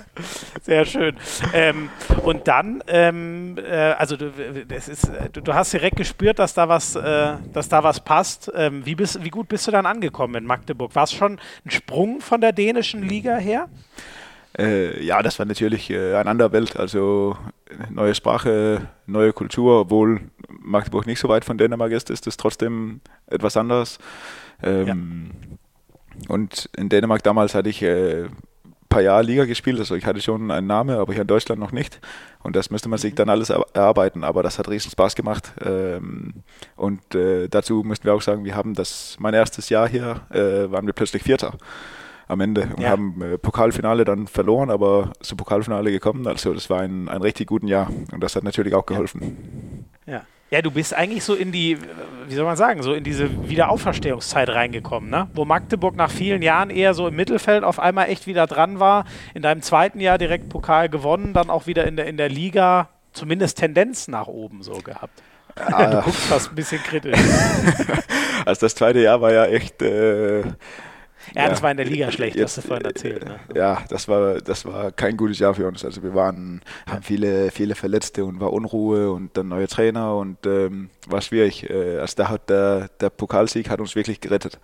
sehr schön. Ähm, und dann, ähm, äh, also du, das ist, du, du, hast direkt gespürt, dass da was, äh, dass da was passt. Ähm, wie, bist, wie gut bist du dann angekommen in Magdeburg? War es schon ein Sprung von der dänischen Liga her? Äh, ja, das war natürlich äh, eine andere Welt. Also neue Sprache, neue Kultur, obwohl Magdeburg nicht so weit von Dänemark ist, ist es trotzdem etwas anderes. Ähm, ja. Und in Dänemark damals hatte ich äh, paar Jahre Liga gespielt, also ich hatte schon einen Namen, aber hier in Deutschland noch nicht. Und das müsste man sich mhm. dann alles erarbeiten, aber das hat riesen Spaß gemacht. Ähm, und äh, dazu müssten wir auch sagen, wir haben das, mein erstes Jahr hier, äh, waren wir plötzlich Vierter am Ende und ja. haben äh, Pokalfinale dann verloren, aber zum Pokalfinale gekommen. Also das war ein, ein richtig guten Jahr und das hat natürlich auch geholfen. Ja. Ja, du bist eigentlich so in die, wie soll man sagen, so in diese Wiederauferstehungszeit reingekommen, ne? Wo Magdeburg nach vielen Jahren eher so im Mittelfeld auf einmal echt wieder dran war. In deinem zweiten Jahr direkt Pokal gewonnen, dann auch wieder in der, in der Liga zumindest Tendenz nach oben so gehabt. Ah. du guckst fast ein bisschen kritisch. also das zweite Jahr war ja echt. Äh ja, das war in der Liga schlecht, jetzt, hast du vorhin erzählt. Ne? Ja, das war, das war kein gutes Jahr für uns. Also wir waren, haben viele, viele Verletzte und war Unruhe und dann neue Trainer und ähm, war schwierig. Äh, also da hat der, der Pokalsieg hat uns wirklich gerettet.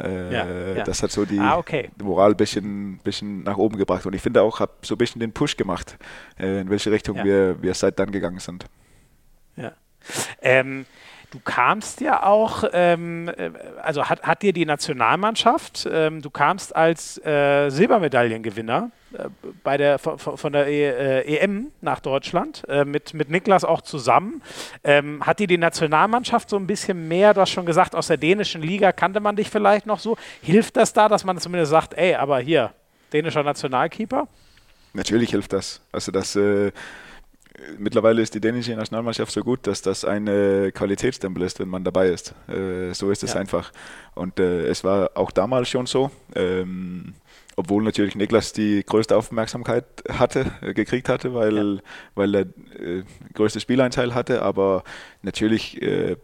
Äh, ja, ja. Das hat so die, ah, okay. Moral ein bisschen, bisschen nach oben gebracht. Und ich finde auch, habe so ein bisschen den Push gemacht, äh, in welche Richtung ja. wir, wir seit dann gegangen sind. Ja. Ähm, du kamst ja auch, ähm, äh, also hat, hat dir die Nationalmannschaft, ähm, du kamst als äh, Silbermedaillengewinner äh, bei der, von, von der e, äh, EM nach Deutschland, äh, mit, mit Niklas auch zusammen. Ähm, hat dir die Nationalmannschaft so ein bisschen mehr, du hast schon gesagt, aus der dänischen Liga kannte man dich vielleicht noch so. Hilft das da, dass man zumindest sagt, ey, aber hier, dänischer Nationalkeeper? Natürlich hilft das. Also das äh, mittlerweile ist die dänische Nationalmannschaft so gut, dass das ein äh, Qualitätsstempel ist, wenn man dabei ist. Äh, so ist es ja. einfach. Und äh, es war auch damals schon so. Ähm, obwohl natürlich Niklas die größte Aufmerksamkeit hatte, äh, gekriegt hatte, weil, ja. weil er äh, größte Spieleinteil hatte, aber natürlich äh,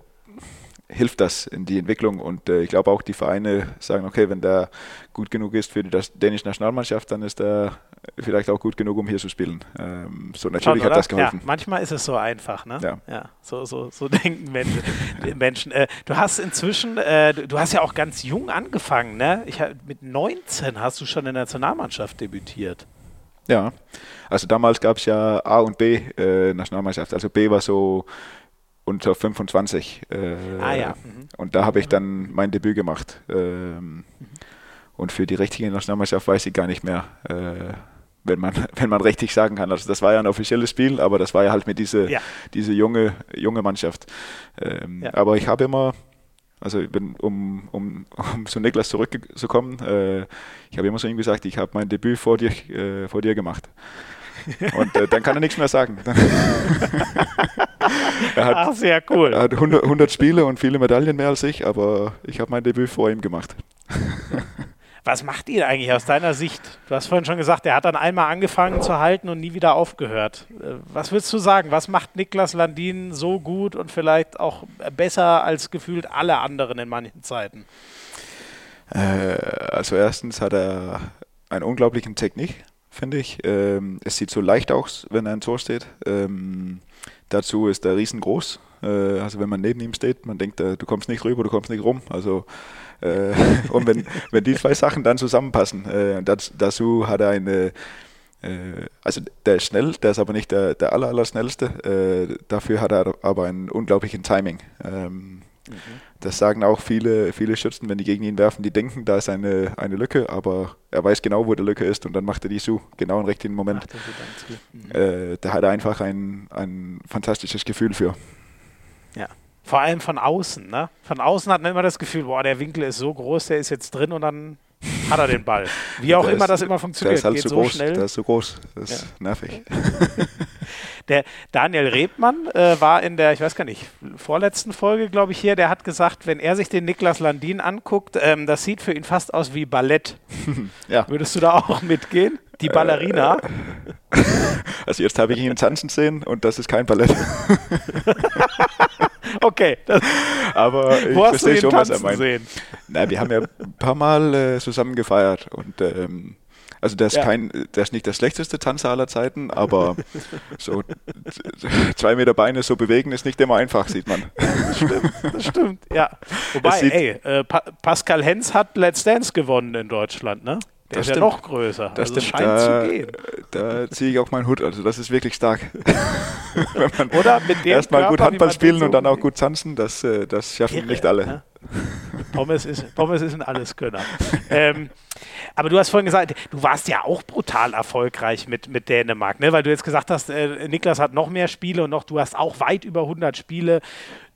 hilft das in die Entwicklung und äh, ich glaube auch die Vereine sagen, okay, wenn der gut genug ist für die dänische Nationalmannschaft, dann ist er vielleicht auch gut genug, um hier zu spielen. Ähm, so natürlich Schon, hat das geholfen. Ja, manchmal ist es so einfach, ne? Ja. ja so, so, so denken Menschen. Menschen. Äh, du hast inzwischen, äh, du, du, hast ja auch ganz jung angefangen, ne? Ich, mit 19 hast du schon in der Nationalmannschaft debütiert. Ja, also damals gab es ja A und B äh, Nationalmannschaft. Also B war so unter 25. Äh, ah ja. Mhm. Und da habe ich dann mein Debüt gemacht. Ähm, mhm. Und für die richtige Nationalmannschaft weiß ich gar nicht mehr, äh, wenn, man, wenn man richtig sagen kann. Also das war ja ein offizielles Spiel, aber das war ja halt mit dieser ja. diese junge, junge Mannschaft. Ähm, ja. Aber ich habe immer, also bin, um, um, um zu Niklas zurückzukommen, äh, ich habe immer so ihm gesagt, ich habe mein Debüt vor dir, äh, vor dir gemacht. Und äh, dann kann er nichts mehr sagen. er hat, Ach, sehr cool. Er hat 100, 100 Spiele und viele Medaillen mehr als ich, aber ich habe mein Debüt vor ihm gemacht. Was macht ihr eigentlich aus deiner Sicht? Du hast vorhin schon gesagt, er hat dann einmal angefangen zu halten und nie wieder aufgehört. Äh, was würdest du sagen? Was macht Niklas Landin so gut und vielleicht auch besser als gefühlt alle anderen in manchen Zeiten? Äh, also erstens hat er eine unglaubliche Technik, finde ich. Ähm, es sieht so leicht aus, wenn er ein Tor steht. Dazu ist er riesengroß. Äh, also wenn man neben ihm steht, man denkt, du kommst nicht rüber, du kommst nicht rum. Also äh, und wenn, wenn die zwei Sachen dann zusammenpassen, äh, dazu hat er eine, äh, also der ist schnell, der ist aber nicht der, der aller, aller schnellste. Äh, dafür hat er aber einen unglaublichen Timing. Ähm, mhm. Das sagen auch viele, viele Schützen, wenn die gegen ihn werfen, die denken, da ist eine, eine Lücke, aber er weiß genau, wo die Lücke ist und dann macht er die zu, genau im richtigen Moment. Mhm. Äh, da hat er einfach ein, ein fantastisches Gefühl für. Ja. Vor allem von außen, ne? Von außen hat man immer das Gefühl, boah, der Winkel ist so groß, der ist jetzt drin und dann hat er den Ball. Wie auch der immer ist, das immer funktioniert. Der ist halt Geht so, groß, schnell. Der ist so groß. Das ist ja. nervig. Der Daniel Rebmann äh, war in der, ich weiß gar nicht, vorletzten Folge, glaube ich, hier, der hat gesagt, wenn er sich den Niklas Landin anguckt, ähm, das sieht für ihn fast aus wie Ballett. ja. Würdest du da auch mitgehen? Die Ballerina? Äh, also jetzt habe ich ihn tanzen sehen und das ist kein Ballett. okay. Aber ich verstehe schon, was er meint. Sehen? Nein, wir haben ja ein paar Mal äh, zusammen gefeiert und ähm, also der ist ja. kein, der ist nicht der schlechteste Tanzer aller Zeiten, aber so zwei Meter Beine so bewegen ist nicht immer einfach, sieht man. Das stimmt, das stimmt, ja. Wobei, ey, äh, pa Pascal Hens hat Let's Dance gewonnen in Deutschland, ne? Der das ist stimmt. ja noch größer. Das also scheint da, zu gehen. Da ziehe ich auch meinen Hut. Also das ist wirklich stark. Wenn man Oder mit dem erstmal gut Handball spielen und dann auch gut tanzen, das, äh, das schaffen Irre, nicht alle. Ne? Pommes ist, Pommes ist ein Alleskönner. ähm, aber du hast vorhin gesagt, du warst ja auch brutal erfolgreich mit, mit Dänemark, ne? weil du jetzt gesagt hast, äh, Niklas hat noch mehr Spiele und noch, du hast auch weit über 100 Spiele.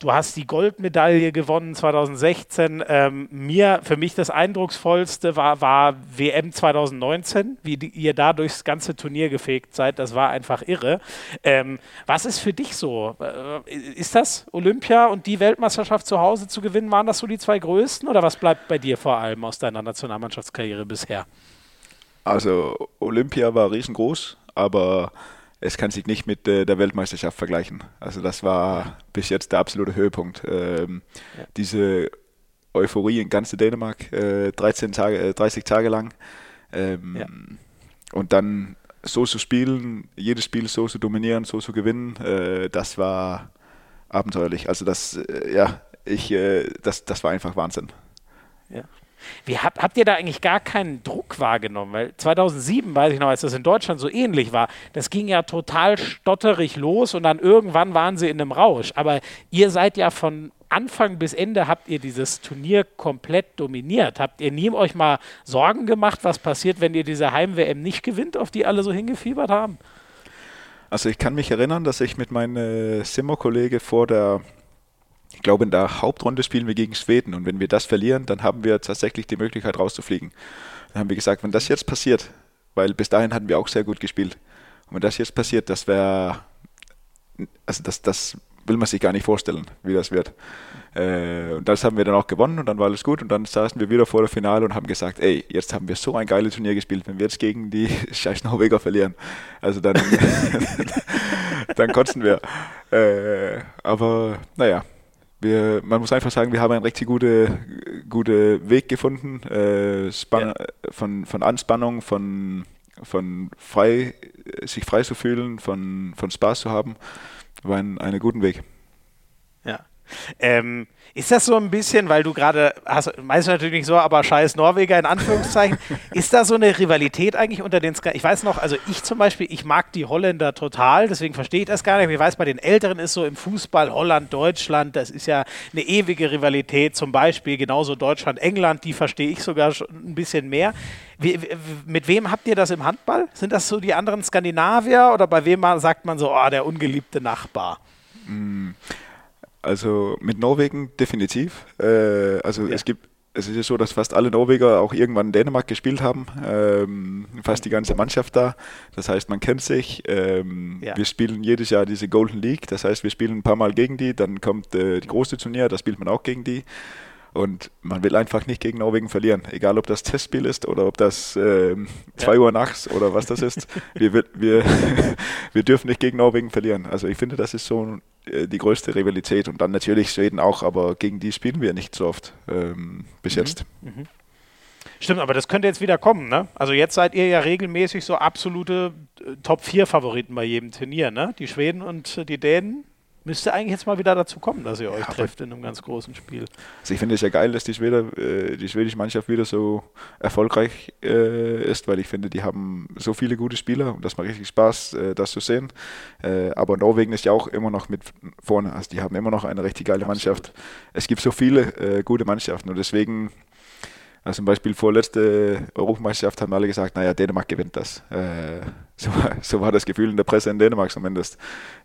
Du hast die Goldmedaille gewonnen 2016. Ähm, mir, für mich das eindrucksvollste war, war WM 2019, wie die, ihr da durchs ganze Turnier gefegt seid. Das war einfach irre. Ähm, was ist für dich so? Äh, ist das Olympia und die Weltmeisterschaft zu Hause zu gewinnen? Waren das so die zwei größten oder was bleibt bei dir vor allem aus deiner Nationalmannschaftskarriere bisher? Also Olympia war riesengroß, aber es kann sich nicht mit äh, der Weltmeisterschaft vergleichen. Also das war bis jetzt der absolute Höhepunkt. Ähm, ja. Diese Euphorie in ganz Dänemark, äh, 13 Tage, äh, 30 Tage lang. Ähm, ja. Und dann so zu spielen, jedes Spiel so zu dominieren, so zu gewinnen, äh, das war abenteuerlich. Also das, äh, ja, ich, äh, das, das war einfach Wahnsinn. Ja. Wie habt, habt ihr da eigentlich gar keinen Druck wahrgenommen? Weil 2007, weiß ich noch, als das in Deutschland so ähnlich war, das ging ja total stotterig los und dann irgendwann waren sie in einem Rausch. Aber ihr seid ja von Anfang bis Ende habt ihr dieses Turnier komplett dominiert. Habt ihr nie euch mal Sorgen gemacht, was passiert, wenn ihr diese Heim-WM nicht gewinnt, auf die alle so hingefiebert haben? Also ich kann mich erinnern, dass ich mit meinem Simmer-Kollege vor der ich glaube, in der Hauptrunde spielen wir gegen Schweden und wenn wir das verlieren, dann haben wir tatsächlich die Möglichkeit rauszufliegen. Dann haben wir gesagt, wenn das jetzt passiert, weil bis dahin hatten wir auch sehr gut gespielt, und wenn das jetzt passiert, das wäre, also das, das will man sich gar nicht vorstellen, wie das wird. Äh, und das haben wir dann auch gewonnen und dann war alles gut und dann saßen wir wieder vor der Finale und haben gesagt, ey, jetzt haben wir so ein geiles Turnier gespielt, wenn wir jetzt gegen die scheiß Norweger verlieren, also dann, dann kotzen wir. Äh, aber naja, wir, man muss einfach sagen, wir haben einen richtig guten gute Weg gefunden, äh, ja. von, von Anspannung, von, von frei, sich frei zu fühlen, von, von Spaß zu haben, war ein, einen guten Weg. Ähm, ist das so ein bisschen, weil du gerade hast, meinst du natürlich nicht so, aber scheiß Norweger in Anführungszeichen, ist da so eine Rivalität eigentlich unter den Ska Ich weiß noch, also ich zum Beispiel, ich mag die Holländer total, deswegen verstehe ich das gar nicht. Ich weiß, bei den Älteren ist so im Fußball Holland, Deutschland, das ist ja eine ewige Rivalität, zum Beispiel genauso Deutschland, England, die verstehe ich sogar schon ein bisschen mehr. Wie, mit wem habt ihr das im Handball? Sind das so die anderen Skandinavier oder bei wem sagt man so, oh, der ungeliebte Nachbar? Mm. Also mit Norwegen definitiv. Äh, also ja. es gibt es ist ja so, dass fast alle Norweger auch irgendwann in Dänemark gespielt haben, ähm, fast die ganze Mannschaft da. Das heißt, man kennt sich. Ähm, ja. Wir spielen jedes Jahr diese Golden League, das heißt, wir spielen ein paar Mal gegen die, dann kommt äh, die große Turnier, da spielt man auch gegen die. Und man will einfach nicht gegen Norwegen verlieren. Egal, ob das Testspiel ist oder ob das 2 äh, ja. Uhr nachts oder was das ist. wir, wir, wir dürfen nicht gegen Norwegen verlieren. Also ich finde, das ist so äh, die größte Rivalität. Und dann natürlich Schweden auch, aber gegen die spielen wir nicht so oft ähm, bis mhm. jetzt. Mhm. Stimmt, aber das könnte jetzt wieder kommen, ne? Also jetzt seid ihr ja regelmäßig so absolute äh, Top-4-Favoriten bei jedem Turnier, ne? Die Schweden und äh, die Dänen Müsste eigentlich jetzt mal wieder dazu kommen, dass ihr euch ja, trefft in einem ganz großen Spiel. Also ich finde es ja geil, dass die, Schwede, äh, die schwedische Mannschaft wieder so erfolgreich äh, ist, weil ich finde, die haben so viele gute Spieler und das macht richtig Spaß, äh, das zu sehen. Äh, aber Norwegen ist ja auch immer noch mit vorne. Also die haben immer noch eine richtig geile Absolut. Mannschaft. Es gibt so viele äh, gute Mannschaften und deswegen also zum Beispiel vorletzte Europameisterschaft haben alle gesagt, naja, Dänemark gewinnt das. Äh, so, so, war das Gefühl in der Presse in Dänemark zumindest.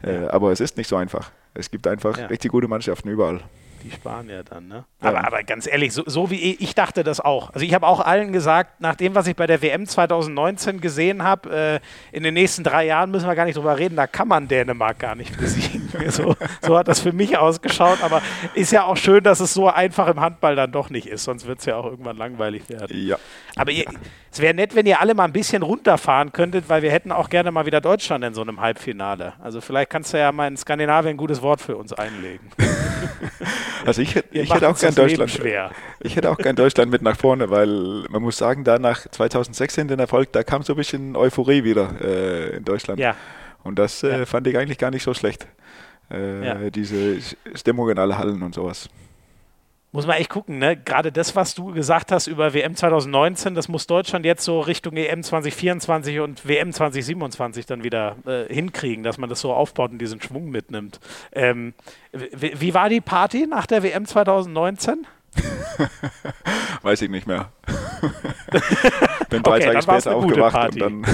Äh, aber es ist nicht so einfach. Es gibt einfach ja. richtig gute Mannschaften überall. Die Spanier dann, ne? Ja. Aber, aber ganz ehrlich, so, so wie ich, ich, dachte das auch. Also ich habe auch allen gesagt, nach dem, was ich bei der WM 2019 gesehen habe, äh, in den nächsten drei Jahren müssen wir gar nicht drüber reden, da kann man Dänemark gar nicht besiegen. so, so hat das für mich ausgeschaut. Aber ist ja auch schön, dass es so einfach im Handball dann doch nicht ist, sonst wird es ja auch irgendwann langweilig werden. Ja. Aber ihr, es wäre nett, wenn ihr alle mal ein bisschen runterfahren könntet, weil wir hätten auch gerne mal wieder Deutschland in so einem Halbfinale. Also vielleicht kannst du ja mal in Skandinavien ein gutes Wort für uns einlegen. Also ich, ich hätte auch gern Deutschland. Schwer. Ich hätte auch gern Deutschland mit nach vorne, weil man muss sagen, da nach 2016 den Erfolg, da kam so ein bisschen Euphorie wieder äh, in Deutschland. Ja. Und das äh, ja. fand ich eigentlich gar nicht so schlecht. Äh, ja. Diese Stimmung in alle Hallen und sowas muss man echt gucken, ne? Gerade das, was du gesagt hast über WM 2019, das muss Deutschland jetzt so Richtung EM 2024 und WM 2027 dann wieder äh, hinkriegen, dass man das so aufbaut und diesen Schwung mitnimmt. Ähm, wie war die Party nach der WM 2019? Weiß ich nicht mehr. Bin drei okay, Tage später aufgewacht und dann.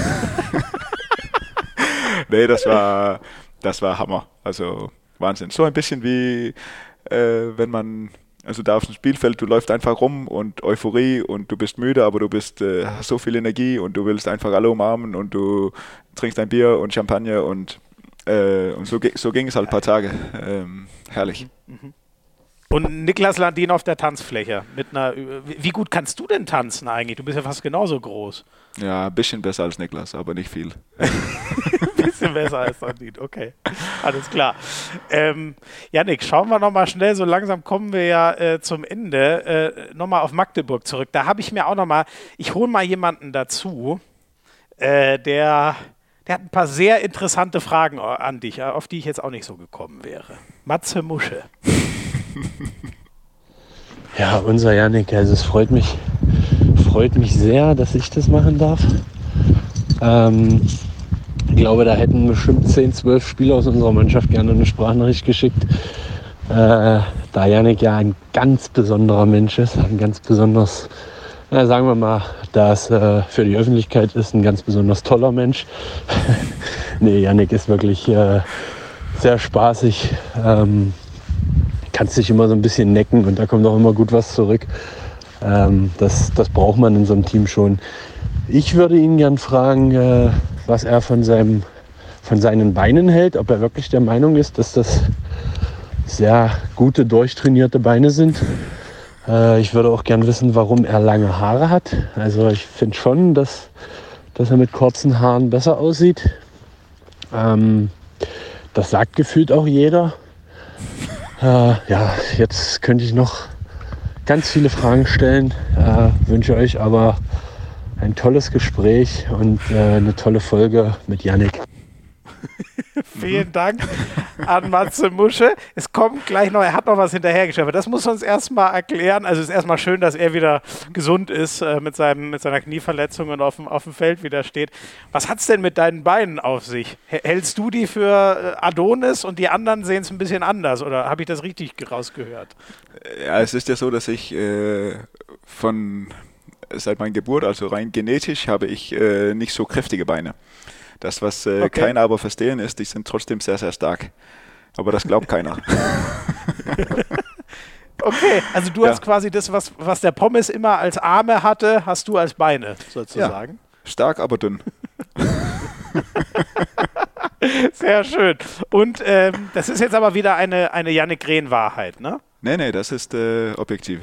nee, das war, das war Hammer. Also Wahnsinn. So ein bisschen wie äh, wenn man also da auf dem Spielfeld, du läufst einfach rum und Euphorie und du bist müde, aber du bist äh, hast so viel Energie und du willst einfach alle umarmen und du trinkst ein Bier und Champagner und, äh, und so, so ging es halt ein paar Tage. Ähm, herrlich. Mhm. Und Niklas Landin auf der Tanzfläche. Mit einer, wie gut kannst du denn tanzen eigentlich? Du bist ja fast genauso groß. Ja, ein bisschen besser als Niklas, aber nicht viel. ein bisschen besser als Landin, okay. Alles klar. Ähm, Janik, schauen wir nochmal schnell, so langsam kommen wir ja äh, zum Ende, äh, nochmal auf Magdeburg zurück. Da habe ich mir auch nochmal, ich hole mal jemanden dazu, äh, der, der hat ein paar sehr interessante Fragen an dich, auf die ich jetzt auch nicht so gekommen wäre. Matze Musche. Ja, unser Janik, also es freut mich, freut mich sehr, dass ich das machen darf. Ähm, ich glaube, da hätten bestimmt 10, 12 Spieler aus unserer Mannschaft gerne eine Sprachnachricht geschickt. Äh, da Janik ja ein ganz besonderer Mensch ist, ein ganz besonders, na, sagen wir mal, das äh, für die Öffentlichkeit ist ein ganz besonders toller Mensch. nee, Janik ist wirklich äh, sehr spaßig. Ähm, kannst dich immer so ein bisschen necken und da kommt auch immer gut was zurück. Ähm, das, das braucht man in so einem Team schon. Ich würde ihn gern fragen, äh, was er von, seinem, von seinen Beinen hält, ob er wirklich der Meinung ist, dass das sehr gute, durchtrainierte Beine sind. Äh, ich würde auch gern wissen, warum er lange Haare hat. Also ich finde schon, dass, dass er mit kurzen Haaren besser aussieht. Ähm, das sagt gefühlt auch jeder. Äh, ja, jetzt könnte ich noch ganz viele Fragen stellen. Äh, wünsche euch aber ein tolles Gespräch und äh, eine tolle Folge mit Yannick. Vielen Dank an Matze Musche. Es kommt gleich noch, er hat noch was hinterhergeschafft. Das muss uns erstmal erklären. Also es ist erstmal schön, dass er wieder gesund ist äh, mit, seinem, mit seiner Knieverletzung und auf dem, auf dem Feld wieder steht. Was hat es denn mit deinen Beinen auf sich? Hältst du die für äh, Adonis und die anderen sehen es ein bisschen anders? Oder habe ich das richtig rausgehört? Ja, es ist ja so, dass ich äh, von seit meiner Geburt, also rein genetisch, habe ich äh, nicht so kräftige Beine. Das, was äh, okay. keiner aber verstehen ist, die sind trotzdem sehr, sehr stark. Aber das glaubt keiner. okay, also du ja. hast quasi das, was, was der Pommes immer als Arme hatte, hast du als Beine sozusagen. Ja. Stark, aber dünn. Sehr schön. Und ähm, das ist jetzt aber wieder eine, eine Jannik Green-Wahrheit, ne? Nee, nee, das ist äh, objektiv.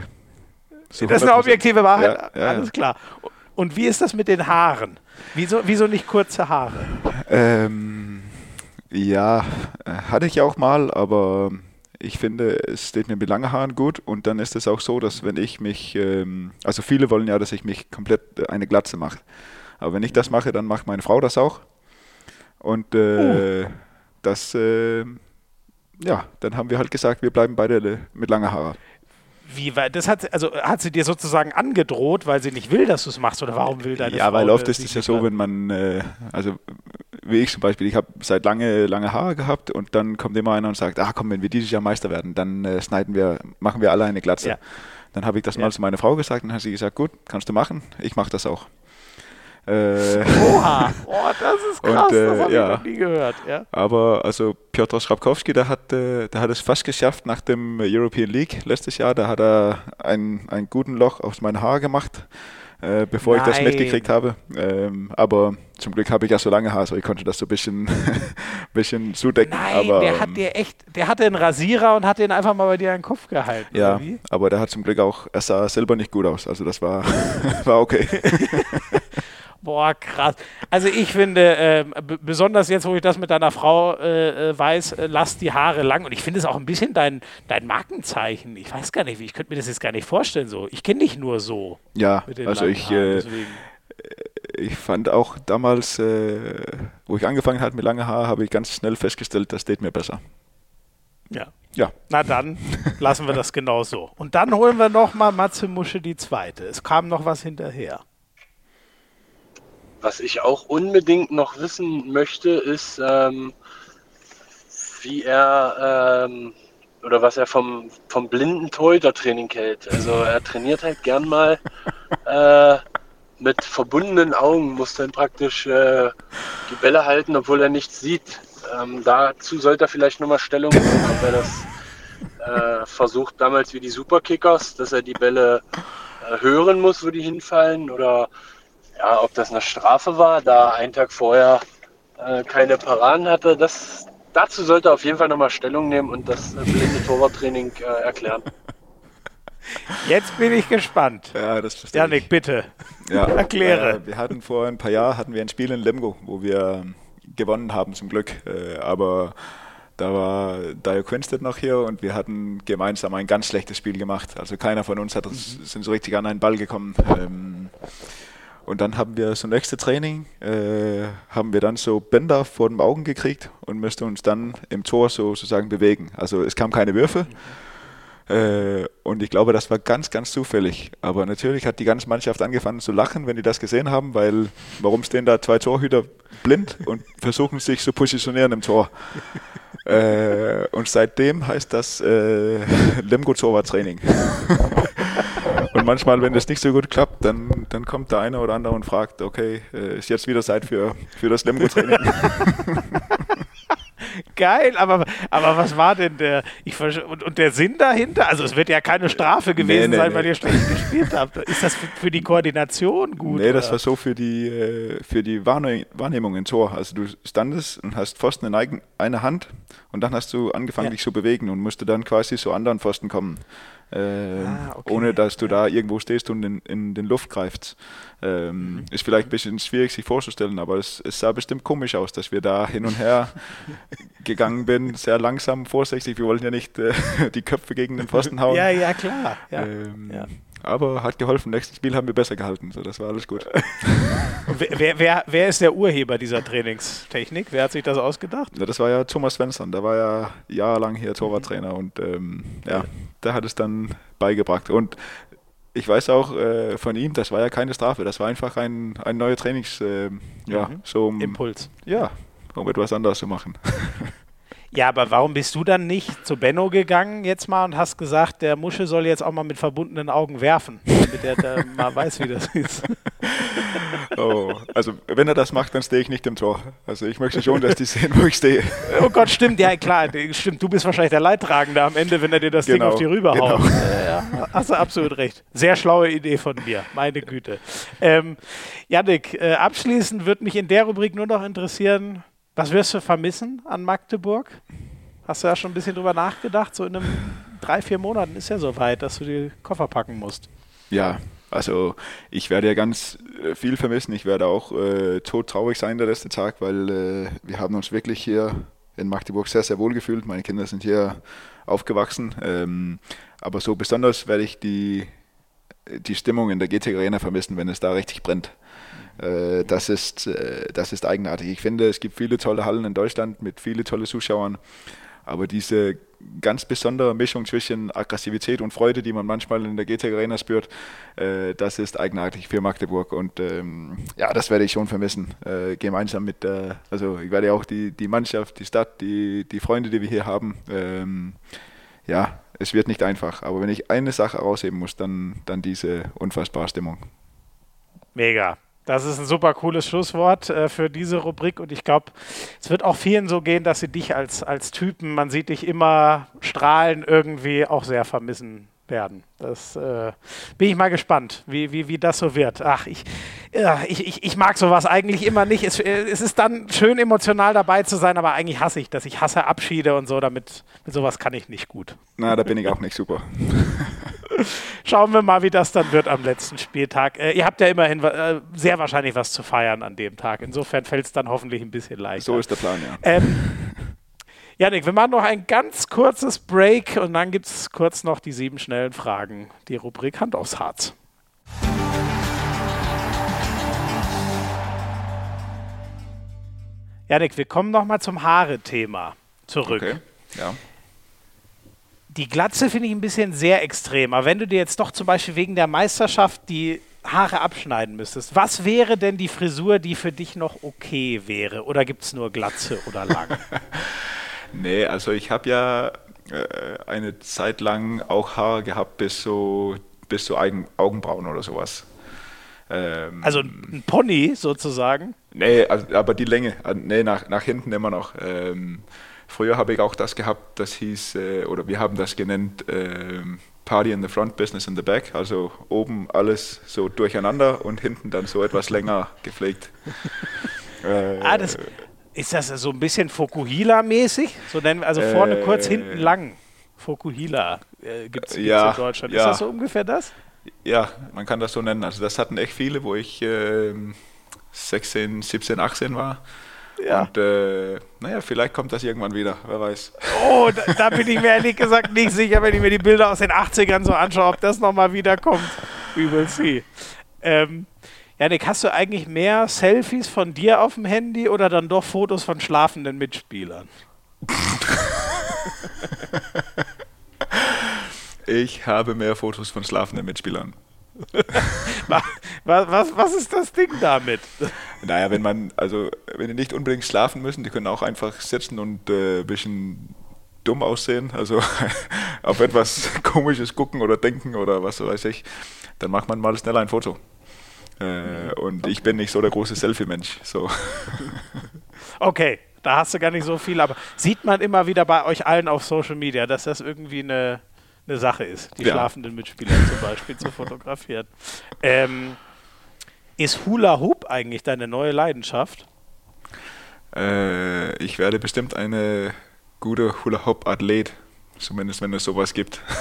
So das ist eine objektive Wahrheit, ja, ja, alles klar. Und wie ist das mit den Haaren? Wieso, wieso nicht kurze Haare? Ähm, ja, hatte ich auch mal, aber ich finde, es steht mir mit langen Haaren gut und dann ist es auch so, dass wenn ich mich, ähm, also viele wollen ja, dass ich mich komplett eine Glatze mache. Aber wenn ich das mache, dann macht meine Frau das auch. Und äh, uh. das, äh, ja, dann haben wir halt gesagt, wir bleiben beide mit langen Haaren. Wie, das hat, also hat sie dir sozusagen angedroht, weil sie nicht will, dass du es machst, oder warum will deine Ja, Frau weil oft ist es ja so, wenn man, äh, also wie ich zum Beispiel, ich habe seit lange, lange Haare gehabt und dann kommt immer einer und sagt, ah komm, wenn wir dieses Jahr Meister werden, dann äh, schneiden wir, machen wir alle eine Glatze. Ja. Dann habe ich das ja. mal zu meiner Frau gesagt und dann hat sie gesagt, gut, kannst du machen, ich mache das auch. Äh, Oha, oh, das ist krass, und, äh, das habe ja. ich noch nie gehört. Ja. Aber also Piotr Schrapkowski, der hat, äh, der hat es fast geschafft nach dem European League letztes Jahr. Da hat er einen, einen guten Loch aus meinen Haar gemacht, äh, bevor Nein. ich das mitgekriegt habe. Ähm, aber zum Glück habe ich ja so lange Haar, so ich konnte das so ein bisschen, bisschen zudecken. Nein, aber, der hat ähm, dir echt, der hatte einen Rasierer und hat den einfach mal bei dir in den Kopf gehalten. Ja, aber der hat zum Glück auch, er sah selber nicht gut aus. Also das war, war okay. Boah, krass. Also ich finde, äh, besonders jetzt, wo ich das mit deiner Frau äh, äh, weiß, äh, lass die Haare lang. Und ich finde es auch ein bisschen dein, dein Markenzeichen. Ich weiß gar nicht, ich könnte mir das jetzt gar nicht vorstellen so. Ich kenne dich nur so. Ja, also ich, Haaren, äh, ich fand auch damals, äh, wo ich angefangen habe mit langen Haaren, habe ich ganz schnell festgestellt, das steht mir besser. Ja. Ja. Na dann lassen wir das genau so. Und dann holen wir nochmal Matze Musche die zweite. Es kam noch was hinterher. Was ich auch unbedingt noch wissen möchte, ist, ähm, wie er ähm, oder was er vom, vom blinden Torhüter-Training hält. Also er trainiert halt gern mal äh, mit verbundenen Augen, muss dann praktisch äh, die Bälle halten, obwohl er nichts sieht. Ähm, dazu sollte er vielleicht nochmal Stellung nehmen, ob er das äh, versucht damals wie die Superkickers, dass er die Bälle äh, hören muss, wo die hinfallen oder ja, ob das eine Strafe war, da ein Tag vorher äh, keine Paraden hatte, das, dazu sollte er auf jeden Fall nochmal Stellung nehmen und das äh, blinde Torwarttraining äh, erklären. Jetzt bin ich gespannt. Ja, das verstehe Janik, ich. bitte. Ja, Erkläre. Äh, wir hatten vor ein paar Jahren hatten wir ein Spiel in Lemgo, wo wir ähm, gewonnen haben zum Glück. Äh, aber da war Dio Quinstead noch hier und wir hatten gemeinsam ein ganz schlechtes Spiel gemacht. Also keiner von uns hat, mhm. sind so richtig an einen Ball gekommen. Ähm, und dann haben wir so nächste Training, äh, haben wir dann so Bänder vor den Augen gekriegt und müssten uns dann im Tor so sozusagen bewegen. Also es kamen keine Würfe, Äh, und ich glaube, das war ganz, ganz zufällig. Aber natürlich hat die ganze Mannschaft angefangen zu lachen, wenn die das gesehen haben, weil warum stehen da zwei Torhüter blind und versuchen sich zu positionieren im Tor? äh, und seitdem heißt das äh, Lemgo Torwarttraining. Und manchmal, wenn das nicht so gut klappt, dann, dann kommt der eine oder andere und fragt, okay, äh, ist jetzt wieder Zeit für, für das Lemgo-Training? Geil, aber, aber was war denn der ich, und, und der Sinn dahinter? Also es wird ja keine Strafe gewesen nee, nee, sein, nee. weil ihr schlecht gespielt habt. Ist das für, für, die Koordination gut? Nee, oder? das war so für die, äh, für die Wahrnehmung im Tor. Also du standest und hast Pfosten in einer Hand und dann hast du angefangen, ja. dich zu bewegen und musste dann quasi zu anderen Pfosten kommen äh, ah, okay. ohne dass du da irgendwo stehst und in, in den Luft greifst. Ähm, mhm. Ist vielleicht ein bisschen schwierig sich vorzustellen, aber es, es, sah bestimmt komisch aus, dass wir da hin und her gegangen sind, sehr langsam, vorsichtig. Wir wollten ja nicht äh, die Köpfe gegen den Pfosten hauen. Ja, ja, klar. Ja. Ähm, ja. Aber hat geholfen. Nächstes Spiel haben wir besser gehalten. So, das war alles gut. wer, wer, wer, ist der Urheber dieser Trainingstechnik? Wer hat sich das ausgedacht? Ja, das war ja Thomas Svensson. Der war ja jahrelang hier Torwarttrainer und ähm, ja, der hat es dann beigebracht. Und ich weiß auch äh, von ihm, das war ja keine Strafe, das war einfach ein, ein neuer Trainings, äh, ja, mhm. so um, Impuls. Ja, um etwas anderes zu machen. Ja, aber warum bist du dann nicht zu Benno gegangen jetzt mal und hast gesagt, der Musche soll jetzt auch mal mit verbundenen Augen werfen, damit er da mal weiß, wie das ist? Oh, also wenn er das macht, dann stehe ich nicht im Tor. Also ich möchte schon, dass die sehen, wo ich stehe. Oh Gott, stimmt, ja klar, stimmt. Du bist wahrscheinlich der Leidtragende am Ende, wenn er dir das genau, Ding auf die rüberhaut. Genau. Ja, hast du absolut recht. Sehr schlaue Idee von mir, meine Güte. Ähm, Janik, äh, abschließend würde mich in der Rubrik nur noch interessieren, was wirst du vermissen an Magdeburg? Hast du da schon ein bisschen drüber nachgedacht? So in einem drei, vier Monaten ist ja so weit, dass du die Koffer packen musst. Ja, also ich werde ja ganz äh, viel vermissen. Ich werde auch äh, todtraurig sein der letzte Tag, weil äh, wir haben uns wirklich hier in Magdeburg sehr, sehr wohl gefühlt. Meine Kinder sind hier aufgewachsen. Ähm, aber so besonders werde ich die, die Stimmung in der GT Arena vermissen, wenn es da richtig brennt. Äh, das, ist, äh, das ist eigenartig. Ich finde, es gibt viele tolle Hallen in Deutschland mit vielen tollen Zuschauern, aber diese ganz besondere Mischung zwischen Aggressivität und Freude, die man manchmal in der GT Arena spürt, äh, das ist eigenartig für Magdeburg und ähm, ja, das werde ich schon vermissen. Gemeinsam mit, also ich werde auch die, die Mannschaft, die Stadt, die, die Freunde, die wir hier haben, ähm, ja, es wird nicht einfach, aber wenn ich eine Sache herausheben muss, dann, dann diese unfassbare Stimmung. Mega. Das ist ein super cooles Schlusswort äh, für diese Rubrik. Und ich glaube, es wird auch vielen so gehen, dass sie dich als, als Typen, man sieht dich immer strahlen, irgendwie auch sehr vermissen werden. Das äh, bin ich mal gespannt, wie, wie, wie das so wird. Ach, ich, ja, ich, ich, ich mag sowas eigentlich immer nicht. Es, es ist dann schön emotional dabei zu sein, aber eigentlich hasse ich das. Ich hasse Abschiede und so, damit mit sowas kann ich nicht gut. Na, da bin ich auch nicht super. Schauen wir mal, wie das dann wird am letzten Spieltag. Äh, ihr habt ja immerhin äh, sehr wahrscheinlich was zu feiern an dem Tag. Insofern fällt es dann hoffentlich ein bisschen leichter. So ist der Plan, ja. Ähm, Janik, wir machen noch ein ganz kurzes Break und dann gibt es kurz noch die sieben schnellen Fragen. Die Rubrik Hand aufs Harz. Janik, wir kommen noch mal zum Haare-Thema zurück. Okay, ja. Die Glatze finde ich ein bisschen sehr extrem. Aber wenn du dir jetzt doch zum Beispiel wegen der Meisterschaft die Haare abschneiden müsstest, was wäre denn die Frisur, die für dich noch okay wäre? Oder gibt es nur Glatze oder lang? nee, also ich habe ja äh, eine Zeit lang auch Haare gehabt bis so, bis so Augenbrauen oder sowas. Ähm, also ein Pony sozusagen? Nee, also, aber die Länge, äh, nee, nach, nach hinten immer noch. Ähm, Früher habe ich auch das gehabt, das hieß, äh, oder wir haben das genannt, äh, Party in the front, Business in the back. Also oben alles so durcheinander und hinten dann so etwas länger gepflegt. äh, ah, das, ist das so ein bisschen Fokuhila-mäßig? So nennen also vorne kurz, hinten lang. Fokuhila äh, gibt es ja, in Deutschland. Ist ja. das so ungefähr das? Ja, man kann das so nennen. Also das hatten echt viele, wo ich 16, 17, 18 war. Ja. Und äh, naja, vielleicht kommt das irgendwann wieder, wer weiß. Oh, da, da, bin ich mir ehrlich gesagt nicht sicher, wenn ich mir die Bilder aus den 80ern so anschaue, ob das nochmal wiederkommt. We will see. Ähm, Janik, hast du eigentlich mehr Selfies von dir auf dem Handy oder dann doch Fotos von schlafenden Mitspielern? Ich habe mehr Fotos von schlafenden Mitspielern. was, was, was ist das Ding damit? Naja, wenn man, also wenn die nicht unbedingt schlafen müssen, die können auch einfach sitzen und äh, ein bisschen dumm aussehen, also auf etwas Komisches gucken oder denken oder was weiß ich, dann macht man mal schnell ein Foto. Äh, und ich bin nicht so der große Selfie-Mensch. So. Okay, da hast du gar nicht so viel, aber sieht man immer wieder bei euch allen auf Social Media, dass das irgendwie eine, eine Sache ist, die ja. schlafenden Mitspieler zum Beispiel zu fotografieren. Ähm, ist Hula Hoop eigentlich deine neue Leidenschaft? Äh, ich werde bestimmt eine gute Hula Hoop Athlet. Zumindest wenn es sowas gibt.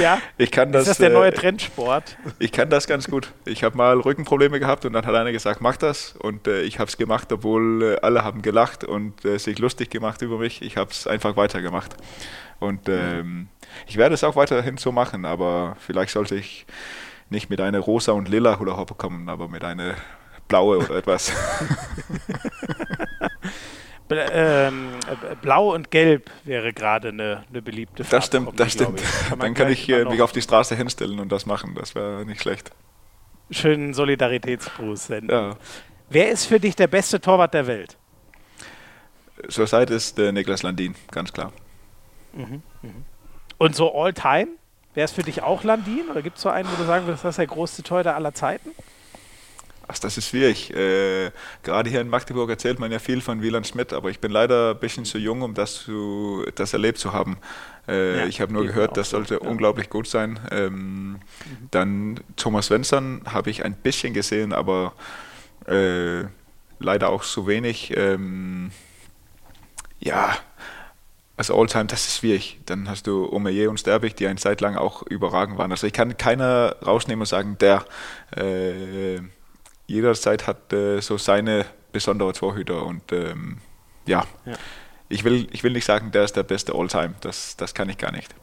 Ja. Ich kann das, ist das der neue äh, Trendsport? Ich kann das ganz gut. Ich habe mal Rückenprobleme gehabt und dann hat einer gesagt, mach das. Und äh, ich habe es gemacht, obwohl äh, alle haben gelacht und äh, sich lustig gemacht über mich. Ich habe es einfach weitergemacht. Und ähm, ich werde es auch weiterhin so machen, aber vielleicht sollte ich nicht mit einer rosa und lila Hula Hoop kommen, aber mit einer blaue oder etwas. ähm, Blau und Gelb wäre gerade eine, eine beliebte Farbe. Das stimmt, das stimmt. Kann Dann kann ich äh, mich auf die Straße hinstellen und das machen. Das wäre nicht schlecht. Schönen Solidaritätsgruß senden. Ja. Wer ist für dich der beste Torwart der Welt? Zurzeit ist der Niklas Landin, ganz klar. Mhm, mhm. Und so all time? Wäre es für dich auch Landin? Oder gibt es so einen, wo du sagen würdest, das ist der größte Torhüter aller Zeiten? Also das ist schwierig. Äh, gerade hier in Magdeburg erzählt man ja viel von Wieland Schmidt, aber ich bin leider ein bisschen zu jung, um das, zu, das erlebt zu haben. Äh, ja, ich habe nur gehört, das sollte ja. unglaublich gut sein. Ähm, mhm. Dann Thomas Svensson habe ich ein bisschen gesehen, aber äh, leider auch zu wenig. Ähm, ja, also Alltime, das ist schwierig. Dann hast du Omeyer und Sterbig, die eine Zeit lang auch überragend waren. Also ich kann keiner rausnehmen und sagen, der äh, jederzeit hat äh, so seine besondere Torhüter und ähm, ja, ja, Ich, will, ich will nicht sagen, der ist der beste Alltime, das, das kann ich gar nicht.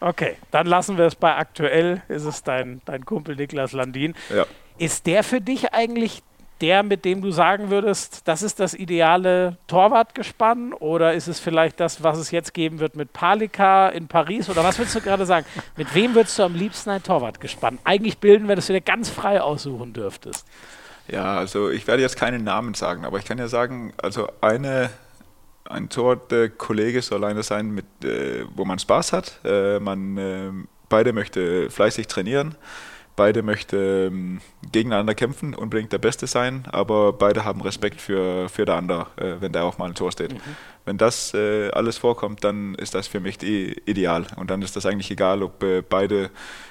Okay, dann lassen wir es bei aktuell, ist es dein, dein Kumpel Niklas Landin. Ja. Ist der für dich eigentlich der, mit dem du sagen würdest, das ist das ideale Torwartgespann? Oder ist es vielleicht das, was es jetzt geben wird mit Palika in Paris? Oder was würdest du gerade sagen? Mit wem würdest du am liebsten ein Torwartgespann eigentlich bilden, wenn du es dir ganz frei aussuchen dürftest? Ja, also ich werde jetzt keinen Namen sagen, aber ich kann ja sagen, also eine, ein Torwartkollege soll einer sein, mit, äh, wo man Spaß hat. Äh, man äh, beide möchte fleißig trainieren beide möchten ähm, gegeneinander kämpfen, unbedingt der Beste sein, aber beide haben Respekt für, für der andere, äh, wenn der auch mal ein Tor steht. Mhm. Wenn das äh, alles vorkommt, dann ist das für mich ideal. Und dann ist das eigentlich egal, ob äh, beide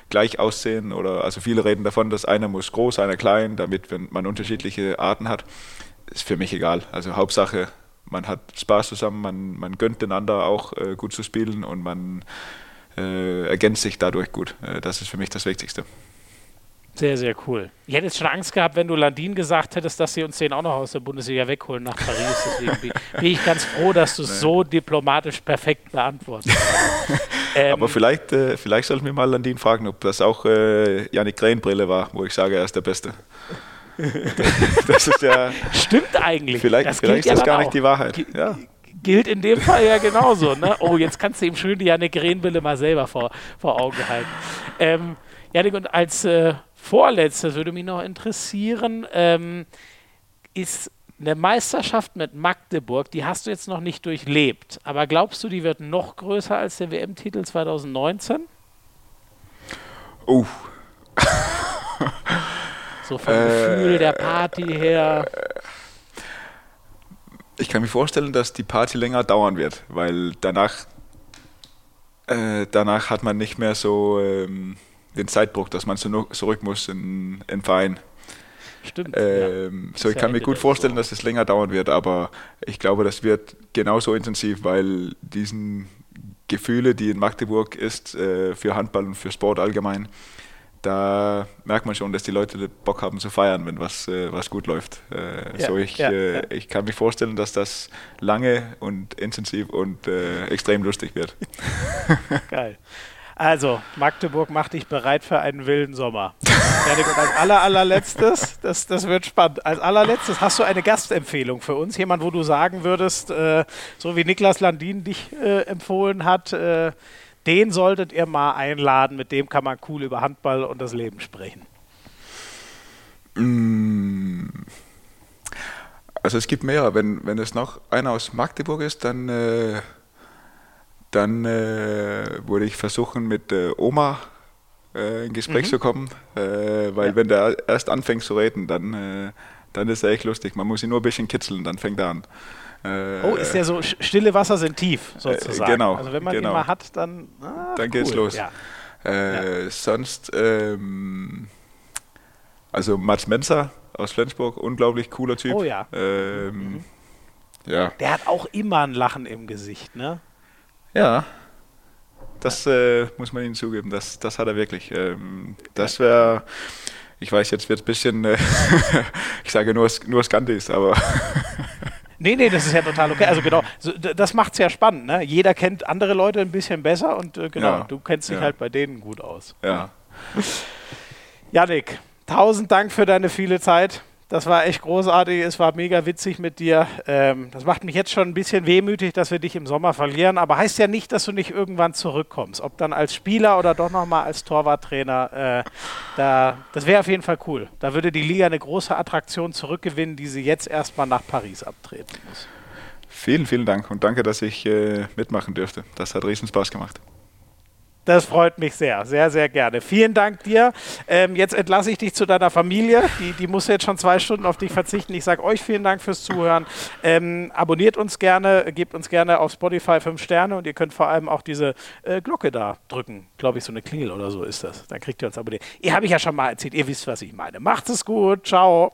gleich aussehen oder, also viele reden davon, dass einer muss groß, einer klein, damit wenn man unterschiedliche Arten hat. Ist für mich egal. Also Hauptsache, man hat Spaß zusammen, man, man gönnt einander auch äh, gut zu spielen und man äh, ergänzt sich dadurch gut. Äh, das ist für mich das Wichtigste. Sehr, sehr cool. Ich hätte jetzt schon Angst gehabt, wenn du Landin gesagt hättest, dass sie uns den auch noch aus der Bundesliga wegholen nach Paris. Deswegen bin, bin ich ganz froh, dass du es so diplomatisch perfekt beantwortet hast. ähm, Aber vielleicht, äh, vielleicht sollten wir mal Landin fragen, ob das auch äh, Janik Krähenbrille war, wo ich sage, er ist der Beste. das ist ja. Stimmt eigentlich. Vielleicht, das vielleicht ist das gar auch. nicht die Wahrheit. Ja gilt in dem Fall ja genauso. Ne? Oh, jetzt kannst du ihm schön die Janik Rehnbrille mal selber vor, vor Augen halten. Ähm, Janik, und als äh, vorletztes würde mich noch interessieren, ähm, ist eine Meisterschaft mit Magdeburg, die hast du jetzt noch nicht durchlebt, aber glaubst du, die wird noch größer als der WM-Titel 2019? Oh. so vom äh, Gefühl der Party her. Ich kann mir vorstellen, dass die Party länger dauern wird, weil danach, äh, danach hat man nicht mehr so ähm, den Zeitdruck, dass man zurück muss in den Verein. Stimmt. Ähm, ja. So, ich kann mir gut vorstellen, so. dass es länger dauern wird, aber ich glaube, das wird genauso intensiv, weil diesen Gefühle, die in Magdeburg ist, äh, für Handball und für Sport allgemein, da merkt man schon, dass die Leute Bock haben zu feiern, wenn was, äh, was gut läuft. Äh, ja, so ich, ja, ja. ich kann mir vorstellen, dass das lange und intensiv und extrem lustig wird. Geil. Also, Magdeburg macht dich bereit für einen wilden Sommer. und als aller, allerletztes, das, das wird spannend. Als allerletztes hast du eine Gastempfehlung für uns. Jemand, wo du sagen würdest, äh, so wie Niklas Landin dich äh, empfohlen hat, äh, den solltet ihr mal einladen, mit dem kann man cool über Handball und das Leben sprechen? Mm. Also es gibt mehr. Wenn, wenn es noch einer aus Magdeburg ist, dann, äh, dann äh, würde ich versuchen, mit äh, Oma äh, in Gespräch mhm. zu kommen. Äh, weil ja. wenn der erst anfängt zu reden, dann, äh, dann ist er echt lustig. Man muss ihn nur ein bisschen kitzeln, dann fängt er an. oh, ist ja so, stille Wasser sind tief, sozusagen. genau. Also wenn man genau. ihn mal hat, dann. Ah, dann cool. geht's los. Ja. Ja. Sonst, ähm, also Mats Menzer aus Flensburg, unglaublich cooler Typ. Oh ja. Ähm, mhm. ja. Der hat auch immer ein Lachen im Gesicht, ne? Ja. Das äh, muss man ihm zugeben, das, das hat er wirklich. Ähm, das wäre, ich weiß, jetzt wird es ein bisschen, äh, ich sage nur, nur Skandis, aber. Nee, nee, das ist ja total okay. Also genau, so, das macht es ja spannend. Ne? Jeder kennt andere Leute ein bisschen besser und äh, genau, ja, du kennst dich ja. halt bei denen gut aus. Ja. Janik, tausend Dank für deine viele Zeit. Das war echt großartig. Es war mega witzig mit dir. Ähm, das macht mich jetzt schon ein bisschen wehmütig, dass wir dich im Sommer verlieren. Aber heißt ja nicht, dass du nicht irgendwann zurückkommst. Ob dann als Spieler oder doch nochmal als Torwarttrainer. Äh, da, das wäre auf jeden Fall cool. Da würde die Liga eine große Attraktion zurückgewinnen, die sie jetzt erstmal nach Paris abtreten muss. Vielen, vielen Dank und danke, dass ich äh, mitmachen dürfte. Das hat riesen Spaß gemacht. Das freut mich sehr, sehr, sehr gerne. Vielen Dank dir. Ähm, jetzt entlasse ich dich zu deiner Familie. Die, die muss jetzt schon zwei Stunden auf dich verzichten. Ich sage euch vielen Dank fürs Zuhören. Ähm, abonniert uns gerne, gebt uns gerne auf Spotify fünf Sterne und ihr könnt vor allem auch diese äh, Glocke da drücken. Glaube ich, so eine Klingel oder so ist das. Dann kriegt ihr uns abonniert. Ihr habe ich ja schon mal erzählt. Ihr wisst, was ich meine. Macht es gut. Ciao.